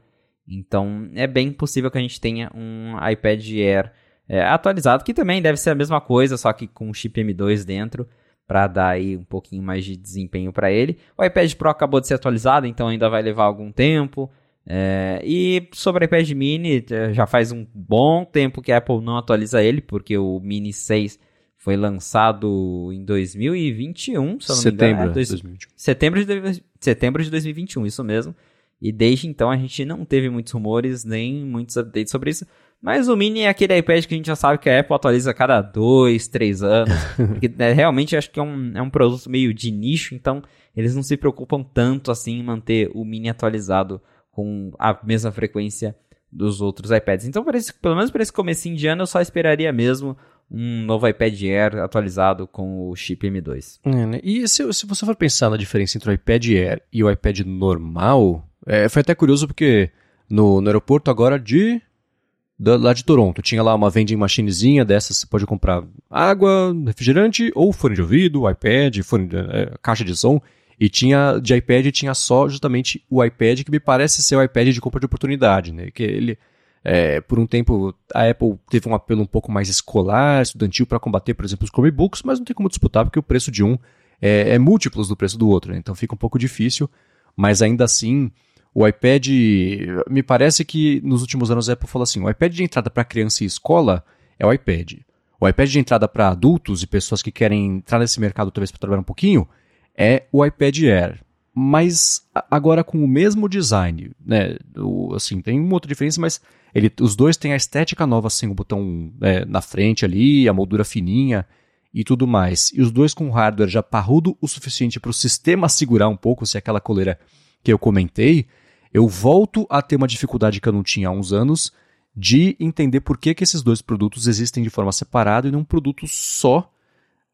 Então é bem possível que a gente tenha um iPad Air é, atualizado, que também deve ser a mesma coisa, só que com chip M2 dentro. para dar aí um pouquinho mais de desempenho para ele. O iPad Pro acabou de ser atualizado, então ainda vai levar algum tempo. É, e sobre o iPad Mini, é, já faz um bom tempo que a Apple não atualiza ele, porque o Mini 6 foi lançado em 2021, se eu não setembro, me engano. É, dois, 2021. Setembro de, setembro de 2021, isso mesmo. E desde então a gente não teve muitos rumores, nem muitos updates sobre isso. Mas o Mini é aquele iPad que a gente já sabe que a Apple atualiza a cada dois, três anos. porque né, realmente acho que é um, é um produto meio de nicho, então eles não se preocupam tanto assim em manter o Mini atualizado com a mesma frequência dos outros iPads. Então, esse, pelo menos para esse comecinho de ano, eu só esperaria mesmo um novo iPad Air atualizado com o chip M2. É, né? E se, se, você for pensar na diferença entre o iPad Air e o iPad normal, é, foi até curioso porque no, no aeroporto agora de da, lá de Toronto. Tinha lá uma vending machinezinha dessas, você pode comprar água, refrigerante ou fone de ouvido, iPad, fone, é, caixa de som. E tinha de iPad tinha só justamente o iPad que me parece ser o iPad de compra de oportunidade, né? Que ele é, por um tempo a Apple teve um apelo um pouco mais escolar, estudantil para combater, por exemplo, os Chromebooks, mas não tem como disputar porque o preço de um é, é múltiplos do preço do outro, né? então fica um pouco difícil. Mas ainda assim, o iPad, me parece que nos últimos anos a Apple falou assim: o iPad de entrada para criança e escola é o iPad. O iPad de entrada para adultos e pessoas que querem entrar nesse mercado talvez para trabalhar um pouquinho é o iPad Air. Mas agora com o mesmo design, né? O, assim, tem uma outra diferença, mas ele, os dois têm a estética nova sem o botão é, na frente ali, a moldura fininha e tudo mais. E os dois com hardware já parrudo o suficiente para o sistema segurar um pouco, se é aquela coleira que eu comentei eu volto a ter uma dificuldade que eu não tinha há uns anos de entender por que, que esses dois produtos existem de forma separada e num produto só,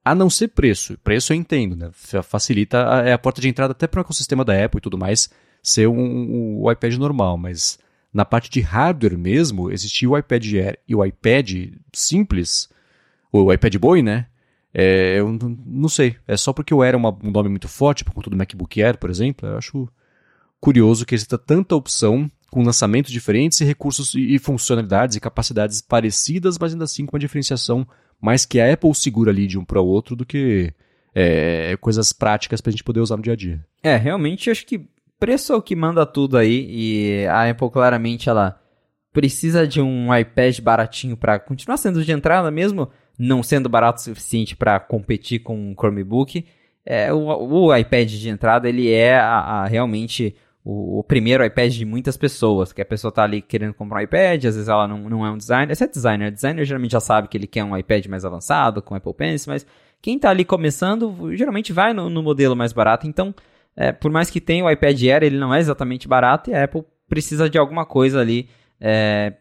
a não ser preço. Preço eu entendo, né? Facilita, é a porta de entrada até para o ecossistema da Apple e tudo mais ser um, iPad normal, mas na parte de hardware mesmo, existia o iPad Air e o iPad simples, o iPad Boy, né? É, eu não sei, é só porque o Air é uma, um nome muito forte, por conta do MacBook Air, por exemplo, eu acho curioso que exista tanta opção com lançamentos diferentes e recursos e funcionalidades e capacidades parecidas, mas ainda assim com uma diferenciação mais que a Apple segura ali de um para o outro do que é, coisas práticas para a gente poder usar no dia a dia. É, realmente acho que preço é o que manda tudo aí e a Apple claramente ela precisa de um iPad baratinho para continuar sendo de entrada mesmo, não sendo barato o suficiente para competir com um Chromebook. É, o, o, iPad de entrada ele é a, a realmente o, o, primeiro iPad de muitas pessoas, que a pessoa tá ali querendo comprar um iPad, às vezes ela não, não é um designer, esse é designer, designer geralmente já sabe que ele quer um iPad mais avançado, com Apple Pencil, mas quem tá ali começando, geralmente vai no, no modelo mais barato, então, é, por mais que tenha o iPad Air, ele não é exatamente barato, e a Apple precisa de alguma coisa ali é,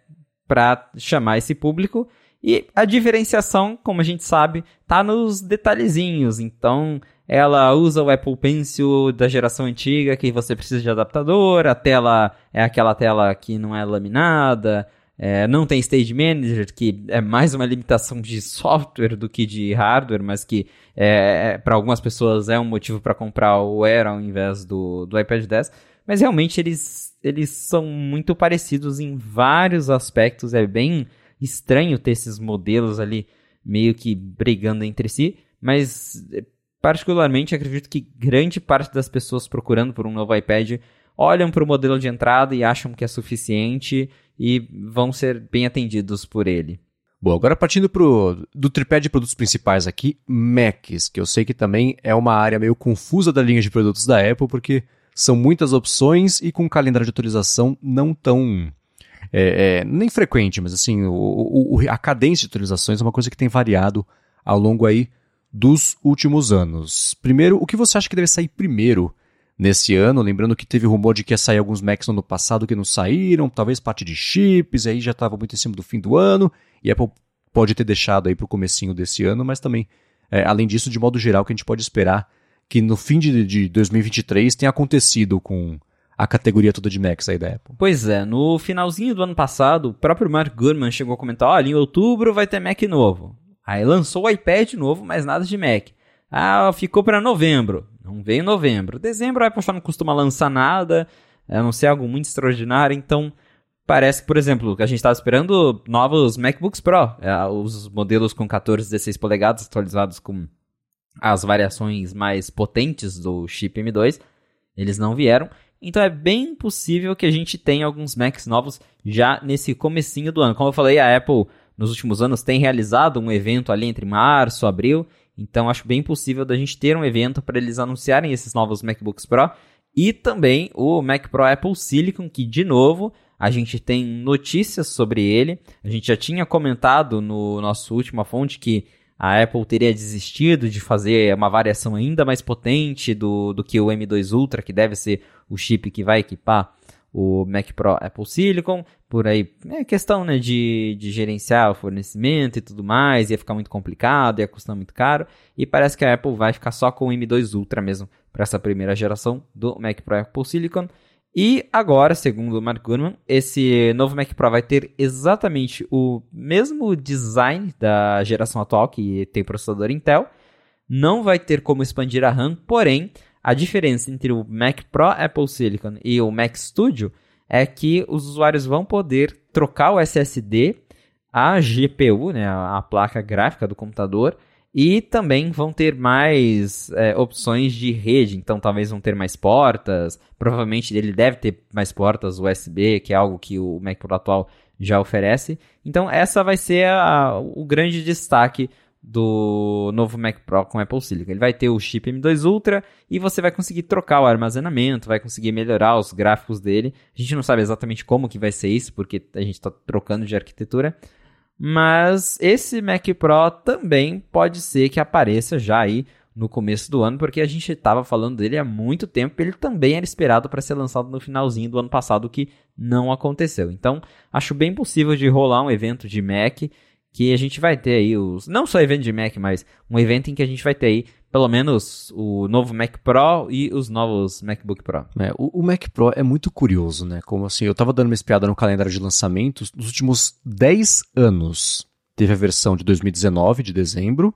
para chamar esse público, e a diferenciação, como a gente sabe, tá nos detalhezinhos. Então, ela usa o Apple Pencil da geração antiga, que você precisa de adaptador, a tela é aquela tela que não é laminada, é, não tem Stage Manager, que é mais uma limitação de software do que de hardware, mas que é, é para algumas pessoas é um motivo para comprar o Air ao invés do, do iPad 10. Mas realmente eles, eles são muito parecidos em vários aspectos, é bem estranho ter esses modelos ali meio que brigando entre si, mas particularmente acredito que grande parte das pessoas procurando por um novo iPad olham para o modelo de entrada e acham que é suficiente e vão ser bem atendidos por ele. Bom, agora partindo pro, do tripé de produtos principais aqui, Macs, que eu sei que também é uma área meio confusa da linha de produtos da Apple, porque são muitas opções e com um calendário de atualização não tão. É, é, nem frequente, mas assim, o, o, a cadência de atualizações é uma coisa que tem variado ao longo aí dos últimos anos. Primeiro, o que você acha que deve sair primeiro nesse ano? Lembrando que teve rumor de que ia sair alguns Macs no ano passado que não saíram, talvez parte de chips, aí já estava muito em cima do fim do ano, e Apple pode ter deixado aí para o comecinho desse ano, mas também, é, além disso, de modo geral, que a gente pode esperar que no fim de, de 2023 tenha acontecido com a categoria toda de Macs aí da Apple. Pois é, no finalzinho do ano passado, o próprio Mark Gurman chegou a comentar, olha, em outubro vai ter Mac novo. Aí lançou o iPad novo, mas nada de Mac. Ah, ficou para novembro. Não veio novembro. Dezembro a Apple já não costuma lançar nada, a não ser algo muito extraordinário, então parece que, por exemplo, a gente estava esperando novos MacBooks Pro, é, os modelos com 14 16 polegadas atualizados com as variações mais potentes do chip M2, eles não vieram. Então é bem possível que a gente tenha alguns Macs novos já nesse comecinho do ano. Como eu falei, a Apple nos últimos anos tem realizado um evento ali entre março e abril, então acho bem possível da gente ter um evento para eles anunciarem esses novos MacBooks Pro e também o Mac Pro Apple Silicon, que de novo a gente tem notícias sobre ele. A gente já tinha comentado no nosso última fonte que a Apple teria desistido de fazer uma variação ainda mais potente do, do que o M2 Ultra, que deve ser o chip que vai equipar o Mac Pro Apple Silicon, por aí, é questão né, de, de gerenciar o fornecimento e tudo mais, ia ficar muito complicado, ia custar muito caro, e parece que a Apple vai ficar só com o M2 Ultra mesmo, para essa primeira geração do Mac Pro Apple Silicon, e agora, segundo o Mark Gurman, esse novo Mac Pro vai ter exatamente o mesmo design da geração atual, que tem processador Intel, não vai ter como expandir a RAM, porém, a diferença entre o Mac Pro Apple Silicon e o Mac Studio é que os usuários vão poder trocar o SSD, a GPU, né, a placa gráfica do computador, e também vão ter mais é, opções de rede, então talvez vão ter mais portas. Provavelmente ele deve ter mais portas USB, que é algo que o Mac Pro atual já oferece. Então essa vai ser a, o grande destaque do novo Mac Pro com Apple Silicon. Ele vai ter o chip M2 Ultra e você vai conseguir trocar o armazenamento, vai conseguir melhorar os gráficos dele. A gente não sabe exatamente como que vai ser isso, porque a gente está trocando de arquitetura. Mas esse Mac Pro também pode ser que apareça já aí no começo do ano, porque a gente estava falando dele há muito tempo. Ele também era esperado para ser lançado no finalzinho do ano passado, o que não aconteceu. Então, acho bem possível de rolar um evento de Mac que a gente vai ter aí os. Não só evento de Mac, mas um evento em que a gente vai ter aí pelo menos o novo Mac Pro e os novos MacBook Pro. É, o, o, Mac Pro é muito curioso, né? Como assim, eu tava dando uma espiada no calendário de lançamentos, nos últimos 10 anos teve a versão de 2019, de dezembro,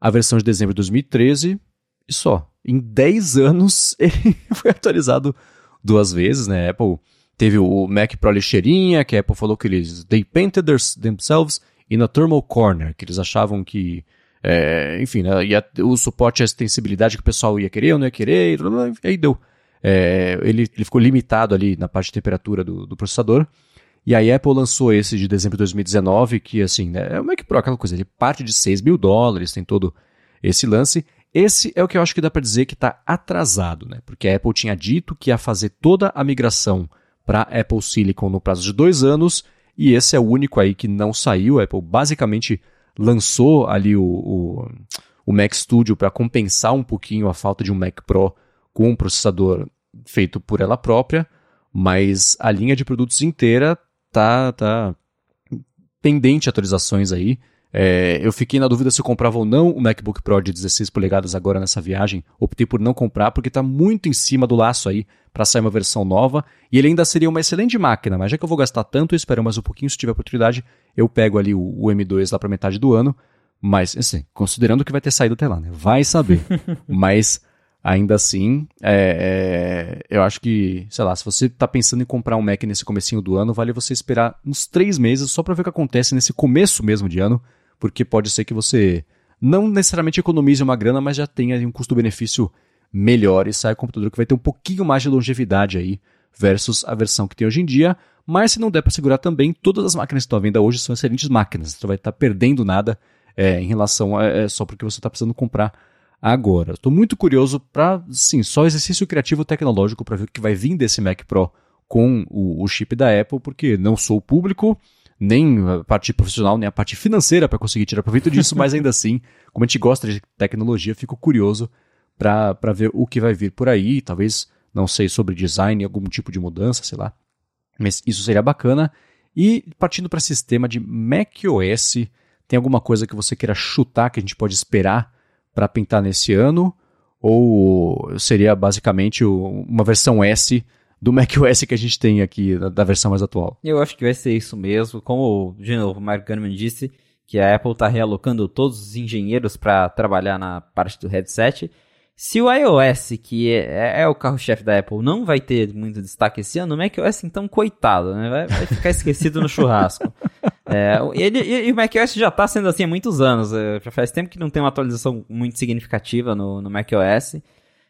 a versão de dezembro de 2013 e só. Em 10 anos ele foi atualizado duas vezes, né? Apple teve o Mac Pro lixeirinha, que a Apple falou que eles they painted themselves e na Thermal Corner, que eles achavam que, é, enfim, né, ia, o suporte à extensibilidade que o pessoal ia querer ou não ia querer, e aí deu. É, ele, ele ficou limitado ali na parte de temperatura do, do processador. E a Apple lançou esse de dezembro de 2019, que assim, né, é o Mac Pro, aquela coisa, ele parte de 6 mil dólares, tem todo esse lance. Esse é o que eu acho que dá para dizer que está atrasado, né? Porque a Apple tinha dito que ia fazer toda a migração para Apple Silicon no prazo de dois anos, e esse é o único aí que não saiu. A Apple basicamente lançou ali o, o, o Mac Studio para compensar um pouquinho a falta de um Mac Pro com um processador feito por ela própria, mas a linha de produtos inteira tá, tá pendente atualizações aí. É, eu fiquei na dúvida se eu comprava ou não o MacBook Pro de 16 polegadas agora nessa viagem. Optei por não comprar porque está muito em cima do laço aí para sair uma versão nova. E ele ainda seria uma excelente máquina, mas já que eu vou gastar tanto, eu espero mais um pouquinho. Se tiver oportunidade, eu pego ali o, o M2 lá para metade do ano. Mas, assim, considerando que vai ter saído até lá, né? Vai saber. mas, ainda assim, é, é, eu acho que, sei lá, se você está pensando em comprar um Mac nesse comecinho do ano, vale você esperar uns três meses só para ver o que acontece nesse começo mesmo de ano porque pode ser que você não necessariamente economize uma grana, mas já tenha um custo-benefício melhor e saia um computador que vai ter um pouquinho mais de longevidade aí versus a versão que tem hoje em dia. Mas se não der para segurar também, todas as máquinas que estão à venda hoje são excelentes máquinas. Você vai estar tá perdendo nada é, em relação a é, só porque você está precisando comprar agora. Estou muito curioso para, sim, só exercício criativo tecnológico para ver o que vai vir desse Mac Pro com o, o chip da Apple, porque não sou público, nem a parte profissional, nem a parte financeira para conseguir tirar proveito disso, mas ainda assim, como a gente gosta de tecnologia, fico curioso para ver o que vai vir por aí. Talvez, não sei, sobre design, algum tipo de mudança, sei lá. Mas isso seria bacana. E partindo para sistema de macOS, tem alguma coisa que você queira chutar que a gente pode esperar para pintar nesse ano? Ou seria basicamente uma versão S do macOS que a gente tem aqui, da, da, versão mais atual. Eu acho que vai ser isso mesmo. Como, de novo, o Mark Gurman disse, que a Apple está realocando todos os engenheiros para trabalhar na parte do headset. Se o iOS, que é, é o carro-chefe da Apple, não vai ter muito destaque esse ano, o macOS, então, coitado, né? vai, vai ficar esquecido no churrasco. É, ele, e, e o macOS já está sendo assim há muitos anos. É, já faz tempo que não tem uma atualização muito significativa no, no macOS.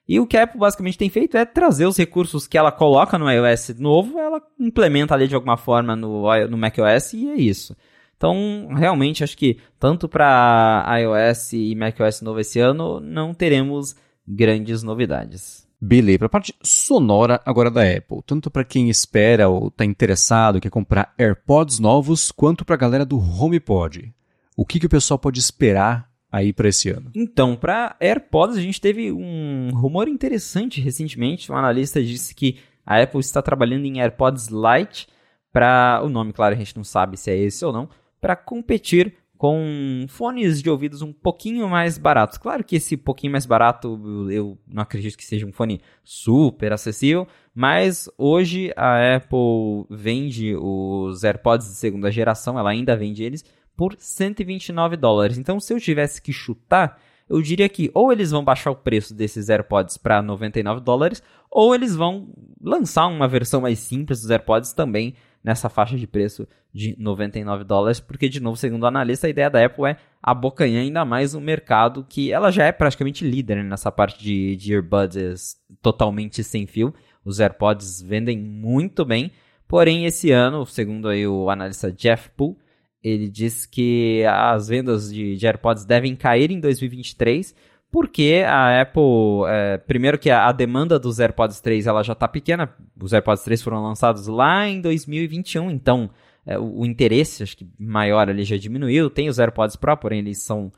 E o que a Apple basicamente tem feito é trazer os recursos que ela coloca no iOS novo, ela implementa ali de alguma forma no, no macOS e é isso. Então, realmente, acho que tanto para iOS e macOS novo esse ano, não teremos grandes novidades. Beleza, para a parte sonora agora da Apple, tanto para quem espera ou está interessado, quer comprar AirPods novos, quanto para a galera do HomePod. O que, que o pessoal pode esperar aí para esse ano? Então, para AirPods, a gente teve um rumor interessante recentemente. Um analista disse que a Apple está trabalhando em AirPods Lite para o nome, claro, a gente não sabe se é esse ou não, para competir com fones de ouvidos um pouquinho mais baratos. Claro que esse pouquinho mais barato eu não acredito que seja um fone super acessível, mas hoje a Apple vende os AirPods de segunda geração, ela ainda vende eles por 129 dólares. Então, se eu tivesse que chutar, eu diria que ou eles vão baixar o preço desses AirPods para 99 dólares, ou eles vão lançar uma versão mais simples dos AirPods também nessa faixa de preço de 99 dólares, porque, de novo, segundo o analista, a ideia da Apple é abocanhar ainda mais o mercado, que ela já é praticamente líder nessa parte de, de earbuds totalmente sem fio. Os AirPods vendem muito bem, porém, esse ano, segundo aí o analista Jeff Poole, ele diz que as vendas de, de AirPods devem cair em 2023, porque a Apple, é, primeiro que a, demanda dos AirPods 3 ela já está pequena, os AirPods 3 foram lançados lá em 2021, então é, o, o, interesse acho que maior ali já diminuiu, tem os AirPods Pro, porém eles são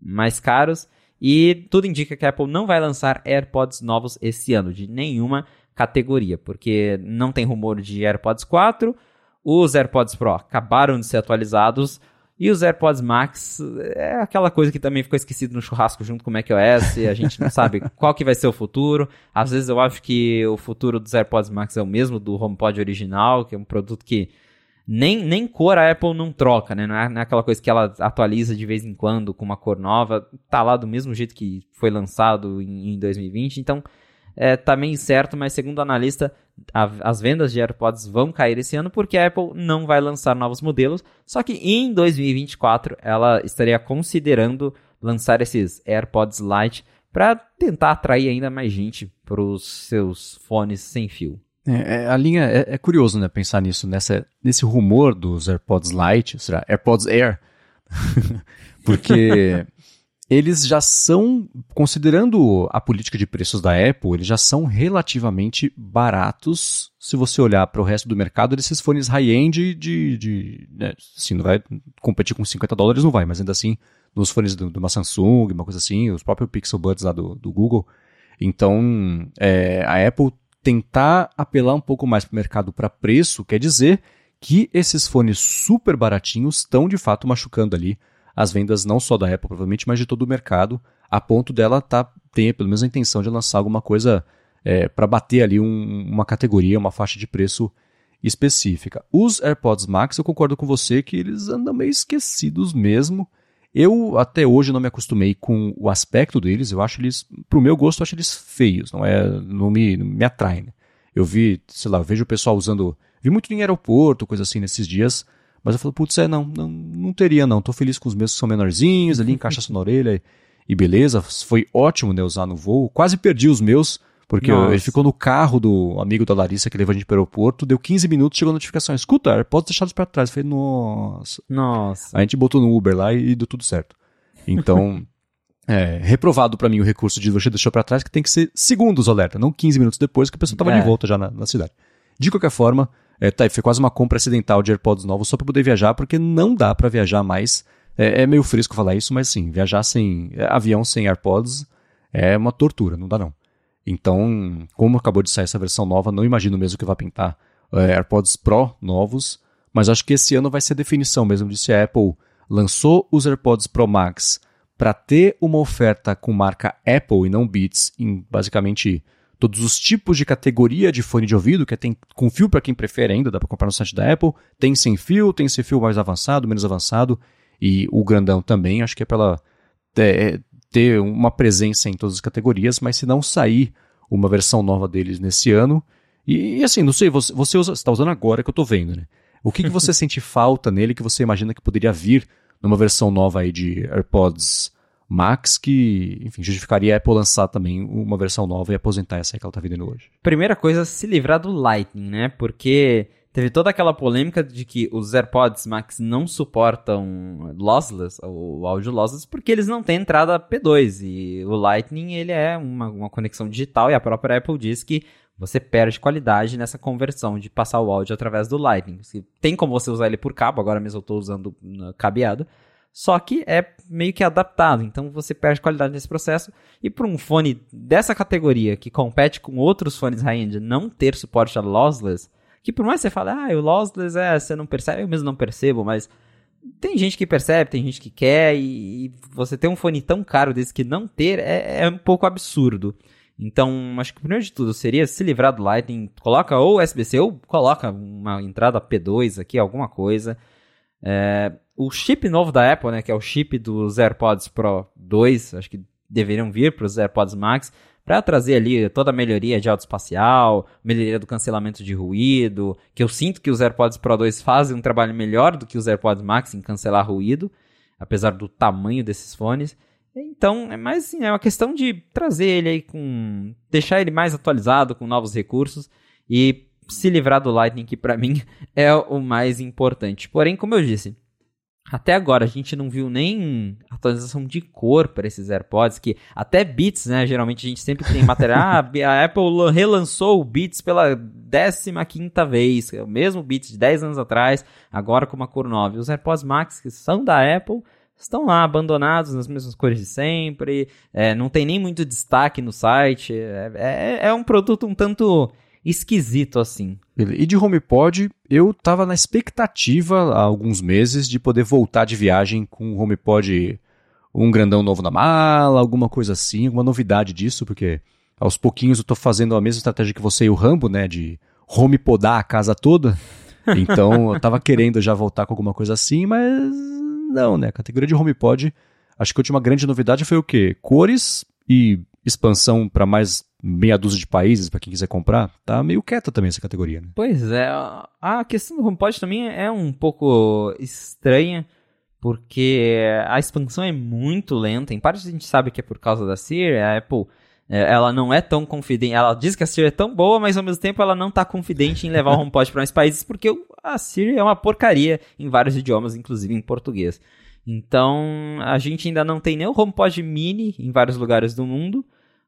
mais caros, e tudo indica que a Apple não vai lançar AirPods novos esse ano, de nenhuma categoria, porque não tem rumor de AirPods 4, os AirPods Pro acabaram de ser atualizados. E os AirPods Max é aquela coisa que também ficou esquecido no churrasco junto com o macOS, a gente não sabe qual que vai ser o futuro. Às vezes eu acho que o futuro dos AirPods Max é o mesmo do HomePod original, que é um produto que nem, nem cor a Apple não troca, né? Não é, não é aquela coisa que ela atualiza de vez em quando com uma cor nova. Tá lá do mesmo jeito que foi lançado em, em 2020. Então, é, tá meio incerto, mas segundo o analista, a, as vendas de AirPods vão cair esse ano porque a Apple não vai lançar novos modelos. Só que em 2024 ela estaria considerando lançar esses AirPods Lite para tentar atrair ainda mais gente para os seus fones sem fio. É, é, a linha é, é, curioso, né, pensar nisso, nessa, nesse rumor dos AirPods Lite, será AirPods Air, porque eles já são, considerando a política de preços da Apple, eles já são relativamente baratos. Se você olhar para o resto do mercado, esses fones high-end de, de né, assim, não vai competir com 50 dólares, não vai, mas ainda assim, nos fones de uma Samsung, uma coisa assim, os próprios Pixel Buds lá do, do Google. Então, é, a Apple tentar apelar um pouco mais para o mercado para preço quer dizer que esses fones super baratinhos estão de fato machucando ali as vendas não só da Apple, provavelmente, mas de todo o mercado, a ponto dela tá, ter pelo menos a intenção de lançar alguma coisa é, para bater ali um, uma categoria, uma faixa de preço específica. Os AirPods Max, eu concordo com você que eles andam meio esquecidos mesmo. Eu até hoje não me acostumei com o aspecto deles, eu acho eles, pro meu gosto, eu acho eles feios, não é, não me, não me atraem. Eu vi, sei lá, vejo o pessoal usando, vi muito em aeroporto, coisa assim nesses dias, mas eu falei, putz, é, não, não, não teria não. Tô feliz com os meus que são menorzinhos, ali encaixa na orelha e beleza. Foi ótimo, né, usar no voo. Quase perdi os meus, porque ele ficou no carro do amigo da Larissa que levou a gente para o aeroporto, deu 15 minutos, chegou a notificação, escuta, pode deixar para trás. Eu falei, nossa. Nossa. A gente botou no Uber lá e, e deu tudo certo. Então, é, reprovado para mim o recurso de você deixou para trás, que tem que ser segundos alerta, não 15 minutos depois que a pessoa estava é. de volta já na, na cidade. De qualquer forma, é, tá, foi quase uma compra acidental de AirPods novos só para poder viajar, porque não dá para viajar mais. É, é, meio fresco falar isso, mas sim, viajar sem é, avião sem AirPods é uma tortura, não dá não. Então, como acabou de sair essa versão nova, não imagino mesmo que vai pintar é, AirPods Pro novos, mas acho que esse ano vai ser definição mesmo de se a Apple lançou os AirPods Pro Max para ter uma oferta com marca Apple e não Beats em basicamente todos os tipos de categoria de fone de ouvido, que é, tem com fio para quem prefere ainda, dá para comprar no site da Apple, tem sem fio, tem sem fio mais avançado, menos avançado, e o grandão também, acho que é pela é, ter uma presença em todas as categorias, mas se não sair uma versão nova deles nesse ano, e, e assim, não sei, você, você está usando agora que eu estou vendo, né? O que, que você sente falta nele que você imagina que poderia vir numa versão nova aí de AirPods Max que, enfim, justificaria a Apple lançar também uma versão nova e aposentar essa que ela está vendendo hoje? Primeira coisa, se livrar do Lightning, né? Porque teve toda aquela polêmica de que os AirPods Max não suportam lossless, o áudio lossless, porque eles não têm entrada P2 e o Lightning ele é uma, uma conexão digital e a própria Apple diz que você perde qualidade nessa conversão de passar o áudio através do Lightning. Tem como você usar ele por cabo, agora mesmo eu estou usando cabeado, só que é meio que adaptado, então você perde qualidade nesse processo. E para um fone dessa categoria, que compete com outros fones high-end, não ter suporte a lossless, que por mais que você fale, ah, o lossless é, você não percebe, eu mesmo não percebo, mas tem gente que percebe, tem gente que quer, e, e você ter um fone tão caro desse que não ter é, é um pouco absurdo. Então, acho que o primeiro de tudo seria se livrar do Lightning, coloca ou USB-C ou coloca uma entrada P2 aqui, alguma coisa. É, o chip novo da Apple, né, que é o chip dos AirPods Pro 2, acho que deveriam vir para os AirPods Max, para trazer ali toda a melhoria de autoespacial, melhoria do cancelamento de ruído, que eu sinto que os AirPods Pro 2 fazem um trabalho melhor do que os AirPods Max em cancelar ruído, apesar do tamanho desses fones. Então, é mais assim, é uma questão de trazer ele aí com. deixar ele mais atualizado, com novos recursos e se livrar do Lightning, que para mim é o mais importante. Porém, como eu disse, até agora a gente não viu nem atualização de cor para esses AirPods, que até Beats, né? Geralmente a gente sempre tem material. ah, a Apple relançou o Beats pela 15 vez, é o mesmo Beats de 10 anos atrás, agora com uma cor nova. Os AirPods Max, que são da Apple, estão lá abandonados nas mesmas cores de sempre, é, não tem nem muito destaque no site, é, é, é, um produto um tanto esquisito assim. E de HomePod, eu tava na expectativa há alguns meses de poder voltar de viagem com o HomePod um grandão novo na mala, alguma coisa assim, alguma novidade disso, porque aos pouquinhos eu tô fazendo a mesma estratégia que você e o Rambo, né, de homepodar a casa toda. Então eu tava querendo já voltar com alguma coisa assim, mas não, né? A categoria de HomePod, acho que a última grande novidade foi o quê? Cores e expansão para mais meia dúzia de países para quem quiser comprar. Tá meio quieta também essa categoria, né? Pois é, a questão do HomePod também é um pouco estranha, porque a expansão é muito lenta. Em parte a gente sabe que é por causa da Siri, a Apple é, ela não é tão confidente. Ela diz que a Siri é tão boa, mas ao mesmo tempo ela não está confidente em levar o HomePod para mais países, porque a Siri é uma porcaria em vários idiomas, inclusive em português. Então, a gente ainda não tem nem o HomePod mini em vários lugares do mundo,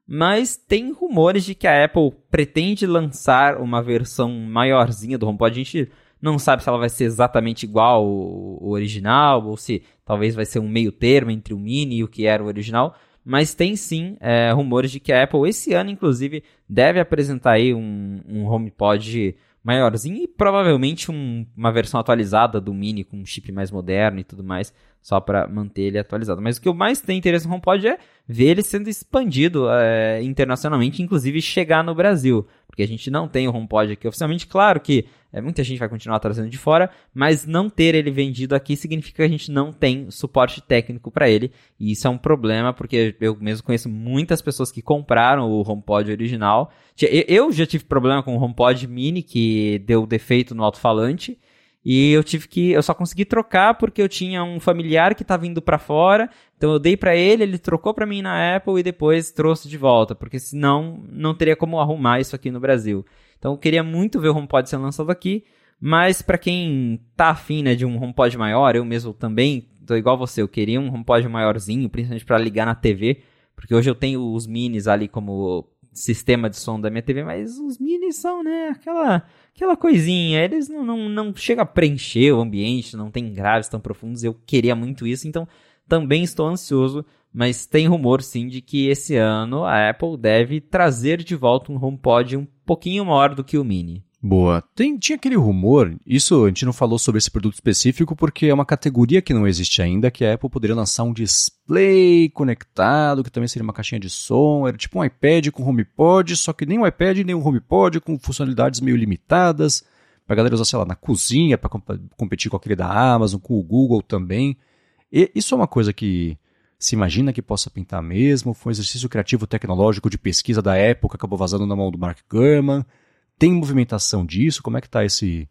mas tem rumores de que a Apple pretende lançar uma versão maiorzinha do HomePod. A gente não sabe se ela vai ser exatamente igual o original, ou se talvez vai ser um meio termo entre o mini e o que era o original, mas tem sim é, rumores de que a Apple esse ano, inclusive, deve apresentar aí um, um HomePod maiorzinho e provavelmente um, uma versão atualizada do Mini com um chip mais moderno e tudo mais só para manter ele atualizado. Mas o que eu mais tenho interesse no HomePod é ver ele sendo expandido é, internacionalmente, inclusive chegar no Brasil, porque a gente não tem o HomePod aqui oficialmente. Claro que é, muita gente vai continuar trazendo de fora, mas não ter ele vendido aqui significa que a gente não tem suporte técnico para ele, e isso é um problema, porque eu mesmo conheço muitas pessoas que compraram o HomePod original. Eu já tive problema com o HomePod Mini, que deu defeito no alto-falante, e eu tive que. Eu só consegui trocar porque eu tinha um familiar que estava indo para fora. Então eu dei para ele, ele trocou para mim na Apple e depois trouxe de volta. Porque senão não teria como arrumar isso aqui no Brasil. Então eu queria muito ver o HomePod sendo lançado aqui. Mas para quem tá afim né, de um HomePod maior, eu mesmo também tô igual você. Eu queria um HomePod maiorzinho, principalmente para ligar na TV. Porque hoje eu tenho os minis ali como sistema de som da minha TV, mas os minis são, né, aquela aquela coisinha, eles não, não, não chegam a preencher o ambiente, não tem graves tão profundos, eu queria muito isso, então também estou ansioso, mas tem rumor sim de que esse ano a Apple deve trazer de volta um HomePod um pouquinho maior do que o Mini. Boa. Tem, tinha aquele rumor, isso a gente não falou sobre esse produto específico porque é uma categoria que não existe ainda, que a Apple poderia lançar um display conectado, que também seria uma caixinha de som, era tipo um iPad com HomePod, só que nem o iPad nem o HomePod, com funcionalidades meio limitadas, pra galera usar, sei lá, na cozinha, para competir com aquele da Amazon, com o Google também. E isso é uma coisa que se imagina que possa pintar mesmo, foi um exercício criativo tecnológico de pesquisa da época, acabou vazando na mão do Mark Gurman, tem movimentação disso? Como é que está esse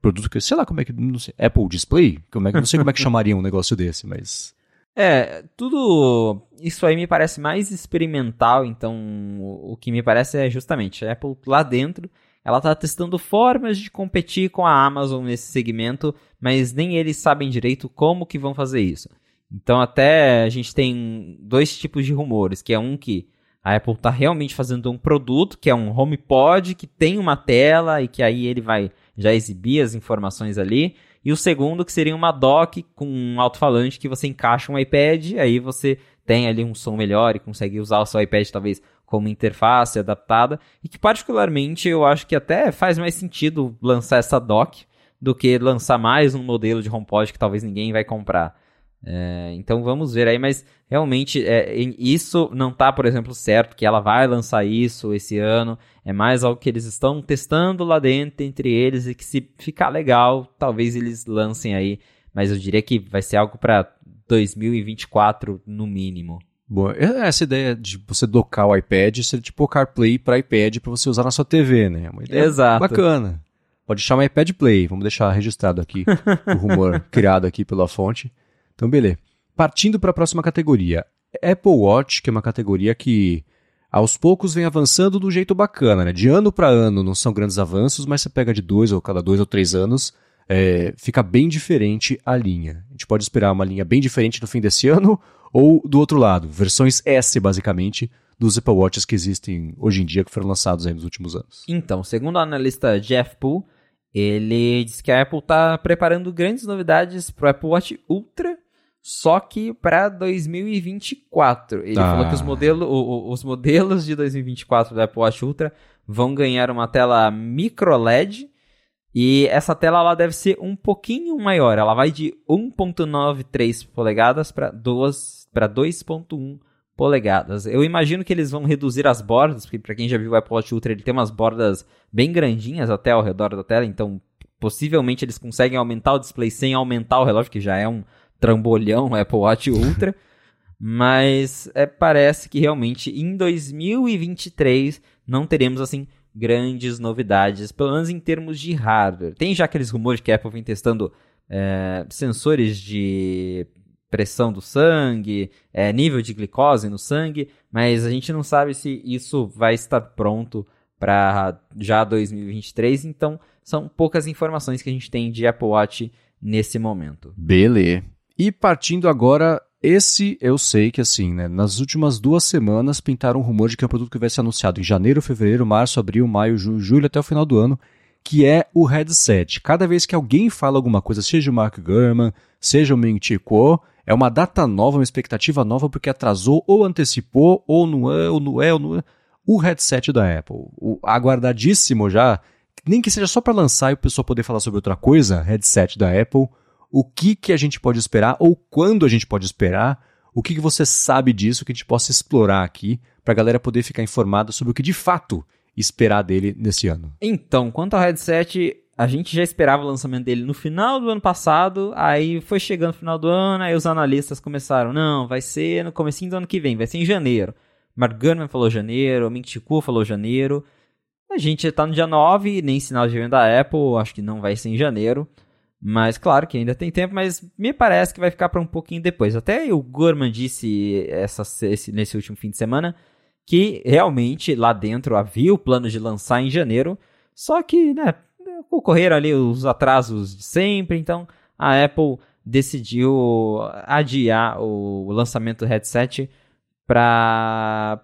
produto que, sei lá como é que, não sei, Apple Display? Como é que, não sei como é que chamaria um negócio desse, mas... É, tudo isso aí me parece mais experimental, então o que me parece é justamente a Apple lá dentro, ela está testando formas de competir com a Amazon nesse segmento, mas nem eles sabem direito como que vão fazer isso. Então até a gente tem dois tipos de rumores, que é um que a Apple está realmente fazendo um produto que é um HomePod que tem uma tela e que aí ele vai já exibir as informações ali. E o segundo que seria uma dock com um alto-falante que você encaixa um iPad, aí você tem ali um som melhor e consegue usar o seu iPad talvez como interface adaptada e que particularmente eu acho que até faz mais sentido lançar essa dock do que lançar mais um modelo de HomePod que talvez ninguém vai comprar. É, então vamos ver aí, mas realmente é, isso não está, por exemplo, certo que ela vai lançar isso esse ano. É mais algo que eles estão testando lá dentro entre eles e que se ficar legal, talvez eles lancem aí. Mas eu diria que vai ser algo para 2024 no mínimo. Bom, essa ideia de você docar o iPad seria tipo o CarPlay para iPad para você usar na sua TV, né? Uma ideia Exato. bacana. Pode chamar iPad Play, vamos deixar registrado aqui o rumor criado aqui pela fonte. Então, beleza. Partindo para a próxima categoria. Apple Watch, que é uma categoria que aos poucos vem avançando do jeito bacana, né? De ano para ano não são grandes avanços, mas você pega de dois ou cada dois ou três anos, é, fica bem diferente a linha. A gente pode esperar uma linha bem diferente no fim desse ano ou do outro lado, versões S basicamente dos Apple Watches que existem hoje em dia que foram lançados nos últimos anos. Então, segundo o analista Jeff Poole, ele diz que a Apple está preparando grandes novidades para o Apple Watch Ultra só que para 2024. Ele ah. falou que os, modelo, o, os modelos de 2024 do Apple Watch Ultra vão ganhar uma tela micro LED e essa tela ela deve ser um pouquinho maior. Ela vai de 1.93 polegadas para 2.1 polegadas. Eu imagino que eles vão reduzir as bordas, porque para quem já viu o Apple Watch Ultra, ele tem umas bordas bem grandinhas até ao redor da tela, então possivelmente eles conseguem aumentar o display sem aumentar o relógio, que já é um trambolhão Apple Watch Ultra. mas é, parece que realmente em 2023 não teremos assim grandes novidades, pelo menos em termos de hardware. Tem já aqueles rumores que a Apple vem testando é, sensores de pressão do sangue, é, nível de glicose no sangue, mas a gente não sabe se isso vai estar pronto para já 2023, então são poucas informações que a gente tem de Apple Watch nesse momento. Beleza. E partindo agora, esse eu sei que assim, né? Nas últimas duas semanas pintaram um rumor de que é um produto que vai ser anunciado em janeiro, fevereiro, março, abril, maio, julho, até o final do ano, que é o headset. Cada vez que alguém fala alguma coisa, seja o Mark Gurman, seja o Ming Chi Kuo, é uma data nova, uma expectativa nova, porque atrasou ou antecipou, ou não é, ou não é, ou não é. O headset da Apple, o aguardadíssimo já, nem que seja só para lançar e o pessoal poder falar sobre outra coisa, headset da Apple, o que, que a gente pode esperar ou quando a gente pode esperar, o que, que você sabe disso que a gente possa explorar aqui para a galera poder ficar informada sobre o que de fato esperar dele nesse ano. Então, quanto ao headset, a gente já esperava o lançamento dele no final do ano passado, aí foi chegando no final do ano, aí os analistas começaram, não, vai ser no comecinho do ano que vem, vai ser em janeiro. Mark Gurman falou janeiro, Ming falou janeiro. A gente está no dia 9, nem sinal de venda da Apple, acho que não vai ser em janeiro. Mas claro que ainda tem tempo, mas me parece que vai ficar para um pouquinho depois. Até o Gorman disse essa, esse, nesse último fim de semana que realmente lá dentro havia o plano de lançar em janeiro, só que, né, ocorreram ali os atrasos de sempre, então a Apple decidiu adiar o lançamento do headset para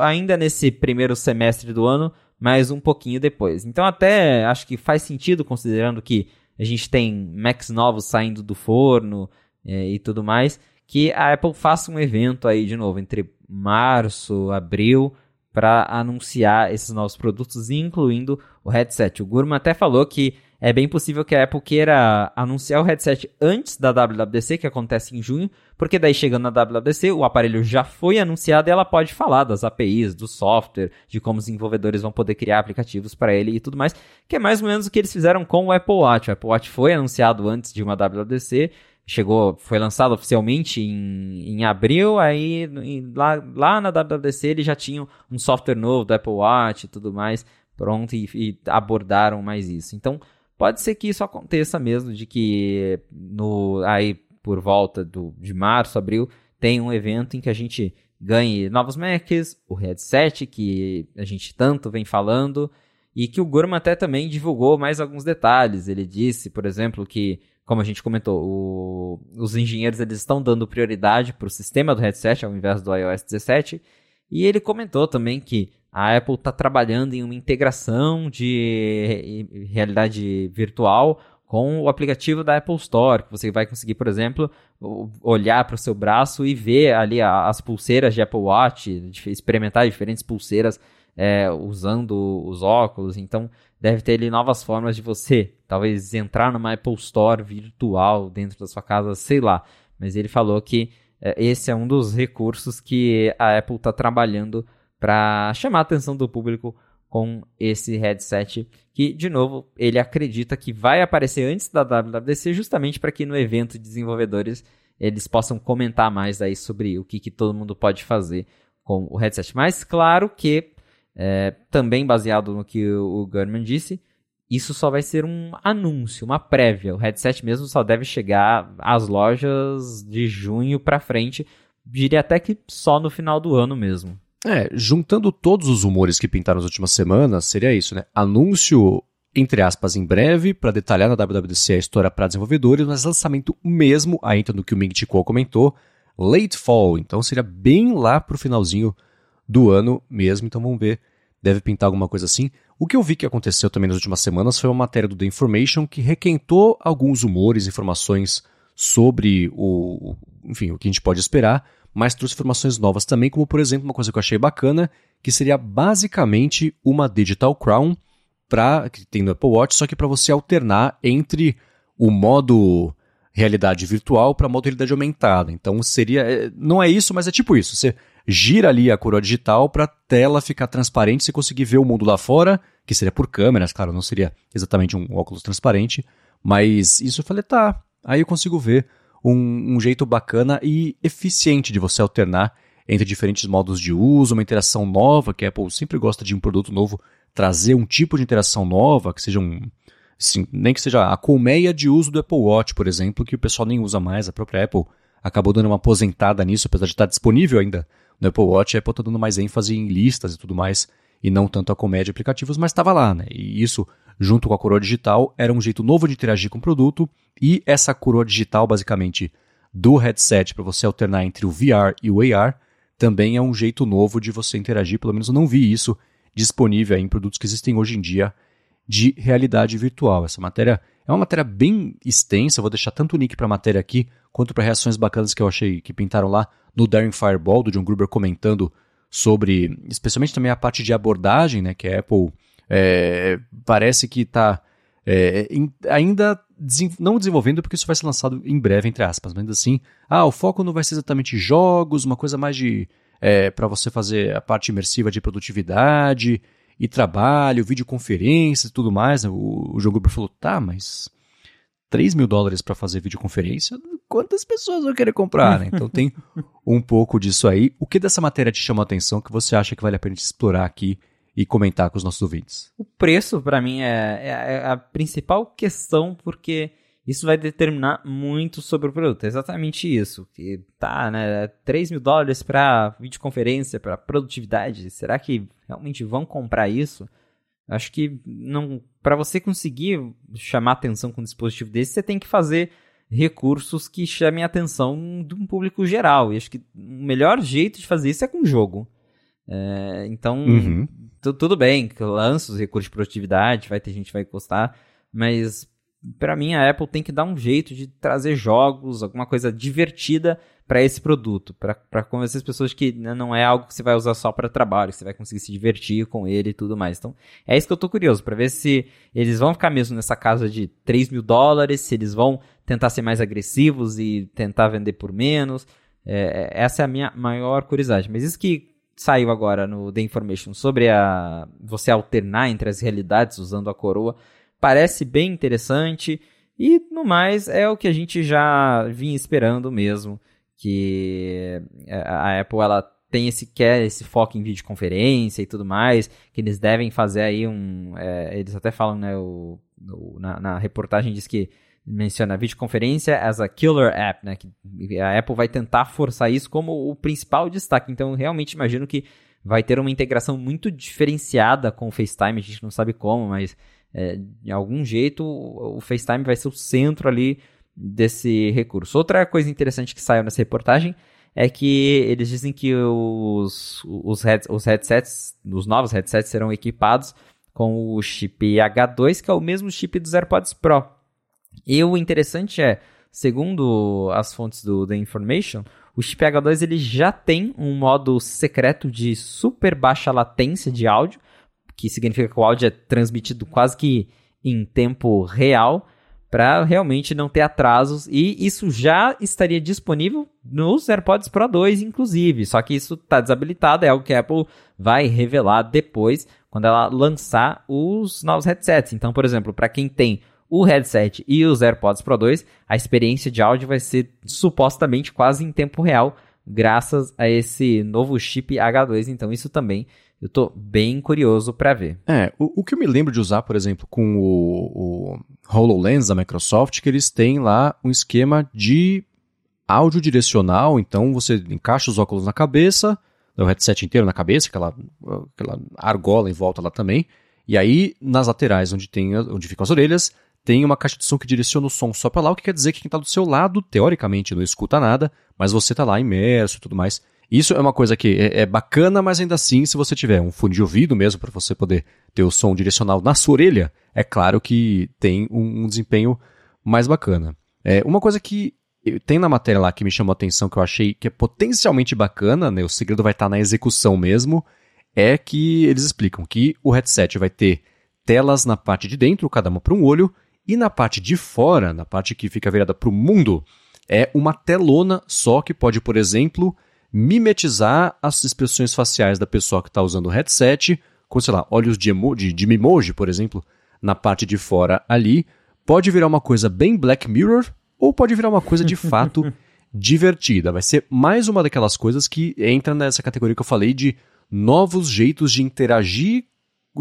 ainda nesse primeiro semestre do ano, mas um pouquinho depois. Então até acho que faz sentido considerando que a gente tem Macs novos saindo do forno é, e tudo mais, que a Apple faça um evento aí de novo entre março, abril, para anunciar esses novos produtos, incluindo o headset. O Gurman até falou que é bem possível que a Apple queira anunciar o headset antes da WWDC, que acontece em junho, porque daí chegando na WWDC, o aparelho já foi anunciado e ela pode falar das APIs, do software, de como os desenvolvedores vão poder criar aplicativos para ele e tudo mais, que é mais ou menos o que eles fizeram com o Apple Watch. O Apple Watch foi anunciado antes de uma WWDC, chegou, foi lançado oficialmente em, em abril, aí em, lá, lá na WWDC eles já tinham um software novo do Apple Watch e tudo mais pronto e, e abordaram mais isso. Então, pode ser que isso aconteça mesmo, de que no aí por volta do, de março, abril, tem um evento em que a gente ganhe novos Macs, o headset que a gente tanto vem falando, e que o Gurman até também divulgou mais alguns detalhes. Ele disse, por exemplo, que, como a gente comentou, o, os engenheiros eles estão dando prioridade para o sistema do headset ao invés do iOS 17, e ele comentou também que a Apple está trabalhando em uma integração de realidade virtual com o aplicativo da Apple Store, que você vai conseguir, por exemplo, olhar para o seu braço e ver ali as pulseiras de Apple Watch, experimentar diferentes pulseiras é, usando os óculos. Então, deve ter ali novas formas de você, talvez, entrar numa Apple Store virtual dentro da sua casa, sei lá. Mas ele falou que é, esse é um dos recursos que a Apple está trabalhando para chamar a atenção do público com esse headset, que, de novo, ele acredita que vai aparecer antes da WWDC, justamente para que no evento de desenvolvedores eles possam comentar mais aí sobre o que, que todo mundo pode fazer com o headset. Mas, claro que, é, também baseado no que o Gurman disse, isso só vai ser um anúncio, uma prévia. O headset mesmo só deve chegar às lojas de junho para frente. Diria até que só no final do ano mesmo. É, juntando todos os rumores que pintaram nas últimas semanas, seria isso, né? Anúncio, entre aspas, em breve, para detalhar na WWDC a história para desenvolvedores, mas lançamento mesmo, entra no que o Ming Chico comentou, late fall, então seria bem lá pro finalzinho do ano mesmo, então vamos ver, deve pintar alguma coisa assim. O que eu vi que aconteceu também nas últimas semanas foi uma matéria do The Information que requentou alguns rumores, informações sobre o, enfim, o que a gente pode esperar, mas trouxe informações novas também, como por exemplo, uma coisa que eu achei bacana, que seria basicamente uma Digital Crown para que tem no Apple Watch, só que para você alternar entre o modo realidade virtual para modo realidade aumentada. Então seria, é, não é isso, mas é tipo isso. Você gira ali a coroa digital para a tela ficar transparente, você conseguir ver o mundo lá fora, que seria por câmeras, claro, não seria exatamente um óculos transparente, mas isso eu falei, tá, aí eu consigo ver um, um jeito bacana e eficiente de você alternar entre diferentes modos de uso, uma interação nova, que a Apple sempre gosta de um produto novo, trazer um tipo de interação nova, que seja um. Nem que seja a colmeia de uso do Apple Watch, por exemplo, que o pessoal nem usa mais, a própria Apple acabou dando uma aposentada nisso, apesar de estar disponível ainda no Apple Watch, a Apple está dando mais ênfase em listas e tudo mais, e não tanto a colmeia de aplicativos, mas estava lá, né? E isso junto com a coroa digital, era um jeito novo de interagir com o produto e essa coroa digital, basicamente, do headset para você alternar entre o VR e o AR, também é um jeito novo de você interagir, pelo menos eu não vi isso disponível em produtos que existem hoje em dia de realidade virtual. Essa matéria é uma matéria bem extensa, vou deixar tanto o link para a matéria aqui, quanto para reações bacanas que eu achei que pintaram lá no Daring Fireball, do John Gruber comentando sobre, especialmente também a parte de abordagem, né, que a Apple é, parece que está é, ainda não desenvolvendo, porque isso vai ser lançado em breve, entre aspas, mas ainda assim, ah, o foco não vai ser exatamente jogos, uma coisa mais de é, para você fazer a parte imersiva de produtividade e trabalho, videoconferência e tudo mais. O, o João Gruber falou, tá, mas 3 mil dólares para fazer videoconferência, quantas pessoas vão querer comprar? Né? Então tem um pouco disso aí. O que dessa matéria te chamou a atenção que você acha que vale a pena explorar aqui e comentar com os nossos ouvintes? O preço, para mim, é, é, é, a principal questão, porque isso vai determinar muito sobre o produto. É exatamente isso. Que tá, né? 3 mil dólares para videoconferência, para produtividade. Será que realmente vão comprar isso? Acho que não. Para você conseguir chamar atenção com um dispositivo desse, você tem que fazer recursos que chamem a atenção de um público geral. E acho que o melhor jeito de fazer isso é com jogo. É, então, uhum tudo bem, lança os recursos de produtividade, vai ter gente que vai gostar, mas para mim a Apple tem que dar um jeito de trazer jogos, alguma coisa divertida para esse produto, para convencer as pessoas que não é algo que você vai usar só para trabalho, que você vai conseguir se divertir com ele e tudo mais. Então, é isso que eu tô curioso, para ver se eles vão ficar mesmo nessa casa de 3 mil dólares, se eles vão tentar ser mais agressivos e tentar vender por menos. É, é essa é a minha maior curiosidade. Mas isso que saiu agora no The Information sobre a você alternar entre as realidades usando a coroa, parece bem interessante e no mais é o que a gente já vinha esperando mesmo, que a Apple ela tem esse quer esse foco em videoconferência e tudo mais, que eles devem fazer aí um, é, eles até falam né o no, na, na, reportagem diz que menciona a videoconferência as a killer app, né? Que a Apple vai tentar forçar isso como o principal destaque. Então, realmente imagino que vai ter uma integração muito diferenciada com o FaceTime. A gente não sabe como, mas é, de algum jeito o FaceTime vai ser o centro ali desse recurso. Outra coisa interessante que saiu nessa reportagem é que eles dizem que os, os, head, os headsets, os novos headsets serão equipados com o chip H2, que é o mesmo chip dos AirPods Pro. E o interessante é, segundo as fontes do The Information, o chip H2 ele já tem um modo secreto de super baixa latência de áudio, que significa que o áudio é transmitido quase que em tempo real para realmente não ter atrasos e isso já estaria disponível nos AirPods Pro 2 inclusive, só que isso está desabilitado, é algo que a Apple vai revelar depois quando ela lançar os novos headsets. Então, por exemplo, para quem tem o headset e os AirPods Pro 2, a experiência de áudio vai ser supostamente quase em tempo real, graças a esse novo chip H2. Então, isso também eu tô bem curioso para ver. É, o, o, que eu me lembro de usar, por exemplo, com o, o HoloLens da Microsoft, que eles têm lá um esquema de áudio direcional, então você encaixa os óculos na cabeça, o headset inteiro na cabeça, aquela, aquela argola em volta lá também, e aí nas laterais, onde, tem, onde ficam as orelhas, tem uma caixa de som que direciona o som só para lá, o que quer dizer que quem está do seu lado, teoricamente, não escuta nada, mas você está lá imerso e tudo mais. Isso é uma coisa que é, é, bacana, mas ainda assim, se você tiver um fone de ouvido mesmo para você poder ter o som direcional na sua orelha, é claro que tem um, um desempenho mais bacana. É, uma coisa que tem na matéria lá que me chamou a atenção, que eu achei que é potencialmente bacana, né, o segredo vai estar tá na execução mesmo, é que eles explicam que o headset vai ter telas na parte de dentro, cada uma para um olho, e na parte de fora, na parte que fica virada para o mundo, é uma telona só que pode, por exemplo, mimetizar as expressões faciais da pessoa que está usando o headset, com, sei lá, olhos de, emoji, de Mimoji, por exemplo, na parte de fora ali. Pode virar uma coisa bem Black Mirror, ou pode virar uma coisa de fato divertida. Vai ser mais uma daquelas coisas que entra nessa categoria que eu falei de novos jeitos de interagir,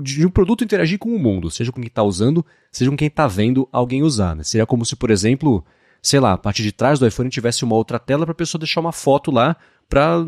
de um produto interagir com o mundo, seja com quem está usando, seja com quem está vendo alguém usar. Né? Seria como se, por exemplo, sei lá, a parte de trás do iPhone tivesse uma outra tela para a pessoa deixar uma foto lá para,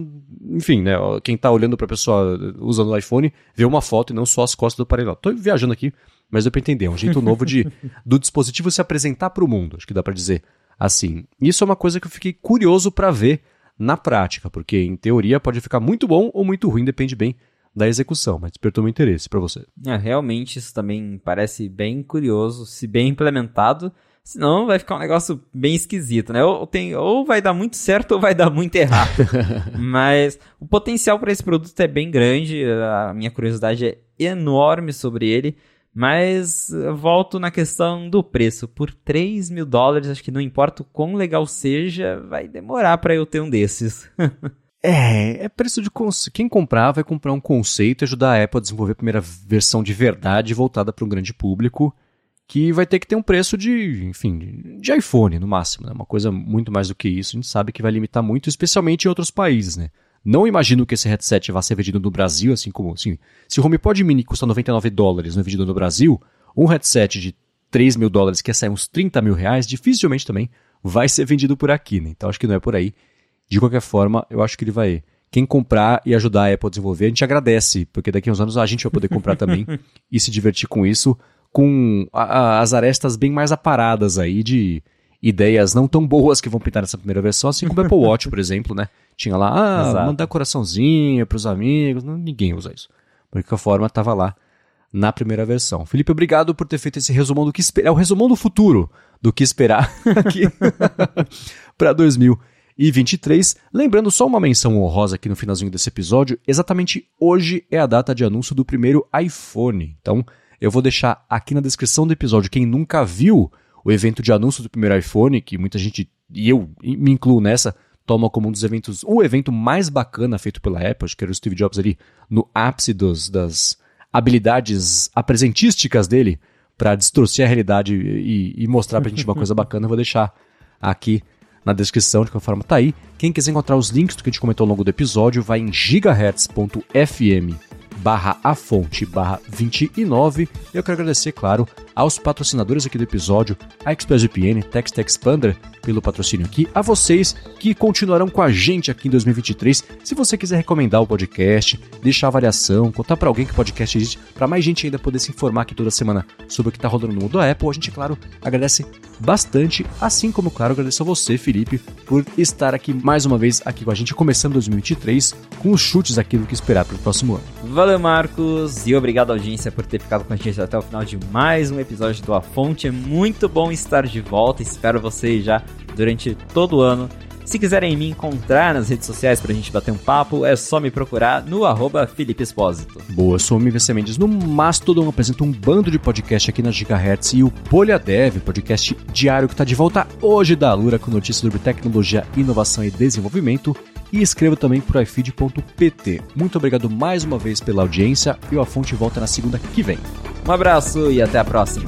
enfim, né, quem está olhando para a pessoa usando o iPhone ver uma foto e não só as costas do aparelho. Estou viajando aqui, mas deu para entender, é um jeito novo de do dispositivo se apresentar para o mundo, acho que dá para dizer assim. Isso é uma coisa que eu fiquei curioso para ver na prática, porque em teoria pode ficar muito bom ou muito ruim, depende bem da execução, mas despertou meu interesse para você. É, realmente isso também parece bem curioso, se bem implementado. Senão vai ficar um negócio bem esquisito, né? Ou, tem, ou vai dar muito certo ou vai dar muito errado. Mas o potencial para esse produto é bem grande, a minha curiosidade é enorme sobre ele. Mas volto na questão do preço. Por 3 mil dólares, acho que não importa o quão legal seja, vai demorar para eu ter um desses. é, é preço de. Quem comprar vai comprar um conceito e ajudar a Apple a desenvolver a primeira versão de verdade voltada para um grande público que vai ter que ter um preço de, enfim, de iPhone no máximo, né? Uma coisa muito mais do que isso, a gente sabe que vai limitar muito, especialmente em outros países, né? Não imagino que esse headset vá ser vendido no Brasil, assim como, assim, se o HomePod Mini custa 99 dólares não é vendido no Brasil, um headset de 3 mil dólares que ia sair uns 30 mil reais, dificilmente também vai ser vendido por aqui, né? Então acho que não é por aí. De qualquer forma, eu acho que ele vai. Quem comprar e ajudar a Apple a desenvolver, a gente agradece, porque daqui a uns anos a gente vai poder comprar também e se divertir com isso com a, a, as arestas bem mais aparadas aí de ideias não tão boas que vão pintar nessa primeira versão, assim como o Apple Watch, por exemplo, né? Tinha lá, ah, Exato. mandar coraçãozinho pros amigos, não, ninguém usa isso. De qualquer forma, estava lá na primeira versão. Felipe, obrigado por ter feito esse resumão do que esperar, é o resumão do futuro do que esperar aqui para 2023. Lembrando só uma menção honrosa aqui no finalzinho desse episódio, exatamente hoje é a data de anúncio do primeiro iPhone. Então, eu vou deixar aqui na descrição do episódio quem nunca viu o evento de anúncio do primeiro iPhone, que muita gente, e eu me incluo nessa, toma como um dos eventos, o evento mais bacana feito pela Apple, acho que era o Steve Jobs ali no ápice dos, das habilidades apresentísticas dele para distorcer a realidade e, e mostrar pra gente uma coisa bacana, eu vou deixar aqui na descrição, de qualquer forma tá aí. Quem quiser encontrar os links do que a gente comentou ao longo do episódio, vai em gigahertz.fm barra a fonte barra 29. Eu quero agradecer, claro, aos patrocinadores aqui do episódio, a ExpressVPN, Text Expander, pelo patrocínio aqui, a vocês que continuarão com a gente aqui em 2023. Se você quiser recomendar o podcast, deixar avaliação, contar para alguém que o podcast existe, para mais gente ainda poder se informar aqui toda semana sobre o que está rodando no mundo da Apple, a gente, claro, agradece bastante, assim como, claro, agradeço a você, Felipe, por estar aqui mais uma vez aqui com a gente, começando 2023 com os chutes aqui do que esperar para o próximo ano. Valeu, Marcos, e obrigado, audiência, por ter ficado com a gente até o final de mais um episódio do A Fonte. É muito bom estar de volta. Espero vocês já durante todo o ano. Se quiserem me encontrar nas redes sociais pra gente bater um papo, é só me procurar no arroba Felipe Espósito. Boa, sou o Mivesse Mendes no Mastodon, apresento um bando de podcast aqui na Gigahertz e o Poliadev, podcast diário que está de volta hoje da Lura com notícias sobre tecnologia, inovação e desenvolvimento. E escreva também por ifeed.pt. Muito obrigado mais uma vez pela audiência e o A Fonte volta na segunda que vem. Um abraço e até a próxima.